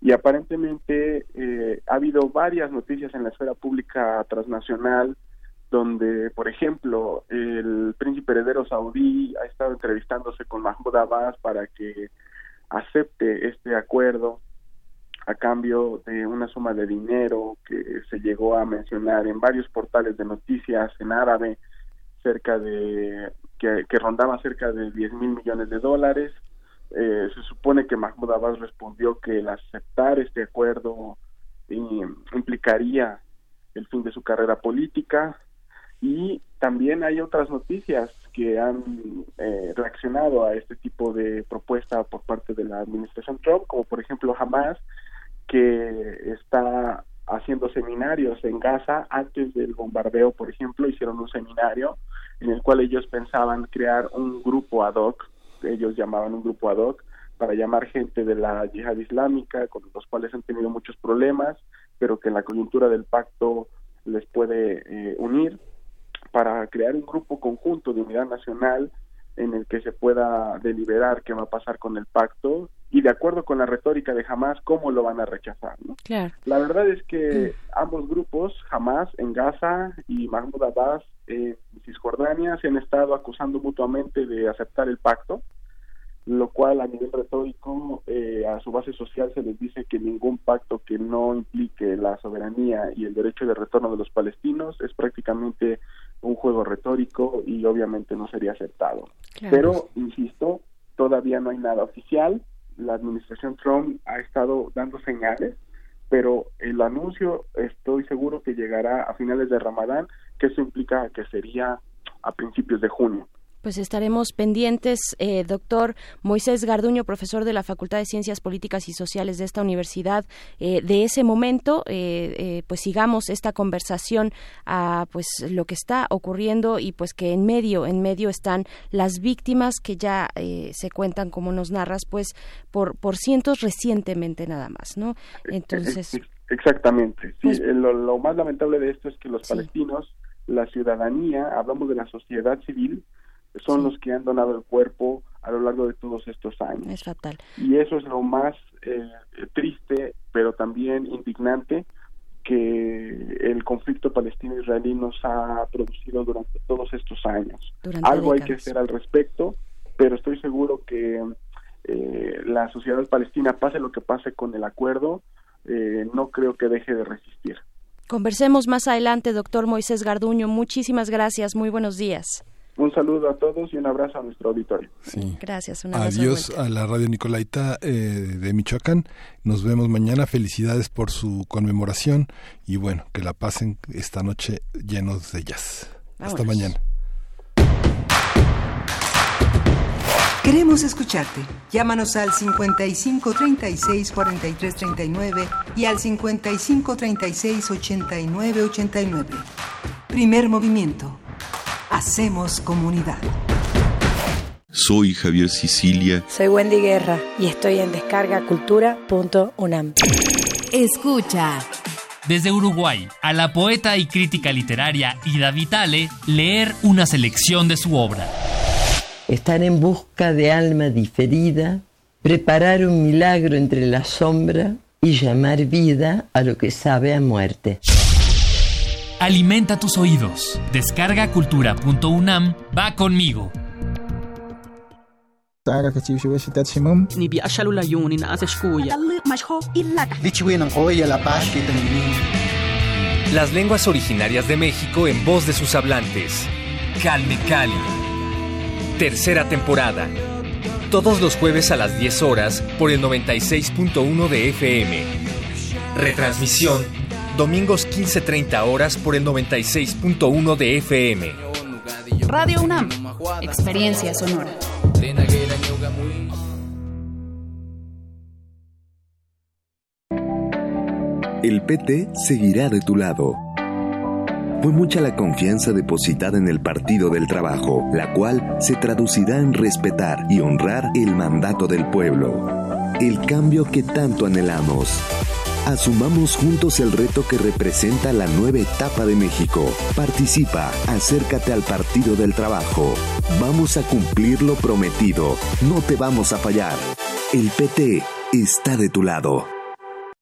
Y aparentemente eh, ha habido varias noticias en la esfera pública transnacional donde, por ejemplo, el príncipe heredero saudí ha estado entrevistándose con Mahmoud Abbas para que acepte este acuerdo a cambio de una suma de dinero que se llegó a mencionar en varios portales de noticias en árabe, cerca de que, rondaba cerca de 10 mil millones de dólares. Eh, se supone que Mahmoud Abbas respondió que el aceptar este acuerdo eh, implicaría el fin de su carrera política y también hay otras noticias que han eh, reaccionado a este tipo de propuesta por parte de la administración Trump, como por ejemplo Hamas, que está haciendo seminarios en Gaza. Antes del bombardeo, por ejemplo, hicieron un seminario en el cual ellos pensaban crear un grupo ad hoc ellos llamaban un grupo ad hoc, para llamar gente de la yihad islámica, con los cuales han tenido muchos problemas, pero que en la coyuntura del pacto les puede eh, unir, para crear un grupo conjunto de unidad nacional en el que se pueda deliberar qué va a pasar con el pacto y de acuerdo con la retórica de Hamas, cómo lo van a rechazar. ¿no? Claro. La verdad es que ambos grupos, Hamas en Gaza y Mahmoud Abbas en Cisjordania, se han estado acusando mutuamente de aceptar el pacto, lo cual a nivel retórico eh, a su base social se les dice que ningún pacto que no implique la soberanía y el derecho de retorno de los palestinos es prácticamente un juego retórico y obviamente no sería aceptado. Claro. Pero, insisto, todavía no hay nada oficial. La administración Trump ha estado dando señales, pero el anuncio estoy seguro que llegará a finales de Ramadán, que eso implica que sería a principios de junio. Pues estaremos pendientes, eh, doctor Moisés Garduño, profesor de la Facultad de Ciencias Políticas y Sociales de esta universidad, eh, de ese momento, eh, eh, pues sigamos esta conversación a pues lo que está ocurriendo y pues que en medio, en medio están las víctimas que ya eh, se cuentan, como nos narras, pues por por cientos recientemente nada más, ¿no? Entonces, Ex- Exactamente. Sí, eh, lo, lo más lamentable de esto es que los palestinos, la ciudadanía, hablamos de la sociedad civil, son los que han donado el cuerpo a lo largo de todos estos años. es fatal. Y eso es lo más eh, triste, pero también indignante, que el conflicto palestino-israelí nos ha producido durante todos estos años. Durante Algo hay que hacer al respecto, pero estoy seguro que eh, la sociedad palestina, pase lo que pase con el acuerdo, eh, no creo que deje de resistir. Conversemos más adelante, doctor Moisés Garduño. Muchísimas gracias. Muy buenos días. Un saludo a todos y un abrazo a nuestro auditorio. Gracias. Un abrazo Adiós a la radio Nicolaita eh, de Michoacán. Nos vemos mañana. Felicidades por su conmemoración y bueno, que la pasen esta noche llenos de jazz. Hasta mañana. Queremos escucharte. Llámanos al 55 36 43 39 y al 55 36 89 89. Primer movimiento. Hacemos comunidad. Soy Javier Sicilia. Soy Wendy Guerra y estoy en descargacultura.unam. Escucha. Desde Uruguay, a la poeta y crítica literaria Ida Vitale, leer una selección de su obra. Estar en busca de alma diferida, preparar un milagro entre la sombra y llamar vida a lo que sabe a muerte. Alimenta tus oídos. Descargacultura.unam va conmigo. shkuya Las lenguas originarias de México en voz de sus hablantes. Calme Cali. Tercera temporada. Todos los jueves a las 10 horas por el 96.1 de FM. Retransmisión. Domingos 15.30 horas por el 96.1 de FM. Radio UNAM. Experiencia sonora. El PT seguirá de tu lado. Fue mucha la confianza depositada en el Partido del Trabajo, la cual se traducirá en respetar y honrar el mandato del pueblo. El cambio que tanto anhelamos. Asumamos juntos el reto que representa la nueva etapa de México. Participa, acércate al Partido del Trabajo. Vamos a cumplir lo prometido. No te vamos a fallar. El PT está de tu lado.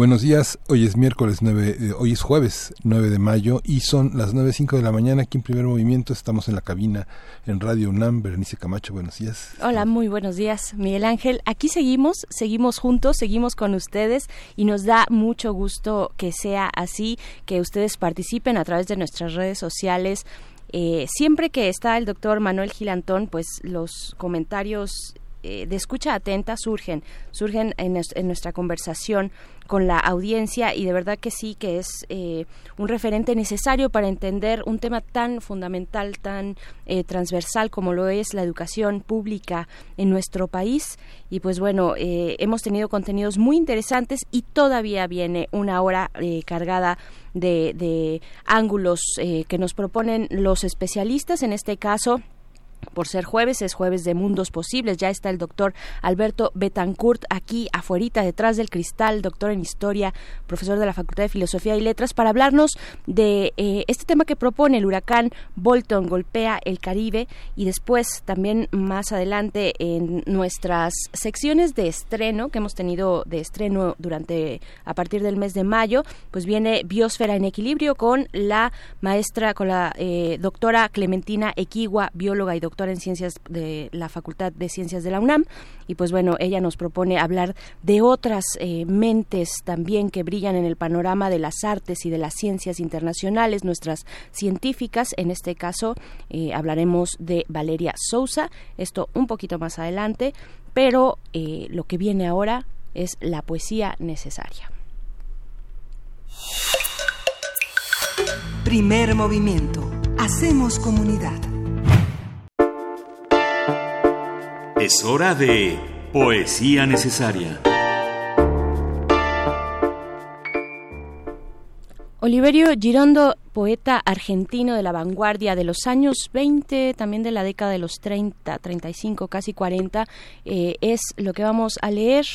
Buenos días, hoy es miércoles 9, eh, hoy es jueves 9 de mayo y son las 9.05 de la mañana aquí en Primer Movimiento, estamos en la cabina en Radio UNAM, Berenice Camacho, buenos días. Hola, muy buenos días, Miguel Ángel. Aquí seguimos, seguimos juntos, seguimos con ustedes y nos da mucho gusto que sea así, que ustedes participen a través de nuestras redes sociales. Eh, siempre que está el doctor Manuel Gilantón, pues los comentarios eh, de escucha atenta surgen, surgen en, en, nuestra conversación con la audiencia y de verdad que sí que es eh, un referente necesario para entender un tema tan fundamental, tan eh, transversal como lo es la educación pública en nuestro país. Y pues bueno, eh, hemos tenido contenidos muy interesantes y todavía viene una hora cargada de, de ángulos que nos proponen los especialistas, en este caso por ser jueves, es jueves de mundos posibles. Ya está el doctor Alberto Betancourt aquí afuerita, detrás del cristal, doctor en historia, profesor de la Facultad de Filosofía y Letras, para hablarnos de eh, este tema que propone el huracán Bolton golpea el Caribe y después también más adelante en nuestras secciones de estreno que hemos tenido de estreno durante a partir del mes de mayo, pues viene Biosfera en Equilibrio con la maestra, con la eh, doctora Clementina Equigua, bióloga y doctora doctora en ciencias de la Facultad de Ciencias de la UNAM y pues bueno, ella nos propone hablar de otras eh, mentes también que brillan en el panorama de las artes y de las ciencias internacionales, nuestras científicas, en este caso eh, hablaremos de Valeria Sousa, esto un poquito más adelante, pero eh, lo que viene ahora es la poesía necesaria. Primer movimiento. Hacemos comunidad. Es hora de Poesía Necesaria. Oliverio Girondo, poeta argentino de la vanguardia de los años 20, también de la década de los 30, 35, casi 40, eh, es lo que vamos a leer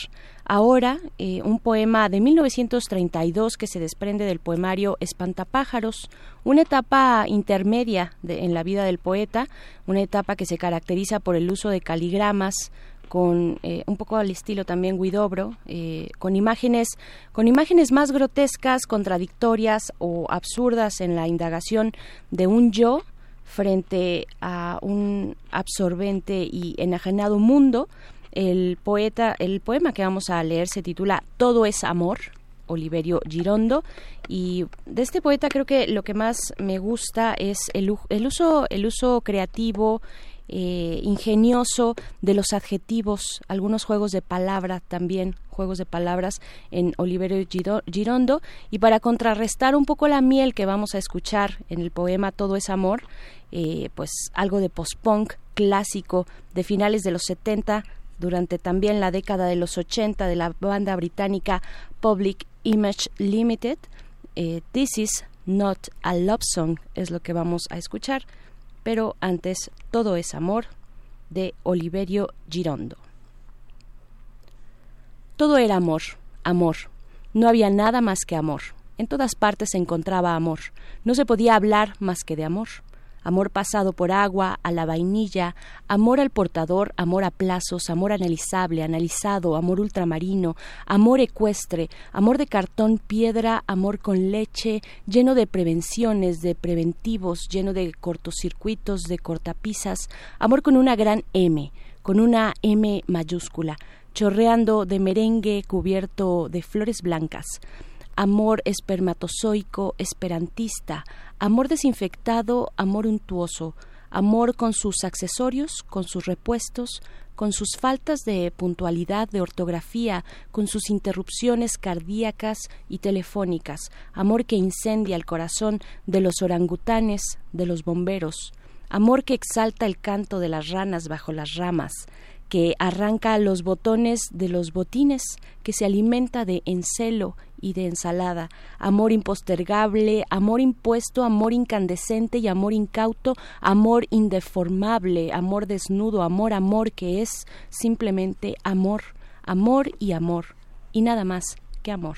ahora, eh, un poema de 1932 que se desprende del poemario Espantapájaros, una etapa intermedia en la vida del poeta, una etapa que se caracteriza por el uso de caligramas, con eh, un poco al estilo también Guidobro, eh, con imágenes, con imágenes más grotescas, contradictorias o absurdas en la indagación de un yo frente a un absorbente y enajenado mundo. El poeta, el poema que vamos a leer se titula Todo es amor, Oliverio Girondo y de este poeta creo que lo que más me gusta es el, el uso el uso creativo eh, ingenioso de los adjetivos, algunos juegos de palabra también, juegos de palabras en Oliverio Girondo, y para contrarrestar un poco la miel que vamos a escuchar en el poema Todo es amor, eh, pues algo de post-punk clásico de finales de los 70, durante también la década de los 80 de la banda británica Public Image Limited. Eh, This is not a love song es lo que vamos a escuchar pero antes todo es amor de Oliverio Girondo. Todo era amor, amor. No había nada más que amor. En todas partes se encontraba amor. No se podía hablar más que de amor amor pasado por agua, a la vainilla, amor al portador, amor a plazos, amor analizable, analizado, amor ultramarino, amor ecuestre, amor de cartón piedra, amor con leche, lleno de prevenciones, de preventivos, lleno de cortocircuitos, de cortapisas, amor con una gran M, con una M mayúscula, chorreando de merengue cubierto de flores blancas amor espermatozoico esperantista, amor desinfectado, amor untuoso, amor con sus accesorios, con sus repuestos, con sus faltas de puntualidad, de ortografía, con sus interrupciones cardíacas y telefónicas, amor que incendia el corazón de los orangutanes, de los bomberos, amor que exalta el canto de las ranas bajo las ramas, que arranca los botones de los botines, que se alimenta de encelo, y de ensalada, amor impostergable, amor impuesto, amor incandescente y amor incauto, amor indeformable, amor desnudo, amor, amor que es simplemente amor, amor y amor, y nada más que amor.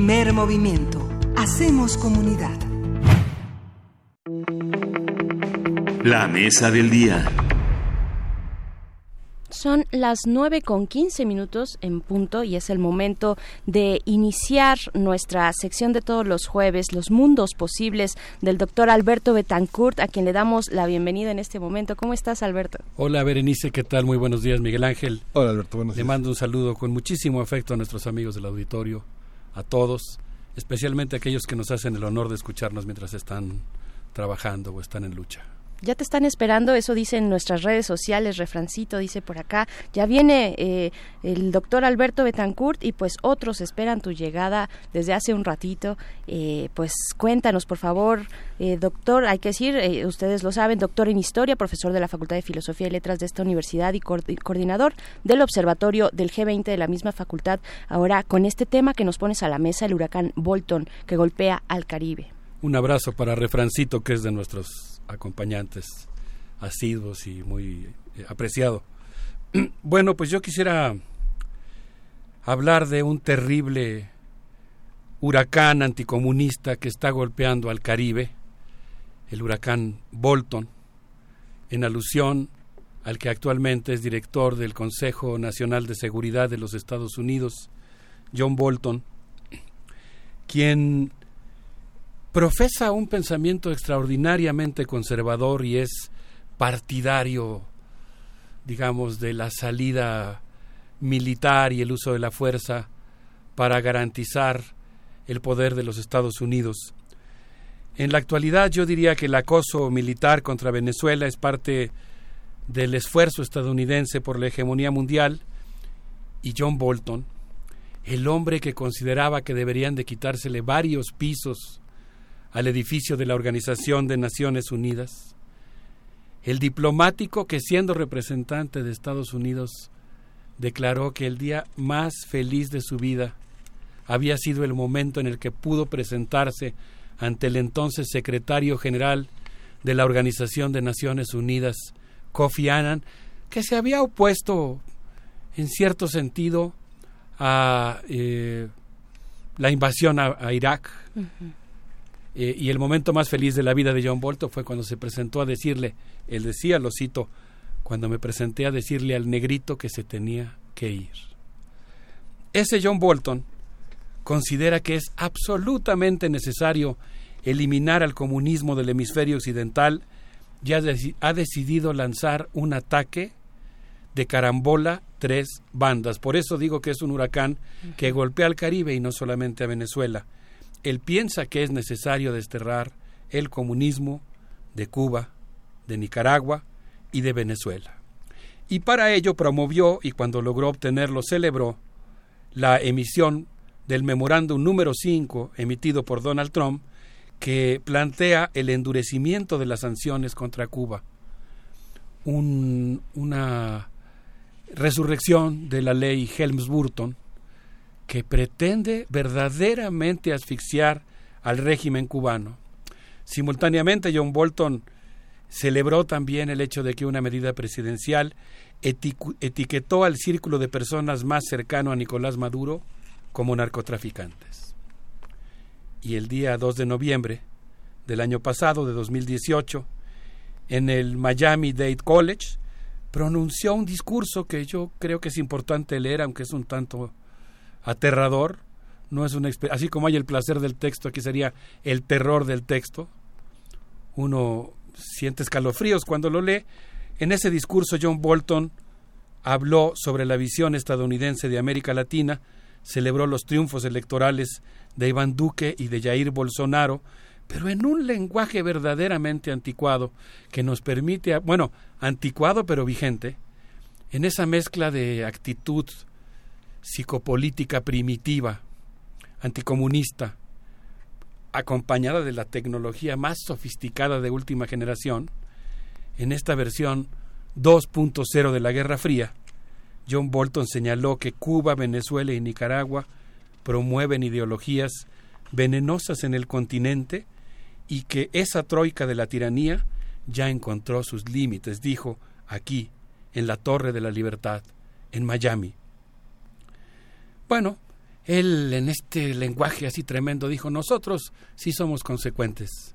Primer movimiento. Hacemos comunidad. La mesa del día. Son las 9 con 15 minutos en punto y es el momento de iniciar nuestra sección de todos los jueves, Los Mundos Posibles, del doctor Alberto Betancourt, a quien le damos la bienvenida en este momento. ¿Cómo estás, Alberto? Hola, Berenice, ¿qué tal? Muy buenos días, Miguel Ángel. Hola, Alberto, buenos días. Le mando un saludo con muchísimo afecto a nuestros amigos del auditorio a todos, especialmente a aquellos que nos hacen el honor de escucharnos mientras están trabajando o están en lucha. Ya te están esperando, eso dicen nuestras redes sociales, refrancito dice por acá. Ya viene eh, el doctor Alberto Betancourt y pues otros esperan tu llegada desde hace un ratito. Eh, pues cuéntanos, por favor, eh, doctor, hay que decir, ustedes lo saben, doctor en historia, profesor de la Facultad de Filosofía y Letras de esta universidad y coordinador del observatorio del G20 de la misma facultad. Ahora con este tema que nos pones a la mesa, el huracán Bolton que golpea al Caribe. Un abrazo para Refrancito, que es de nuestros acompañantes asiduos y muy eh, apreciado. *clears throat* Bueno, pues yo quisiera hablar de un terrible huracán anticomunista que está golpeando al Caribe, el huracán Bolton, en alusión al que actualmente es director del Consejo Nacional de Seguridad de los Estados Unidos, John Bolton, quien profesa un pensamiento extraordinariamente conservador y es partidario, digamos, de la salida militar y el uso de la fuerza para garantizar el poder de los Estados Unidos. En la actualidad yo diría que el acoso militar contra Venezuela es parte del esfuerzo estadounidense por la hegemonía mundial y John Bolton, el hombre que consideraba que deberían de quitársele varios pisos al edificio de la Organización de Naciones Unidas, el diplomático que siendo representante de Estados Unidos declaró que el día más feliz de su vida había sido el momento en el que pudo presentarse ante el entonces secretario general de la Organización de Naciones Unidas, Kofi Annan, que se había opuesto en cierto sentido a eh, la invasión a, Irak. Eh, y el momento más feliz de la vida de John Bolton fue cuando se presentó a decirle, él decía, lo cito, cuando me presenté a decirle al negrito que se tenía que ir. Ese John Bolton considera que es absolutamente necesario eliminar al comunismo del hemisferio occidental y ha decidido lanzar un ataque de carambola tres bandas. Por eso digo que es un huracán que golpea al Caribe y no solamente a Venezuela él piensa que es necesario desterrar el comunismo de Cuba, de Nicaragua y de Venezuela. Y para ello promovió, y cuando logró obtenerlo celebró, la emisión del memorándum número 5 emitido por Donald Trump, que plantea el endurecimiento de las sanciones contra Cuba, una resurrección de la ley Helms-Burton, que pretende verdaderamente asfixiar al régimen cubano. Simultáneamente, John Bolton celebró también el hecho de que una medida presidencial etiquetó al círculo de personas más cercano a Nicolás Maduro como narcotraficantes. Y el día 2 de noviembre del año pasado, de 2018, en el Miami Dade College, pronunció un discurso que yo creo que es importante leer, aunque es un tanto aterrador, no es una así como hay el placer del texto, aquí sería el terror del texto. Uno siente escalofríos cuando lo lee. En ese discurso John Bolton habló sobre la visión estadounidense de América Latina, celebró los triunfos electorales de Iván Duque y de Jair Bolsonaro, pero en un lenguaje verdaderamente anticuado que nos permite, bueno, anticuado pero vigente, en esa mezcla de actitud psicopolítica primitiva, anticomunista, acompañada de la tecnología más sofisticada de última generación, en esta versión 2.0 de la Guerra Fría, John Bolton señaló que Cuba, Venezuela y Nicaragua promueven ideologías venenosas en el continente y que esa troika de la tiranía ya encontró sus límites, dijo aquí, en la Torre de la Libertad, en Miami. Bueno, él en este lenguaje así tremendo dijo, nosotros sí somos consecuentes,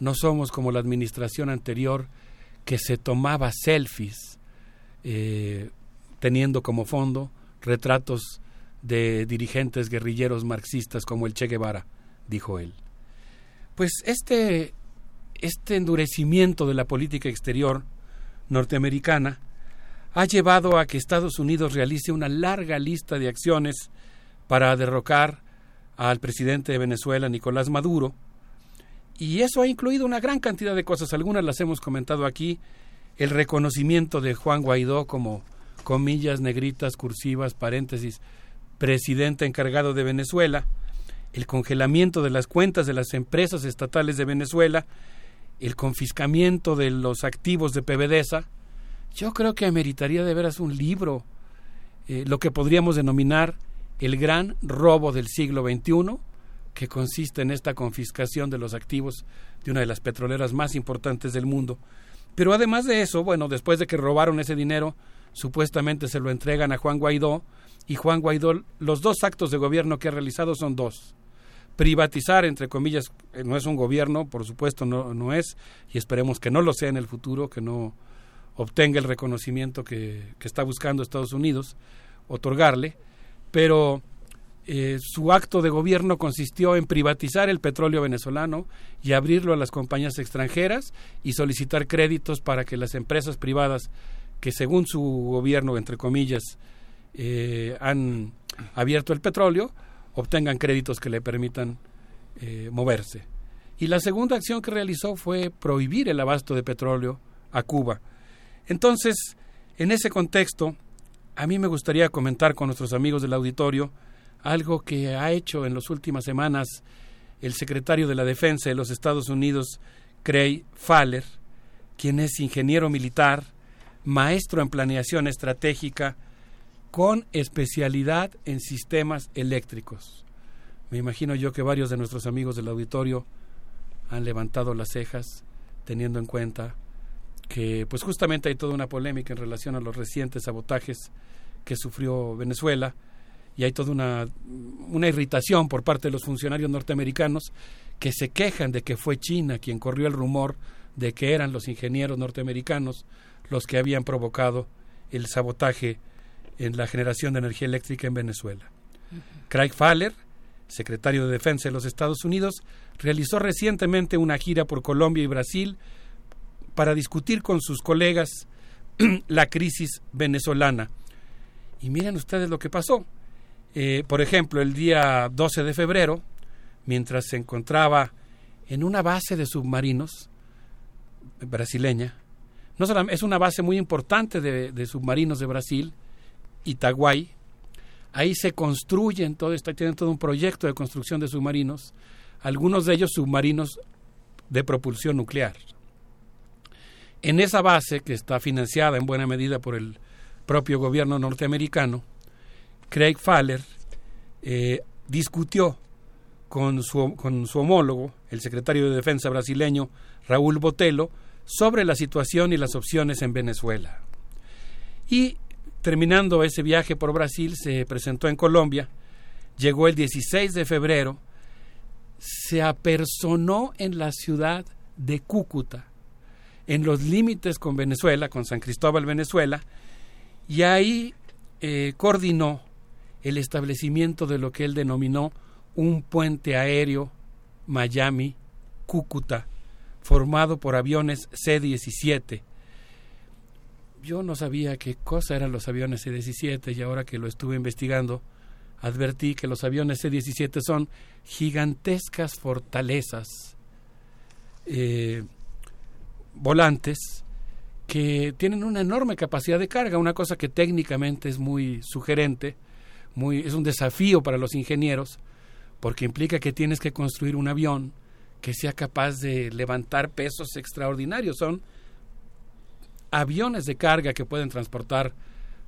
no somos como la administración anterior que se tomaba selfies eh, teniendo como fondo retratos de dirigentes guerrilleros marxistas como el Che Guevara, dijo él. Pues este, este endurecimiento de la política exterior norteamericana ha llevado a que Estados Unidos realice una larga lista de acciones para derrocar al presidente de Venezuela, Nicolás Maduro, y eso ha incluido una gran cantidad de cosas, algunas las hemos comentado aquí, el reconocimiento de Juan Guaidó como comillas, negritas, cursivas, paréntesis, presidente encargado de Venezuela, el congelamiento de las cuentas de las empresas estatales de Venezuela, el confiscamiento de los activos de PBDESA, yo creo que ameritaría de veras un libro, eh, lo que podríamos denominar el gran robo del siglo XXI, que consiste en esta confiscación de los activos de una de las petroleras más importantes del mundo. Pero además de eso, bueno, después de que robaron ese dinero, supuestamente se lo entregan a Juan Guaidó, y Juan Guaidó, los dos actos de gobierno que ha realizado son dos. Privatizar, entre comillas, eh, no es un gobierno, por supuesto no, no es, y esperemos que no lo sea en el futuro, que no obtenga el reconocimiento que, está buscando Estados Unidos otorgarle, pero eh, su acto de gobierno consistió en privatizar el petróleo venezolano y abrirlo a las compañías extranjeras y solicitar créditos para que las empresas privadas que según su gobierno, entre comillas, eh, han abierto el petróleo, obtengan créditos que le permitan eh, moverse. Y la segunda acción que realizó fue prohibir el abasto de petróleo a Cuba. Entonces, en ese contexto, a mí me gustaría comentar con nuestros amigos del auditorio algo que ha hecho en las últimas semanas el secretario de la Defensa de los Estados Unidos, Craig Faller, quien es ingeniero militar, maestro en planeación estratégica, con especialidad en sistemas eléctricos. Me imagino yo que varios de nuestros amigos del auditorio han levantado las cejas teniendo en cuenta que pues justamente hay toda una polémica en relación a los recientes sabotajes que sufrió Venezuela y hay toda una, una irritación por parte de los funcionarios norteamericanos que se quejan de que fue China quien corrió el rumor de que eran los ingenieros norteamericanos los que habían provocado el sabotaje en la generación de energía eléctrica en Venezuela. Craig Faller, secretario de Defensa de los Estados Unidos, realizó recientemente una gira por Colombia y Brasil para discutir con sus colegas *clears throat* la crisis venezolana. Y miren ustedes lo que pasó. Eh, por ejemplo, el día 12 de febrero, mientras se encontraba en una base de submarinos brasileña, no es una base muy importante de, submarinos de Brasil, Itaguay, ahí se construyen todo esto, tienen todo un proyecto de construcción de submarinos, algunos de ellos submarinos de propulsión nuclear. En esa base, que está financiada en buena medida por el propio gobierno norteamericano, Craig Faller eh, discutió con su, con su homólogo, el secretario de Defensa brasileño Raúl Botelo, sobre la situación y las opciones en Venezuela. Y terminando ese viaje por Brasil, se presentó en Colombia, llegó el 16 de febrero, se apersonó en la ciudad de Cúcuta, en los límites con Venezuela, con San Cristóbal, Venezuela, y ahí eh, coordinó el establecimiento de lo que él denominó un puente aéreo Miami-Cúcuta, formado por aviones C-17. Yo no sabía qué cosa eran los aviones C-17 y ahora que lo estuve investigando, advertí que los aviones C-17 son gigantescas fortalezas eh, volantes que tienen una enorme capacidad de carga, una cosa que técnicamente es muy sugerente, muy, es un desafío para los ingenieros, porque implica que tienes que construir un avión que sea capaz de levantar pesos extraordinarios. Son aviones de carga que pueden transportar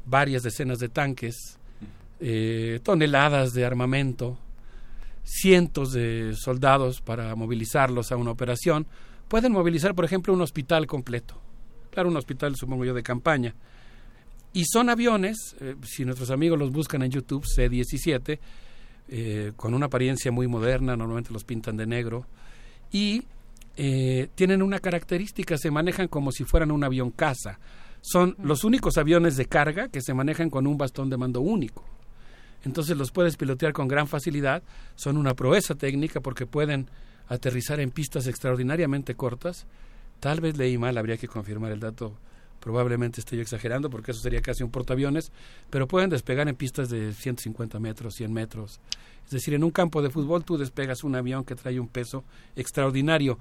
varias decenas de tanques, eh, toneladas de armamento, cientos de soldados para movilizarlos a una operación. Pueden movilizar, por ejemplo, un hospital completo. Claro, un hospital, supongo yo, de campaña y son aviones, eh, si nuestros amigos los buscan en YouTube, C-17, eh, con una apariencia muy moderna, normalmente los pintan de negro, y eh, tienen una característica, se manejan como si fueran un avión caza. Son los únicos aviones de carga que se manejan con un bastón de mando único. Entonces los puedes pilotear con gran facilidad, son una proeza técnica porque pueden aterrizar en pistas extraordinariamente cortas. Tal vez leí mal, habría que confirmar el dato. Probablemente estoy exagerando porque eso sería casi un portaaviones, pero pueden despegar en pistas de 150 metros, 100 metros. Es decir, en un campo de fútbol tú despegas un avión que trae un peso extraordinario.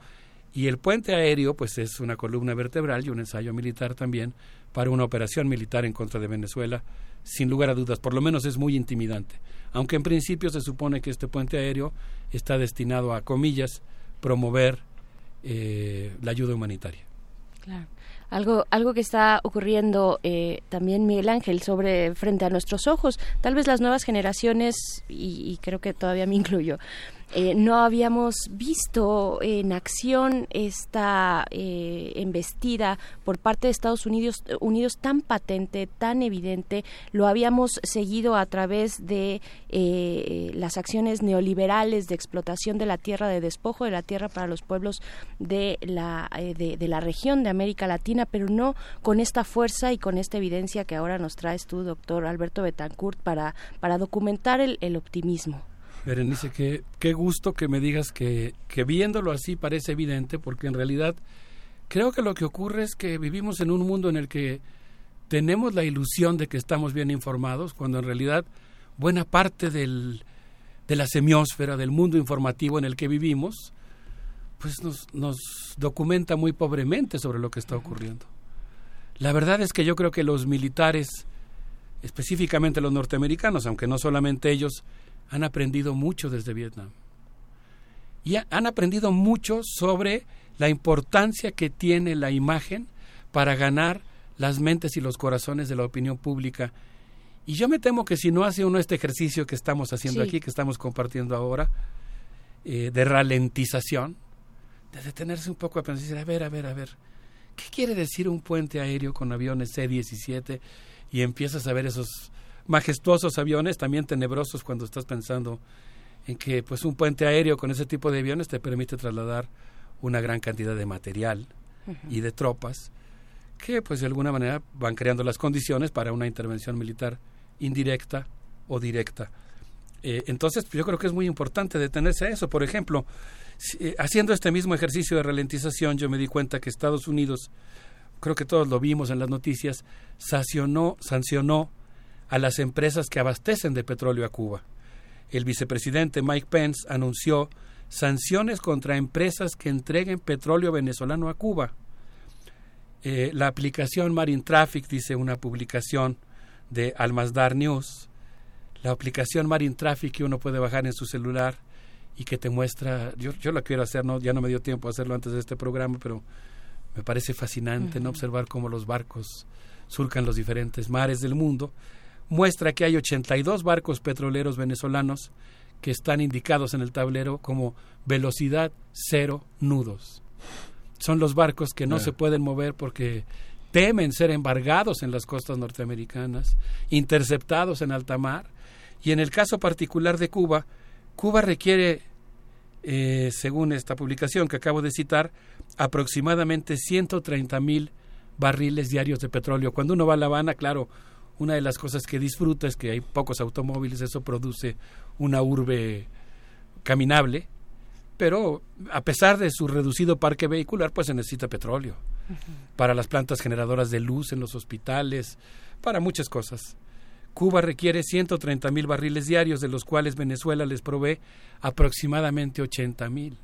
Y el puente aéreo, pues es una columna vertebral y un ensayo militar también para una operación militar en contra de Venezuela, sin lugar a dudas, por lo menos es muy intimidante. Aunque en principio se supone que este puente aéreo está destinado a, comillas, promover eh, la ayuda humanitaria. Claro. Algo, algo que está ocurriendo eh, también, Miguel Ángel, sobre frente a nuestros ojos. Tal vez las nuevas generaciones, y, y creo que todavía me incluyo, eh, no habíamos visto en acción esta eh, embestida por parte de Estados Unidos, Unidos tan patente, tan evidente. Lo habíamos seguido a través de eh, las acciones neoliberales de explotación de la tierra, de despojo de la tierra para los pueblos de la, de, la región de América Latina, pero no con esta fuerza y con esta evidencia que ahora nos traes tú, doctor Alberto Betancourt, para, para documentar el optimismo. Berenice, qué, qué gusto que me digas que, que viéndolo así parece evidente, porque en realidad creo que lo que ocurre es que vivimos en un mundo en el que tenemos la ilusión de que estamos bien informados, cuando en realidad buena parte del, de la semiósfera, del mundo informativo en el que vivimos, pues nos, nos documenta muy pobremente sobre lo que está ocurriendo. La verdad es que yo creo que los militares, específicamente los norteamericanos, aunque no solamente ellos, han aprendido mucho desde Vietnam. Y han aprendido mucho sobre la importancia que tiene la imagen para ganar las mentes y los corazones de la opinión pública. Y yo me temo que si no hace uno este ejercicio que estamos haciendo aquí, que estamos compartiendo ahora, eh, de ralentización, de detenerse un poco a pensar, a ver, a ver, a ver, ¿qué quiere decir un puente aéreo con aviones C-17? Y empiezas a ver esos majestuosos aviones, también tenebrosos cuando estás pensando en que pues un puente aéreo con ese tipo de aviones te permite trasladar una gran cantidad de material y de tropas que pues de alguna manera van creando las condiciones para una intervención militar indirecta o directa. Eh, entonces yo creo que es muy importante detenerse a eso. Por ejemplo, eh, haciendo este mismo ejercicio de ralentización yo me di cuenta que Estados Unidos, creo que todos lo vimos en las noticias, sancionó, sancionó a las empresas que abastecen de petróleo a Cuba. El vicepresidente Mike Pence anunció sanciones contra empresas que entreguen petróleo venezolano a Cuba. Eh, la aplicación Marine Traffic, dice una publicación de Almazdar News, la aplicación Marine Traffic que uno puede bajar en su celular y que te muestra, yo, yo la quiero hacer, no, ya no me dio tiempo a hacerlo antes de este programa, pero me parece fascinante no observar cómo los barcos surcan los diferentes mares del mundo muestra que hay 82 barcos petroleros venezolanos que están indicados en el tablero como velocidad cero nudos. Son los barcos que no se pueden mover porque temen ser embargados en las costas norteamericanas, interceptados en alta mar. Y en el caso particular de Cuba, Cuba requiere, eh, según esta publicación que acabo de citar, aproximadamente 130 mil barriles diarios de petróleo. Cuando uno va a La Habana, claro, una de las cosas que disfruta es que hay pocos automóviles, eso produce una urbe caminable, pero a pesar de su reducido parque vehicular, pues se necesita petróleo para las plantas generadoras de luz en los hospitales, para muchas cosas. Cuba requiere 130 mil barriles diarios, de los cuales Venezuela les provee aproximadamente 80 mil,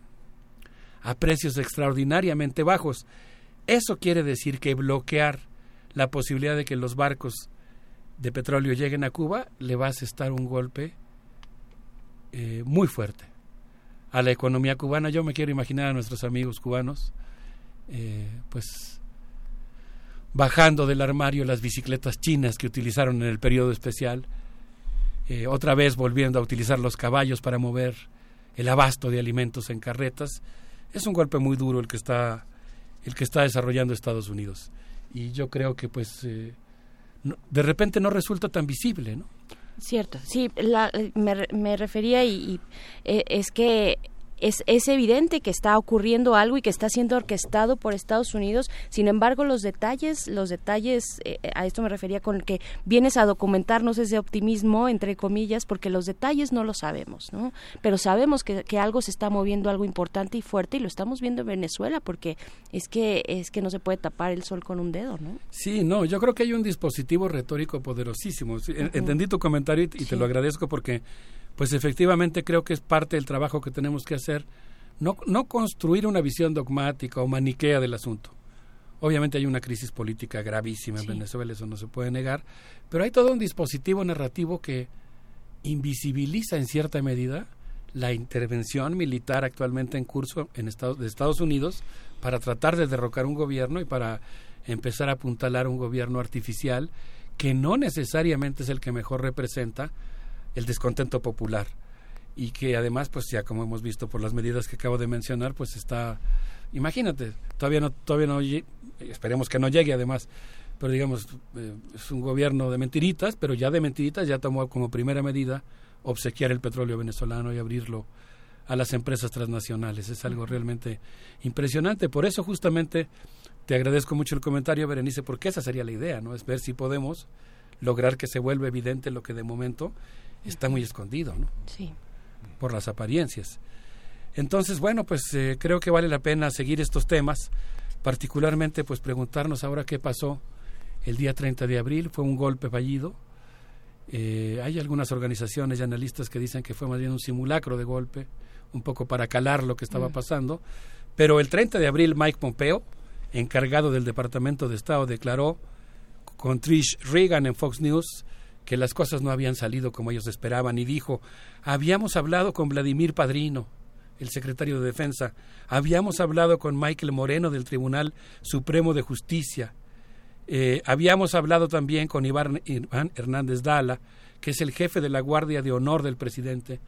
a precios extraordinariamente bajos. Eso quiere decir que bloquear la posibilidad de que los barcos de petróleo lleguen a Cuba, le va a asestar un golpe eh, muy fuerte a la economía cubana. Yo me quiero imaginar a nuestros amigos cubanos, eh, pues bajando del armario las bicicletas chinas que utilizaron en el periodo especial, eh, otra vez volviendo a utilizar los caballos para mover el abasto de alimentos en carretas. Es un golpe muy duro el que está el que está desarrollando Estados Unidos y yo creo que pues de repente no resulta tan visible, ¿no? Cierto, sí, la, me, me, refería y, y eh, es que es, es evidente que está ocurriendo algo y que está siendo orquestado por Estados Unidos. Sin embargo, los detalles, los detalles, eh, a esto me refería con que vienes a documentarnos ese optimismo, entre comillas, porque los detalles no lo sabemos, ¿no? Pero sabemos que, que algo se está moviendo, algo importante y fuerte, y lo estamos viendo en Venezuela, porque es que, es que no se puede tapar el sol con un dedo, ¿no? Sí, no, yo creo que hay un dispositivo retórico poderosísimo. Entendí tu comentario y, y te lo agradezco porque pues efectivamente creo que es parte del trabajo que tenemos que hacer, no, no construir una visión dogmática o maniquea del asunto. Obviamente hay una crisis política gravísima en Venezuela, eso no se puede negar, pero hay todo un dispositivo narrativo que invisibiliza en cierta medida la intervención militar actualmente en curso en Estados, de Estados Unidos para tratar de derrocar un gobierno y para empezar a apuntalar un gobierno artificial que no necesariamente es el que mejor representa el descontento popular. Y que además pues ya como hemos visto por las medidas que acabo de mencionar pues está imagínate todavía no todavía no esperemos que no llegue además. Pero digamos eh, es un gobierno de mentiritas pero ya de mentiritas ya tomó como primera medida obsequiar el petróleo venezolano y abrirlo a las empresas transnacionales. Es algo realmente impresionante. Por eso justamente te agradezco mucho el comentario Berenice porque esa sería la idea no es ver si podemos lograr que se vuelva evidente lo que de momento está muy escondido, ¿no? Sí. Por las apariencias. Entonces, bueno, pues eh, creo que vale la pena seguir estos temas, particularmente pues preguntarnos ahora qué pasó el día 30 de abril, fue un golpe fallido. Eh, hay algunas organizaciones y analistas que dicen que fue más bien un simulacro de golpe, un poco para calar lo que estaba mm. pasando, pero el 30 de abril Mike Pompeo, encargado del Departamento de Estado, declaró con Trish Reagan en Fox News que las cosas no habían salido como ellos esperaban y dijo, habíamos hablado con Vladimir Padrino, el secretario de Defensa, habíamos hablado con Michael Moreno del Tribunal Supremo de Justicia, eh, habíamos hablado también con Iván, Hernández Dala, que es el jefe de la Guardia de Honor del presidente,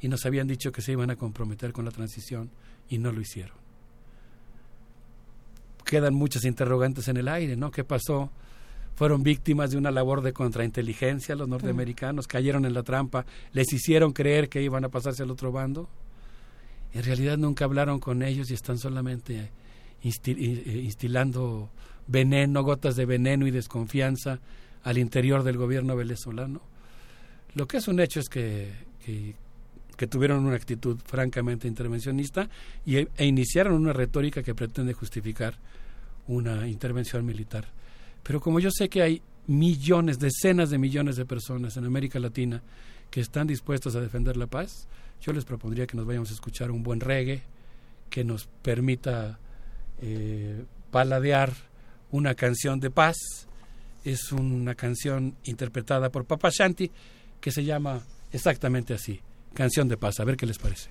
y nos habían dicho que se iban a comprometer con la transición y no lo hicieron. Quedan muchas interrogantes en el aire, ¿no? ¿Qué pasó? Fueron víctimas de una labor de contrainteligencia los norteamericanos, cayeron en la trampa, les hicieron creer que iban a pasarse al otro bando. En realidad nunca hablaron con ellos y están solamente eh, instilando veneno, gotas de veneno y desconfianza al interior del gobierno venezolano. Lo que es un hecho es que, que, tuvieron una actitud francamente intervencionista y, e iniciaron una retórica que pretende justificar una intervención militar. Pero como yo sé que hay millones, decenas de millones de personas en América Latina que están dispuestos a defender la paz, yo les propondría que nos vayamos a escuchar un buen reggae que nos permita eh, paladear una canción de paz. Es una canción interpretada por Papa Shanti que se llama exactamente así, Canción de Paz. A ver qué les parece.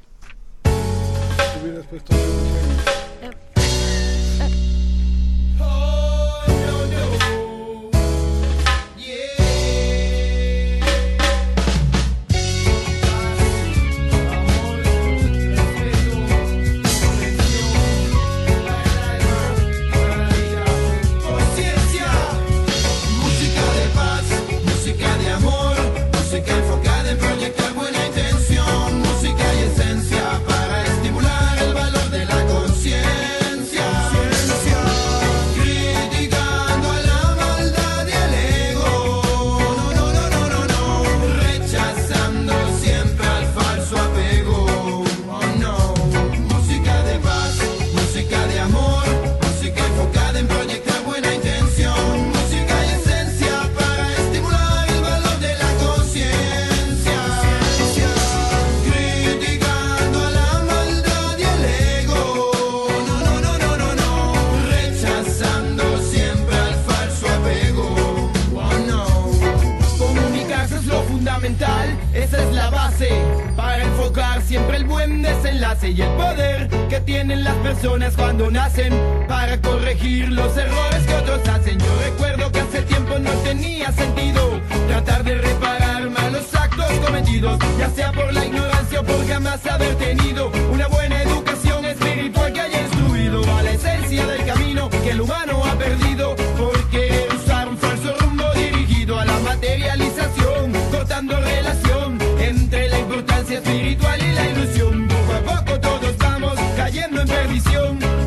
Y el poder que tienen las personas cuando nacen para corregir los errores que otros hacen. Yo recuerdo que hace tiempo no tenía sentido tratar de reparar malos actos cometidos, ya sea por la ignorancia o por jamás haber tenido una buena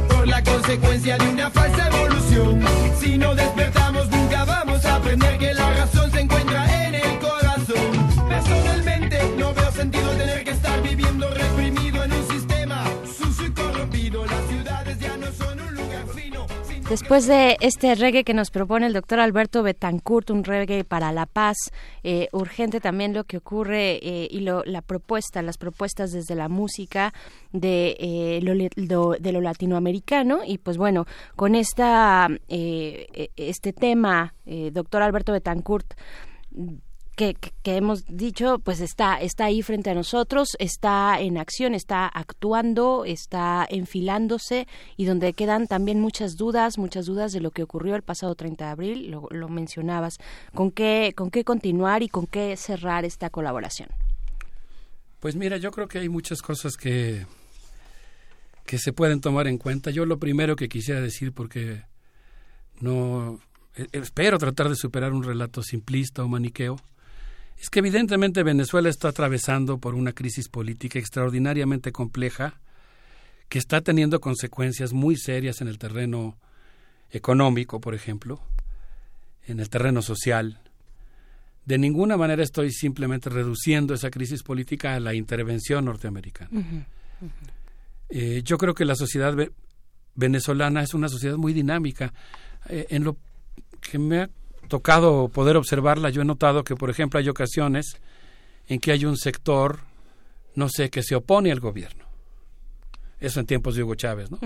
por la consecuencia de una falsa evolución, sino despertar. Después de este reggae que nos propone el doctor Alberto Betancourt, un reggae para la paz, eh, urgente también lo que ocurre eh, y lo, la propuesta, las propuestas desde la música de, eh, lo, lo- de lo latinoamericano y pues bueno, con esta, eh, eh, este tema, eh, doctor Alberto Betancourt, que, que- hemos dicho, pues está, está ahí frente a nosotros, está en acción, está actuando, está enfilándose y donde quedan también muchas dudas, muchas dudas de lo que ocurrió el pasado 30 de abril, lo, lo mencionabas, con qué, con qué continuar y con qué cerrar esta colaboración. Pues mira, yo creo que hay muchas cosas que, que se pueden tomar en cuenta. Yo lo primero que quisiera decir, porque no eh, espero tratar de superar un relato simplista o maniqueo, es que evidentemente Venezuela está atravesando por una crisis política extraordinariamente compleja que está teniendo consecuencias muy serias en el terreno económico, por ejemplo, en el terreno social. De ninguna manera estoy simplemente reduciendo esa crisis política a la intervención norteamericana. Eh, yo creo que la sociedad ve- venezolana es una sociedad muy dinámica. Eh, en lo que me ha tocado poder observarla, yo he notado que, por ejemplo, hay ocasiones en que hay un sector, no sé, que se opone al gobierno. Eso en tiempos de Hugo Chávez, ¿no?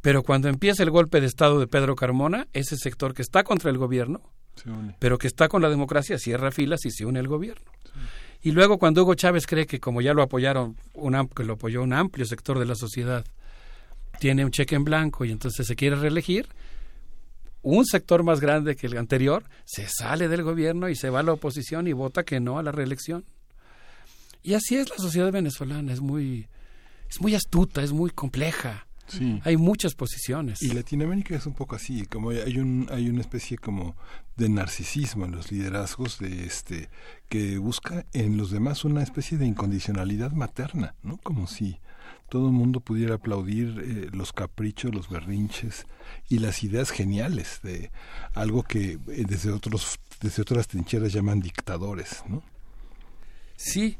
Pero cuando empieza el golpe de Estado de Pedro Carmona, ese sector que está contra el gobierno, Se une. pero que está con la democracia, cierra filas y se une al gobierno. Y luego cuando Hugo Chávez cree que como ya lo apoyaron, un am- que lo apoyó un amplio sector de la sociedad, tiene un cheque en blanco y entonces se quiere reelegir, un sector más grande que el anterior se sale del gobierno y se va a la oposición y vota que no a la reelección. Y así es la sociedad venezolana, es muy, es muy astuta, es muy compleja. Sí. Hay muchas posiciones. Y Latinoamérica es un poco así, como hay un hay una especie como de narcisismo en los liderazgos de este que busca en los demás una especie de incondicionalidad materna, ¿no? Como si todo el mundo pudiera aplaudir eh, los caprichos, los berrinches y las ideas geniales de algo que eh, desde otros desde otras trincheras llaman dictadores, ¿no? Sí,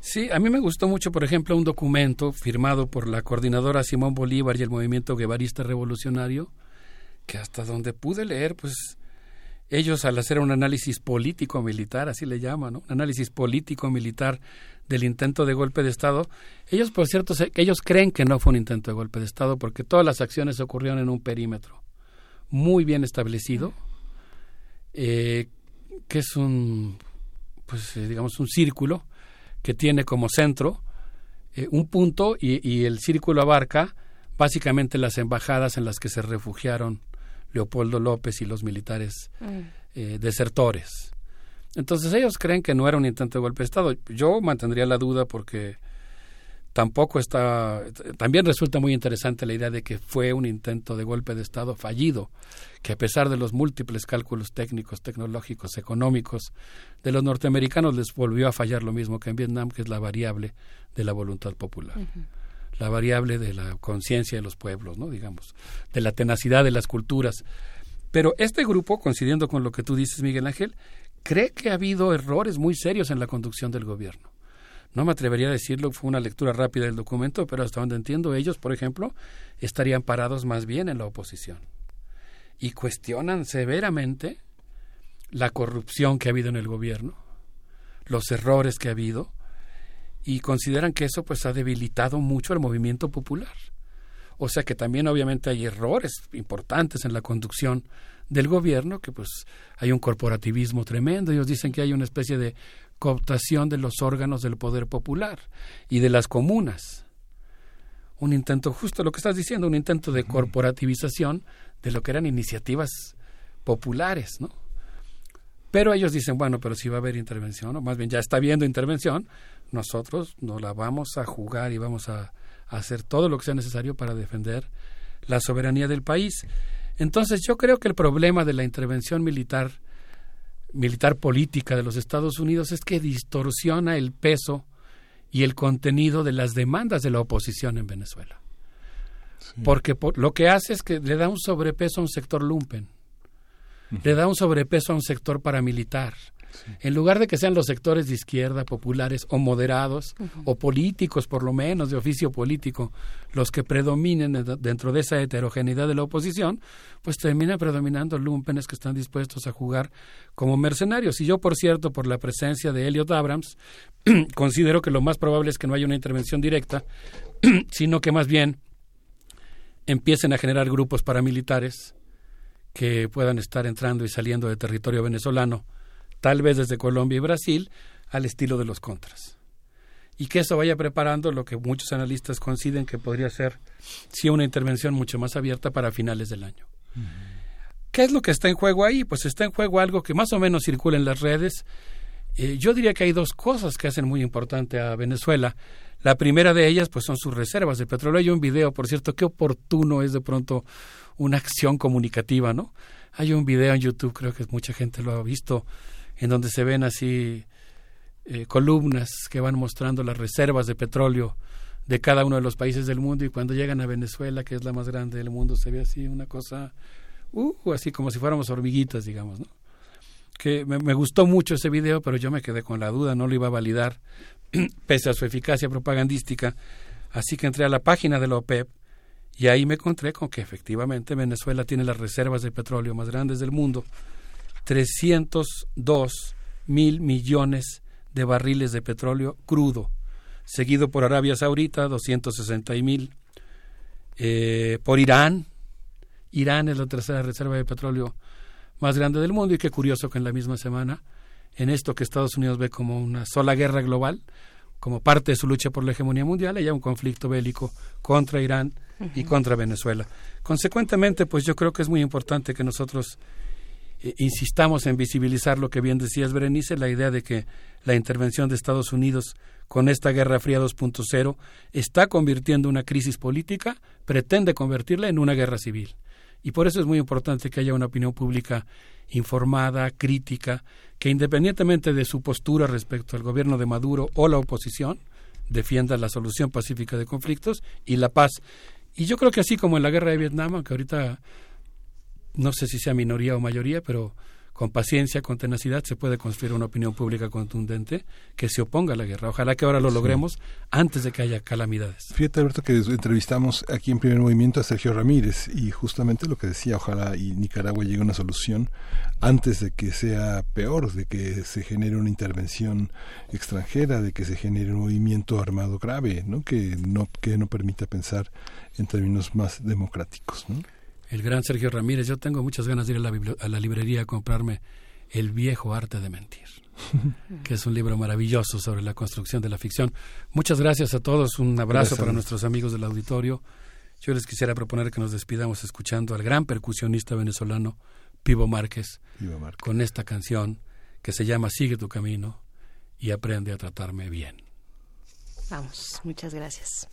sí, a mí me gustó mucho, por ejemplo, un documento firmado por la coordinadora Simón Bolívar y el movimiento guevarista revolucionario, que hasta donde pude leer, pues ellos al hacer un análisis político-militar, así le llaman, ¿no? un análisis político-militar del intento de golpe de Estado, ellos, por cierto, se- ellos creen que no fue un intento de golpe de Estado porque todas las acciones ocurrieron en un perímetro muy bien establecido, eh, que es un, pues eh, digamos, un círculo que tiene como centro eh, un punto y, y el círculo abarca básicamente las embajadas en las que se refugiaron Leopoldo López y los militares eh, desertores. Entonces ellos creen que no era un intento de golpe de Estado. Yo mantendría la duda porque tampoco está... También resulta muy interesante la idea de que fue un intento de golpe de Estado fallido, que a pesar de los múltiples cálculos técnicos, tecnológicos, económicos de los norteamericanos les volvió a fallar lo mismo que en Vietnam, que es la variable de la voluntad popular la variable de la conciencia de los pueblos, ¿no? digamos, de la tenacidad de las culturas. Pero este grupo, coincidiendo con lo que tú dices, Miguel Ángel, cree que ha habido errores muy serios en la conducción del gobierno. No me atrevería a decirlo, fue una lectura rápida del documento, pero hasta donde entiendo, ellos, por ejemplo, estarían parados más bien en la oposición. Y cuestionan severamente la corrupción que ha habido en el gobierno, los errores que ha habido, y consideran que eso pues ha debilitado mucho el movimiento popular. O sea que también obviamente hay errores importantes en la conducción del gobierno, que pues hay un corporativismo tremendo. Ellos dicen que hay una especie de cooptación de los órganos del poder popular y de las comunas. Un intento, justo lo que estás diciendo, un intento de corporativización de lo que eran iniciativas populares, ¿no? Pero ellos dicen, bueno, pero si va a haber intervención, o más bien ya está habiendo intervención, nosotros nos la vamos a jugar y vamos a, a hacer todo lo que sea necesario para defender la soberanía del país. Entonces yo creo que el problema de la intervención militar, militar política de los Estados Unidos es que distorsiona el peso y el contenido de las demandas de la oposición en Venezuela. Porque por- lo que hace es que le da un sobrepeso a un sector lumpen, le da un sobrepeso a un sector paramilitar. En lugar de que sean los sectores de izquierda, populares o moderados, o políticos por lo menos, de oficio político, los que predominen de- dentro de esa heterogeneidad de la oposición, pues termina predominando lumpenes que están dispuestos a jugar como mercenarios. Y yo, por cierto, por la presencia de Elliot Abrams, *clears throat* considero que lo más probable es que no haya una intervención directa, *clears throat* sino que más bien empiecen a generar grupos paramilitares que puedan estar entrando y saliendo de territorio venezolano, tal vez desde Colombia y Brasil, al estilo de los contras. Y que eso vaya preparando lo que muchos analistas coinciden que podría ser, sí, una intervención mucho más abierta para finales del año. ¿Qué es lo que está en juego ahí? Pues está en juego algo que más o menos circula en las redes. Eh, yo diría que hay dos cosas que hacen muy importante a Venezuela. La primera de ellas, pues, son sus reservas de petróleo. Hay un video, por cierto, qué oportuno es de pronto una acción comunicativa, ¿no? Hay un video en YouTube, creo que mucha gente lo ha visto, en donde se ven así eh, columnas que van mostrando las reservas de petróleo de cada uno de los países del mundo y cuando llegan a Venezuela, que es la más grande del mundo, se ve así una cosa, uh, así como si fuéramos hormiguitas, digamos, ¿no? Que me, me gustó mucho ese video, pero yo me quedé con la duda, no lo iba a validar, *clears throat* pese a su eficacia propagandística. Así que entré a la página de la OPEP y ahí me encontré con que efectivamente Venezuela tiene las reservas de petróleo más grandes del mundo, 302 mil millones de barriles de petróleo crudo, seguido por Arabia Saudita, 260 mil, eh, por Irán, Irán es la tercera reserva de petróleo más grande del mundo y qué curioso que en la misma semana, en esto que Estados Unidos ve como una sola guerra global, como parte de su lucha por la hegemonía mundial, haya un conflicto bélico contra Irán y contra Venezuela. Consecuentemente, pues yo creo que es muy importante que nosotros eh, insistamos en visibilizar lo que bien decías, Berenice, la idea de que la intervención de Estados Unidos con esta Guerra Fría 2.0 está convirtiendo una crisis política, pretende convertirla en una guerra civil. Y por eso es muy importante que haya una opinión pública informada, crítica, que independientemente de su postura respecto al gobierno de Maduro o la oposición, defienda la solución pacífica de conflictos y la paz. Y yo creo que así como en la guerra de Vietnam, aunque ahorita no sé si sea minoría o mayoría, pero con paciencia, con tenacidad, se puede construir una opinión pública contundente que se oponga a la guerra. Ojalá que ahora lo Sí. logremos antes de que haya calamidades. Fíjate, Alberto, que entrevistamos aquí en Primer Movimiento a Sergio Ramírez y justamente lo que decía, ojalá y Nicaragua llegue a una solución antes de que sea peor, de que se genere una intervención extranjera, de que se genere un movimiento armado grave, ¿no? Que no, que no permita pensar en términos más democráticos, ¿no? El gran Sergio Ramírez, yo tengo muchas ganas de ir a la, bibli- a la librería a comprarme El viejo arte de mentir, *laughs* que es un libro maravilloso sobre la construcción de la ficción. Muchas gracias a todos, un abrazo Gracias. para nuestros amigos del auditorio. Yo les quisiera proponer que nos despidamos escuchando al gran percusionista venezolano Pivo Márquez, Pivo Márquez. con esta canción que se llama Sigue tu camino y aprende a tratarme bien. Vamos, muchas gracias.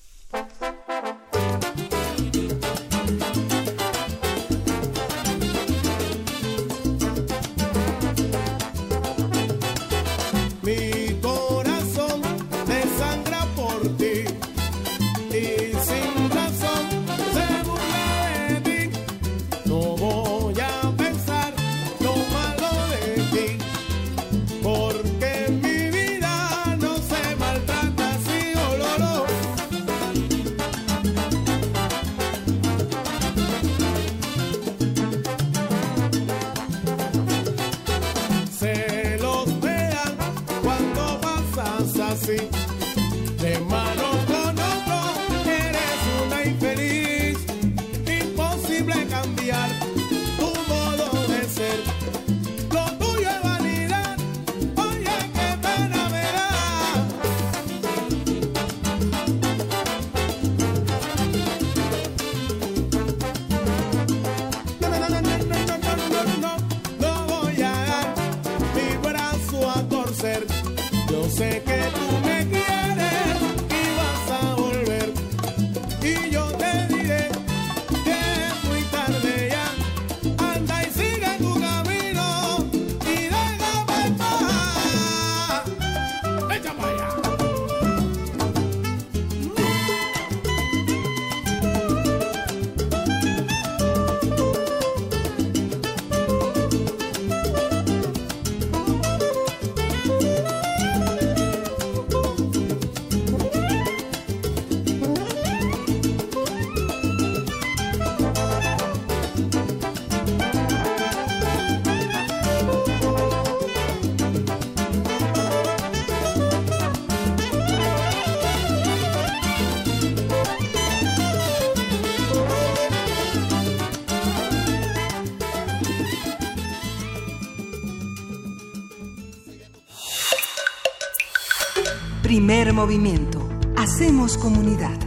Primer movimiento. Hacemos comunidad.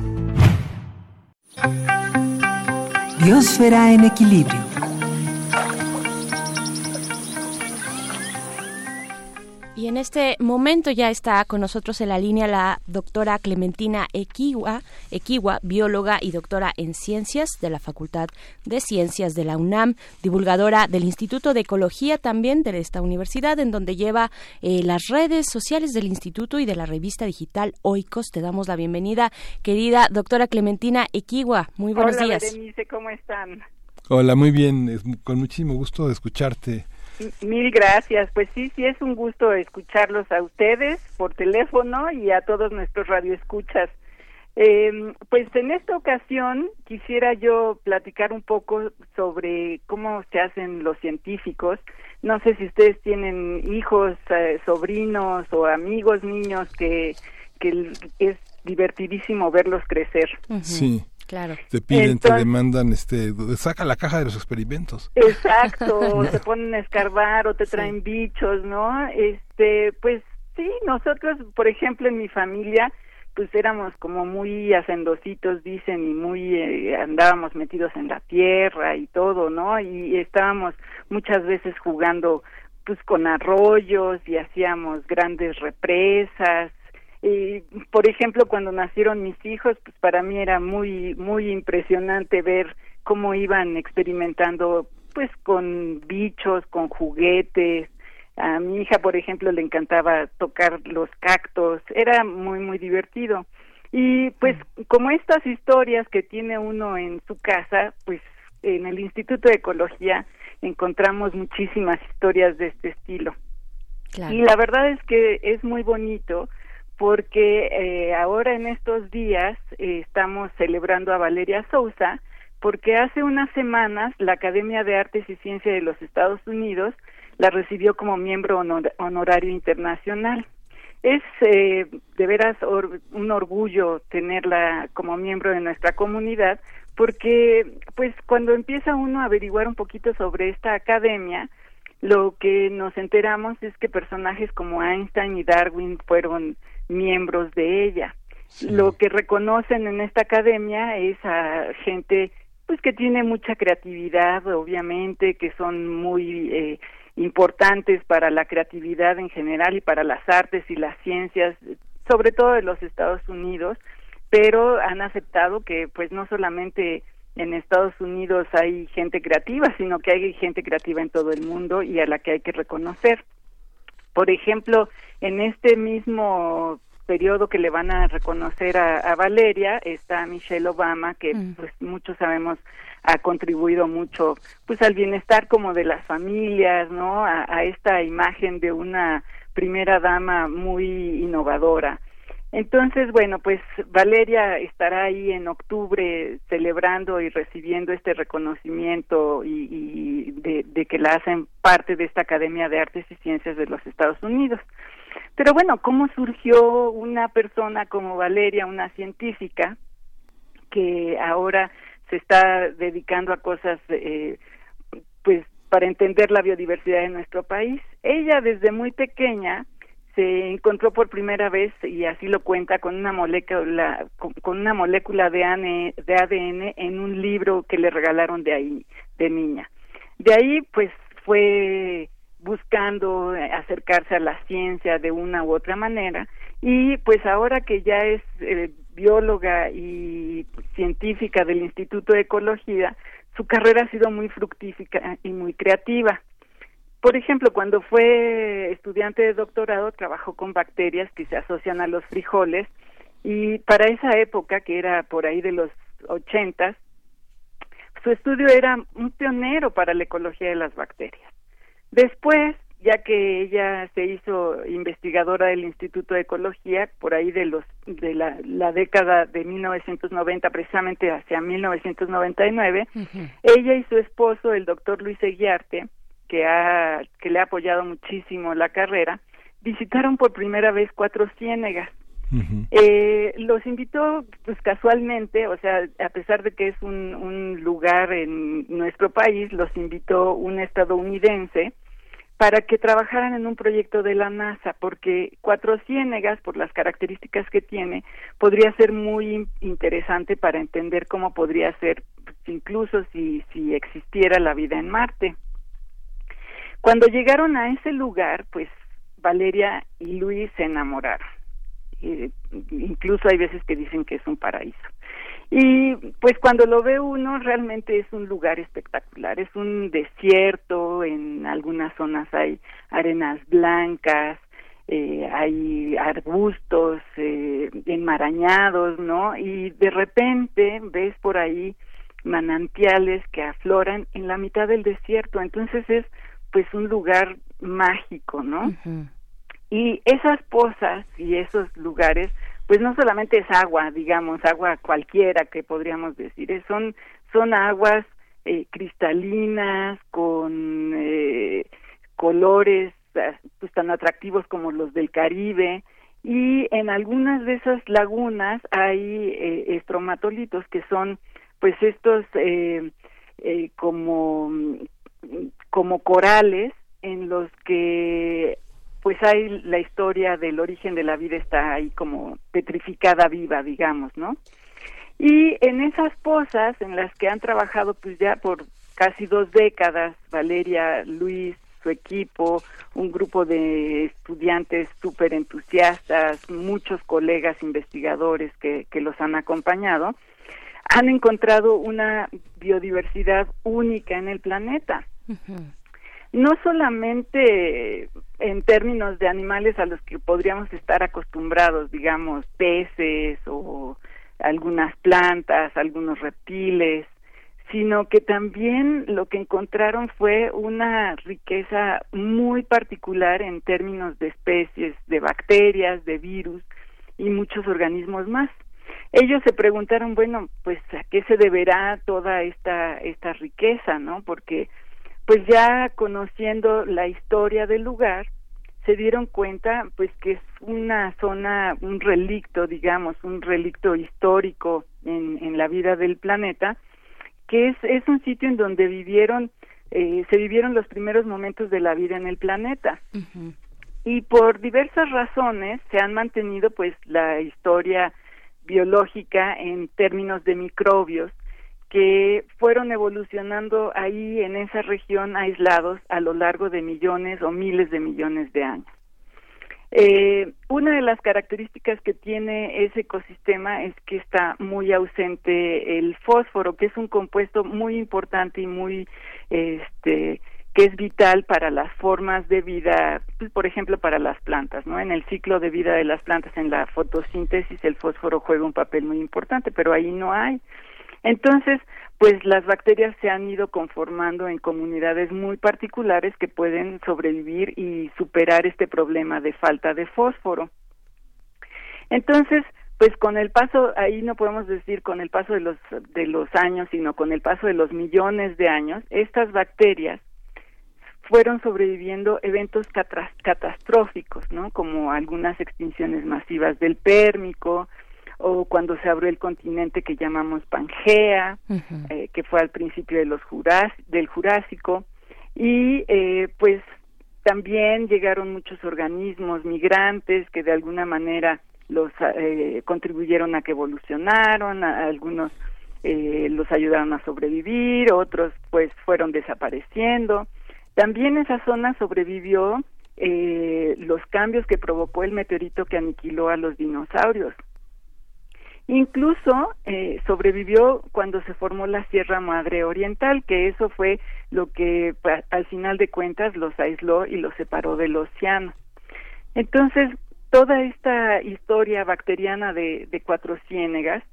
Biosfera en equilibrio. Y en este momento ya está con nosotros en la línea la doctora Clementina Equiwa, Equiwa, bióloga y doctora en ciencias de la Facultad de Ciencias de la UNAM, divulgadora del Instituto de Ecología también de esta universidad, en donde lleva eh, las redes sociales del instituto y de la revista digital Oikos. Te damos la bienvenida, querida doctora Clementina Equiwa. Muy buenos Hola, días. Berenice, ¿cómo están? Hola, muy bien, es con muchísimo gusto escucharte. Mil gracias. Pues sí, sí es un gusto escucharlos a ustedes por teléfono y a todos nuestros radioescuchas. Eh, pues en esta ocasión quisiera yo platicar un poco sobre cómo se hacen los científicos. No sé si ustedes tienen hijos, eh, sobrinos o amigos niños que, que es divertidísimo verlos crecer. Sí. Claro. Te piden, te demandan, este, saca la caja de los experimentos. Exacto, *laughs* te ponen a escarbar o te traen bichos, ¿no? Este, pues sí, nosotros, por ejemplo, en mi familia, pues éramos como muy hacendositos, dicen, y muy eh, andábamos metidos en la tierra y todo, ¿no? Y estábamos muchas veces jugando pues con arroyos y hacíamos grandes represas y por ejemplo cuando nacieron mis hijos pues para mí era muy muy impresionante ver cómo iban experimentando pues con bichos con juguetes a mi hija por ejemplo le encantaba tocar los cactos era muy muy divertido. Y pues como estas historias que tiene uno en su casa pues en el Instituto de Ecología encontramos muchísimas historias de este estilo. Claro. y la verdad es que es muy bonito porque eh, ahora en estos días eh, estamos celebrando a Valeria Sousa porque hace unas semanas la Academia de Artes y Ciencia de los Estados Unidos la recibió como miembro honor- honorario internacional. Es eh, de veras or- un orgullo tenerla como miembro de nuestra comunidad porque pues cuando empieza uno a averiguar un poquito sobre esta academia lo que nos enteramos es que personajes como Einstein y Darwin fueron miembros de ella. Lo que reconocen en esta academia es a gente pues que tiene mucha creatividad, obviamente, que son muy eh, importantes para la creatividad en general y para las artes y las ciencias, sobre todo de los Estados Unidos, pero han aceptado que pues no solamente en Estados Unidos hay gente creativa, sino que hay gente creativa en todo el mundo y a la que hay que reconocer. Por ejemplo, en este mismo periodo que le van a reconocer a, a Valeria está Michelle Obama, que pues muchos sabemos ha contribuido mucho pues al bienestar como de las familias, ¿no? A, a esta imagen de una primera dama muy innovadora. Entonces, bueno, pues Valeria estará ahí en octubre celebrando y recibiendo este reconocimiento y, de, de que la hacen parte de esta Academia de Artes y Ciencias de los Estados Unidos. Pero bueno, ¿cómo surgió una persona como Valeria, una científica, que ahora se está dedicando a cosas, eh, pues, para entender la biodiversidad de nuestro país? Ella desde muy pequeña se encontró por primera vez y así lo cuenta con una molécula con, una molécula de ADN, de ADN en un libro que le regalaron de ahí de niña. De ahí pues fue buscando acercarse a la ciencia de una u otra manera y pues ahora que ya es eh, bióloga y científica del Instituto de Ecología, su carrera ha sido muy fructífica y muy creativa. Por ejemplo, cuando fue estudiante de doctorado, trabajó con bacterias que se asocian a los frijoles y para esa época, que era por ahí de los ochentas, su estudio era un pionero para la ecología de las bacterias. Después, ya que ella se hizo investigadora del Instituto de Ecología, por ahí de los de la, la década de 1990, precisamente hacia 1999, ella y su esposo, el doctor Luis Eguiarte, que, ha, que le ha apoyado muchísimo la carrera, visitaron por primera vez Cuatro Ciénegas. Eh, los invitó pues casualmente, o sea, a pesar de que es un, un lugar en nuestro país, los invitó un estadounidense para que trabajaran en un proyecto de la NASA, porque Cuatro Ciénegas, por las características que tiene, podría ser muy interesante para entender cómo podría ser, incluso si, si existiera la vida en Marte. Cuando llegaron a ese lugar, pues Valeria y Luis se enamoraron. Eh, incluso hay veces que dicen que es un paraíso. Y pues cuando lo ve uno realmente es un lugar espectacular, es un desierto, en algunas zonas hay arenas blancas, eh, hay arbustos eh, enmarañados, ¿no? Y de repente ves por ahí manantiales que afloran en la mitad del desierto, entonces es pues un lugar mágico, ¿no? Y esas pozas y esos lugares pues no solamente es agua, digamos, agua cualquiera que podríamos decir, son, son aguas eh, cristalinas con eh, colores eh, pues tan atractivos como los del Caribe y en algunas de esas lagunas hay estromatolitos que son pues estos como como corales en los que pues hay la historia del origen de la vida está ahí como petrificada viva, digamos, ¿no? Y en esas pozas en las que han trabajado pues ya por casi dos décadas, Valeria, Luis, su equipo, un grupo de estudiantes súper entusiastas, muchos colegas investigadores que, que los han acompañado, han encontrado una biodiversidad única en el planeta no solamente en términos de animales a los que podríamos estar acostumbrados, digamos, peces o algunas plantas, algunos reptiles, sino que también lo que encontraron fue una riqueza muy particular en términos de especies, de bacterias, de virus y muchos organismos más. Ellos se preguntaron, bueno, pues a qué se deberá toda esta esta riqueza, ¿no? Porque pues ya conociendo la historia del lugar, se dieron cuenta pues que es una zona, un relicto, digamos, un relicto histórico en, en la vida del planeta, que es, es un sitio en donde vivieron, eh, se vivieron los primeros momentos de la vida en el planeta. Y por diversas razones se han mantenido pues la historia biológica en términos de microbios que fueron evolucionando ahí en esa región aislados a lo largo de millones o miles de millones de años. Eh, una de las características que tiene ese ecosistema es que está muy ausente el fósforo, que es un compuesto muy importante y muy, este, que es vital para las formas de vida, pues, por ejemplo, para las plantas, ¿no? En el ciclo de vida de las plantas, en la fotosíntesis, el fósforo juega un papel muy importante, pero ahí no hay. Entonces, pues las bacterias se han ido conformando en comunidades muy particulares que pueden sobrevivir y superar este problema de falta de fósforo. Entonces, pues con el paso, ahí no podemos decir con el paso de los, de los años, sino con el paso de los millones de años, estas bacterias fueron sobreviviendo eventos catastróficos, ¿no? Como algunas extinciones masivas del Pérmico, o cuando se abrió el continente que llamamos Pangea, eh, que fue al principio de los del Jurásico, y eh, pues también llegaron muchos organismos migrantes que de alguna manera los eh, contribuyeron a que evolucionaron, algunos los ayudaron a sobrevivir, otros pues fueron desapareciendo. También esa zona sobrevivió los cambios que provocó el meteorito que aniquiló a los dinosaurios. Incluso eh, sobrevivió cuando se formó la Sierra Madre Oriental, que eso fue lo que al final de cuentas los aisló y los separó del océano. Entonces, toda esta historia bacteriana de, Cuatro Ciénegas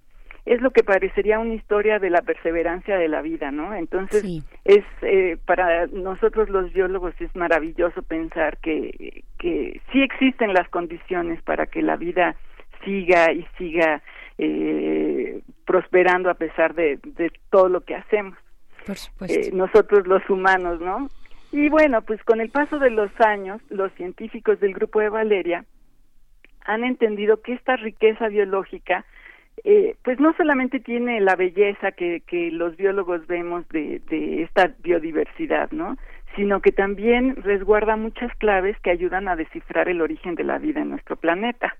es lo que parecería una historia de la perseverancia de la vida, ¿no? Entonces, es eh, para nosotros los biólogos es maravilloso pensar que, que sí existen las condiciones para que la vida siga y siga eh, prosperando a pesar de, todo lo que hacemos. Eh, nosotros los humanos, ¿no? Y bueno, pues con el paso de los años, los científicos del grupo de Valeria han entendido que esta riqueza biológica eh, pues no solamente tiene la belleza que, que los biólogos vemos de, de esta biodiversidad, ¿no? sino que también resguarda muchas claves que ayudan a descifrar el origen de la vida en nuestro planeta.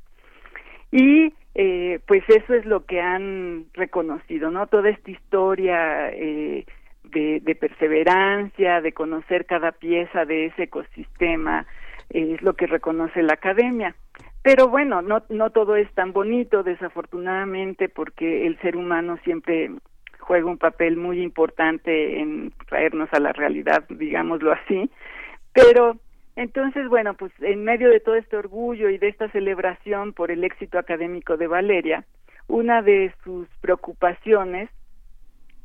Y eh, pues eso es lo que han reconocido, ¿no? Toda esta historia eh, de, perseverancia, de conocer cada pieza de ese ecosistema, eh, es lo que reconoce la academia. Pero bueno, no, no todo es tan bonito, desafortunadamente, porque el ser humano siempre juega un papel muy importante en traernos a la realidad, digámoslo así. Pero entonces, bueno, pues en medio de todo este orgullo y de esta celebración por el éxito académico de Valeria, una de sus preocupaciones,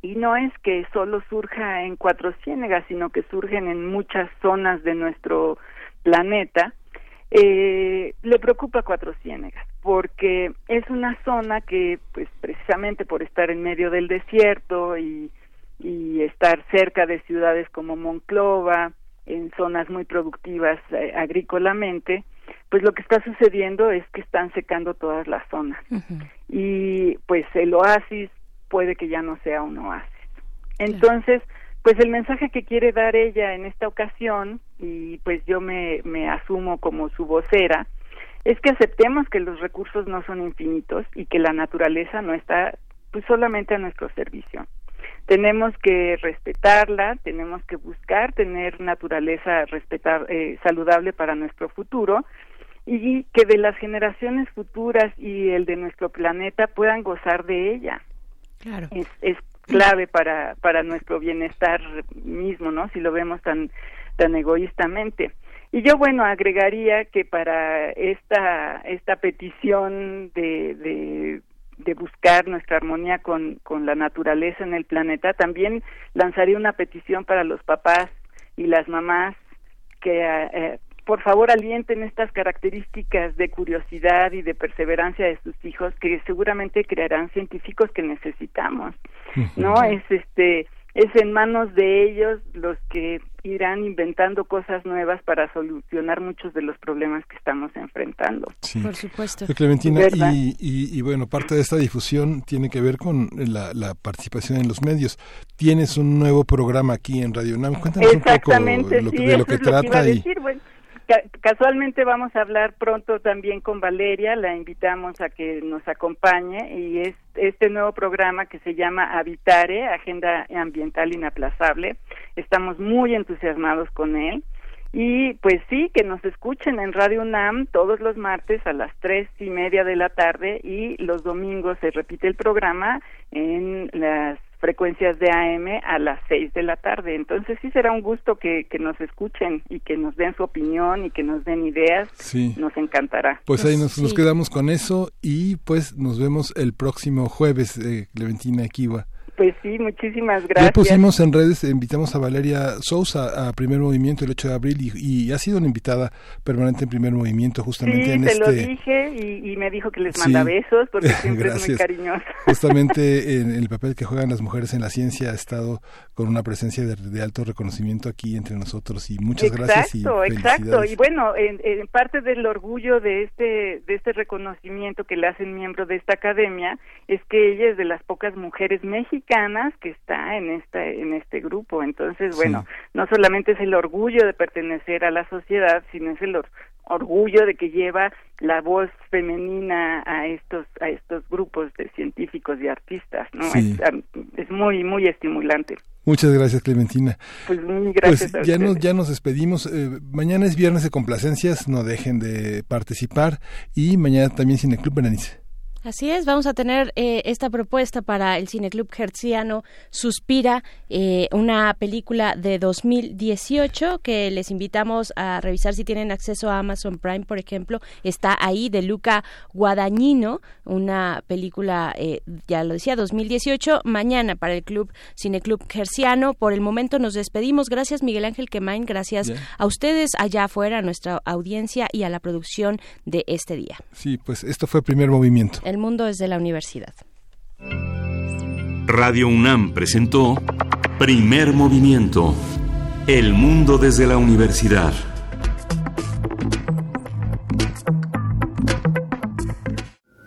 y no es que solo surja en Cuatro Ciénegas, sino que surgen en muchas zonas de nuestro planeta, eh, le preocupa Cuatro Ciénegas, porque es una zona que, pues precisamente por estar en medio del desierto y, y estar cerca de ciudades como Monclova, en zonas muy productivas eh, agrícolamente, pues lo que está sucediendo es que están secando todas las zonas. Y pues el oasis puede que ya no sea un oasis. Entonces, pues el mensaje que quiere dar ella en esta ocasión, y pues yo me, me asumo como su vocera, es que aceptemos que los recursos no son infinitos y que la naturaleza no está pues solamente a nuestro servicio tenemos que respetarla, tenemos que buscar tener naturaleza respetar, eh, saludable para nuestro futuro y que de las generaciones futuras y el de nuestro planeta puedan gozar de ella. Claro. Es, es clave para, para nuestro bienestar mismo, ¿no? Si lo vemos tan, tan egoístamente. Y yo, bueno, agregaría que para esta, esta petición de, de de buscar nuestra armonía con, con la naturaleza en el planeta, también lanzaría una petición para los papás y las mamás que eh, por favor alienten estas características de curiosidad y de perseverancia de sus hijos que seguramente crearán científicos que necesitamos. ¿No? Es este es en manos de ellos los que irán inventando cosas nuevas para solucionar muchos de los problemas que estamos enfrentando. Por supuesto. Clementina, y, y, bueno, parte de esta difusión tiene que ver con la, la, participación en los medios. Tienes un nuevo programa aquí en Radio UNAM. Cuéntanos un poco lo, sí, de lo que trata. y... Bueno, casualmente vamos a hablar pronto también con Valeria, la invitamos a que nos acompañe y es este nuevo programa que se llama Habitare, Agenda Ambiental Inaplazable. Estamos muy entusiasmados con él. Y pues sí, que nos escuchen en Radio UNAM todos los martes a las tres y media de la tarde y los domingos se repite el programa en las frecuencias de AM a las seis de la tarde. Entonces sí será un gusto que, que nos escuchen y que nos den su opinión y que nos den ideas. Sí. Nos encantará. Pues ahí nos, nos quedamos con eso y pues nos vemos el próximo jueves, eh, Clementina Equiwa. Pues sí, muchísimas gracias. Ya pusimos en redes, invitamos a Valeria Sousa a Primer Movimiento el 8 de abril y, y ha sido una invitada permanente en Primer Movimiento justamente sí, en te este... lo dije y, y, me dijo que les manda Sí. besos porque *laughs* siempre es muy cariñosa. *laughs* Justamente en el papel que juegan las mujeres en la ciencia ha estado con una presencia de, de alto reconocimiento aquí entre nosotros y muchas gracias y Exacto, exacto. Y bueno, en, en parte del orgullo de este de este reconocimiento que le hacen miembro de esta academia es que ella es de las pocas mujeres mexicanas que está en esta en este grupo. Entonces, bueno, no solamente es el orgullo de pertenecer a la sociedad, sino es el or- orgullo de que lleva la voz femenina a estos a estos grupos de científicos y artistas, ¿no? Sí. Es, muy muy estimulante. Muchas gracias, Clementina. Pues muy gracias Pues a ya nos, ya nos despedimos. Eh, mañana es viernes de complacencias, no dejen de participar. Y mañana también Cineclub Berenice. Así es, vamos a tener eh, esta propuesta para el Cineclub Hertziano Suspira, eh, una película de 2018 que les invitamos a revisar si tienen acceso a Amazon Prime, por ejemplo. Está ahí de Luca Guadagnino, una película, eh, ya lo decía, 2018. Mañana para el Club Cineclub Hertziano. Por el momento nos despedimos. Gracias Miguel Ángel Quemain, gracias Bien. a ustedes allá afuera, a nuestra audiencia y a la producción de este día. Sí, pues esto fue primer movimiento. El el mundo desde la universidad. Radio UNAM presentó Primer Movimiento. El mundo desde la universidad.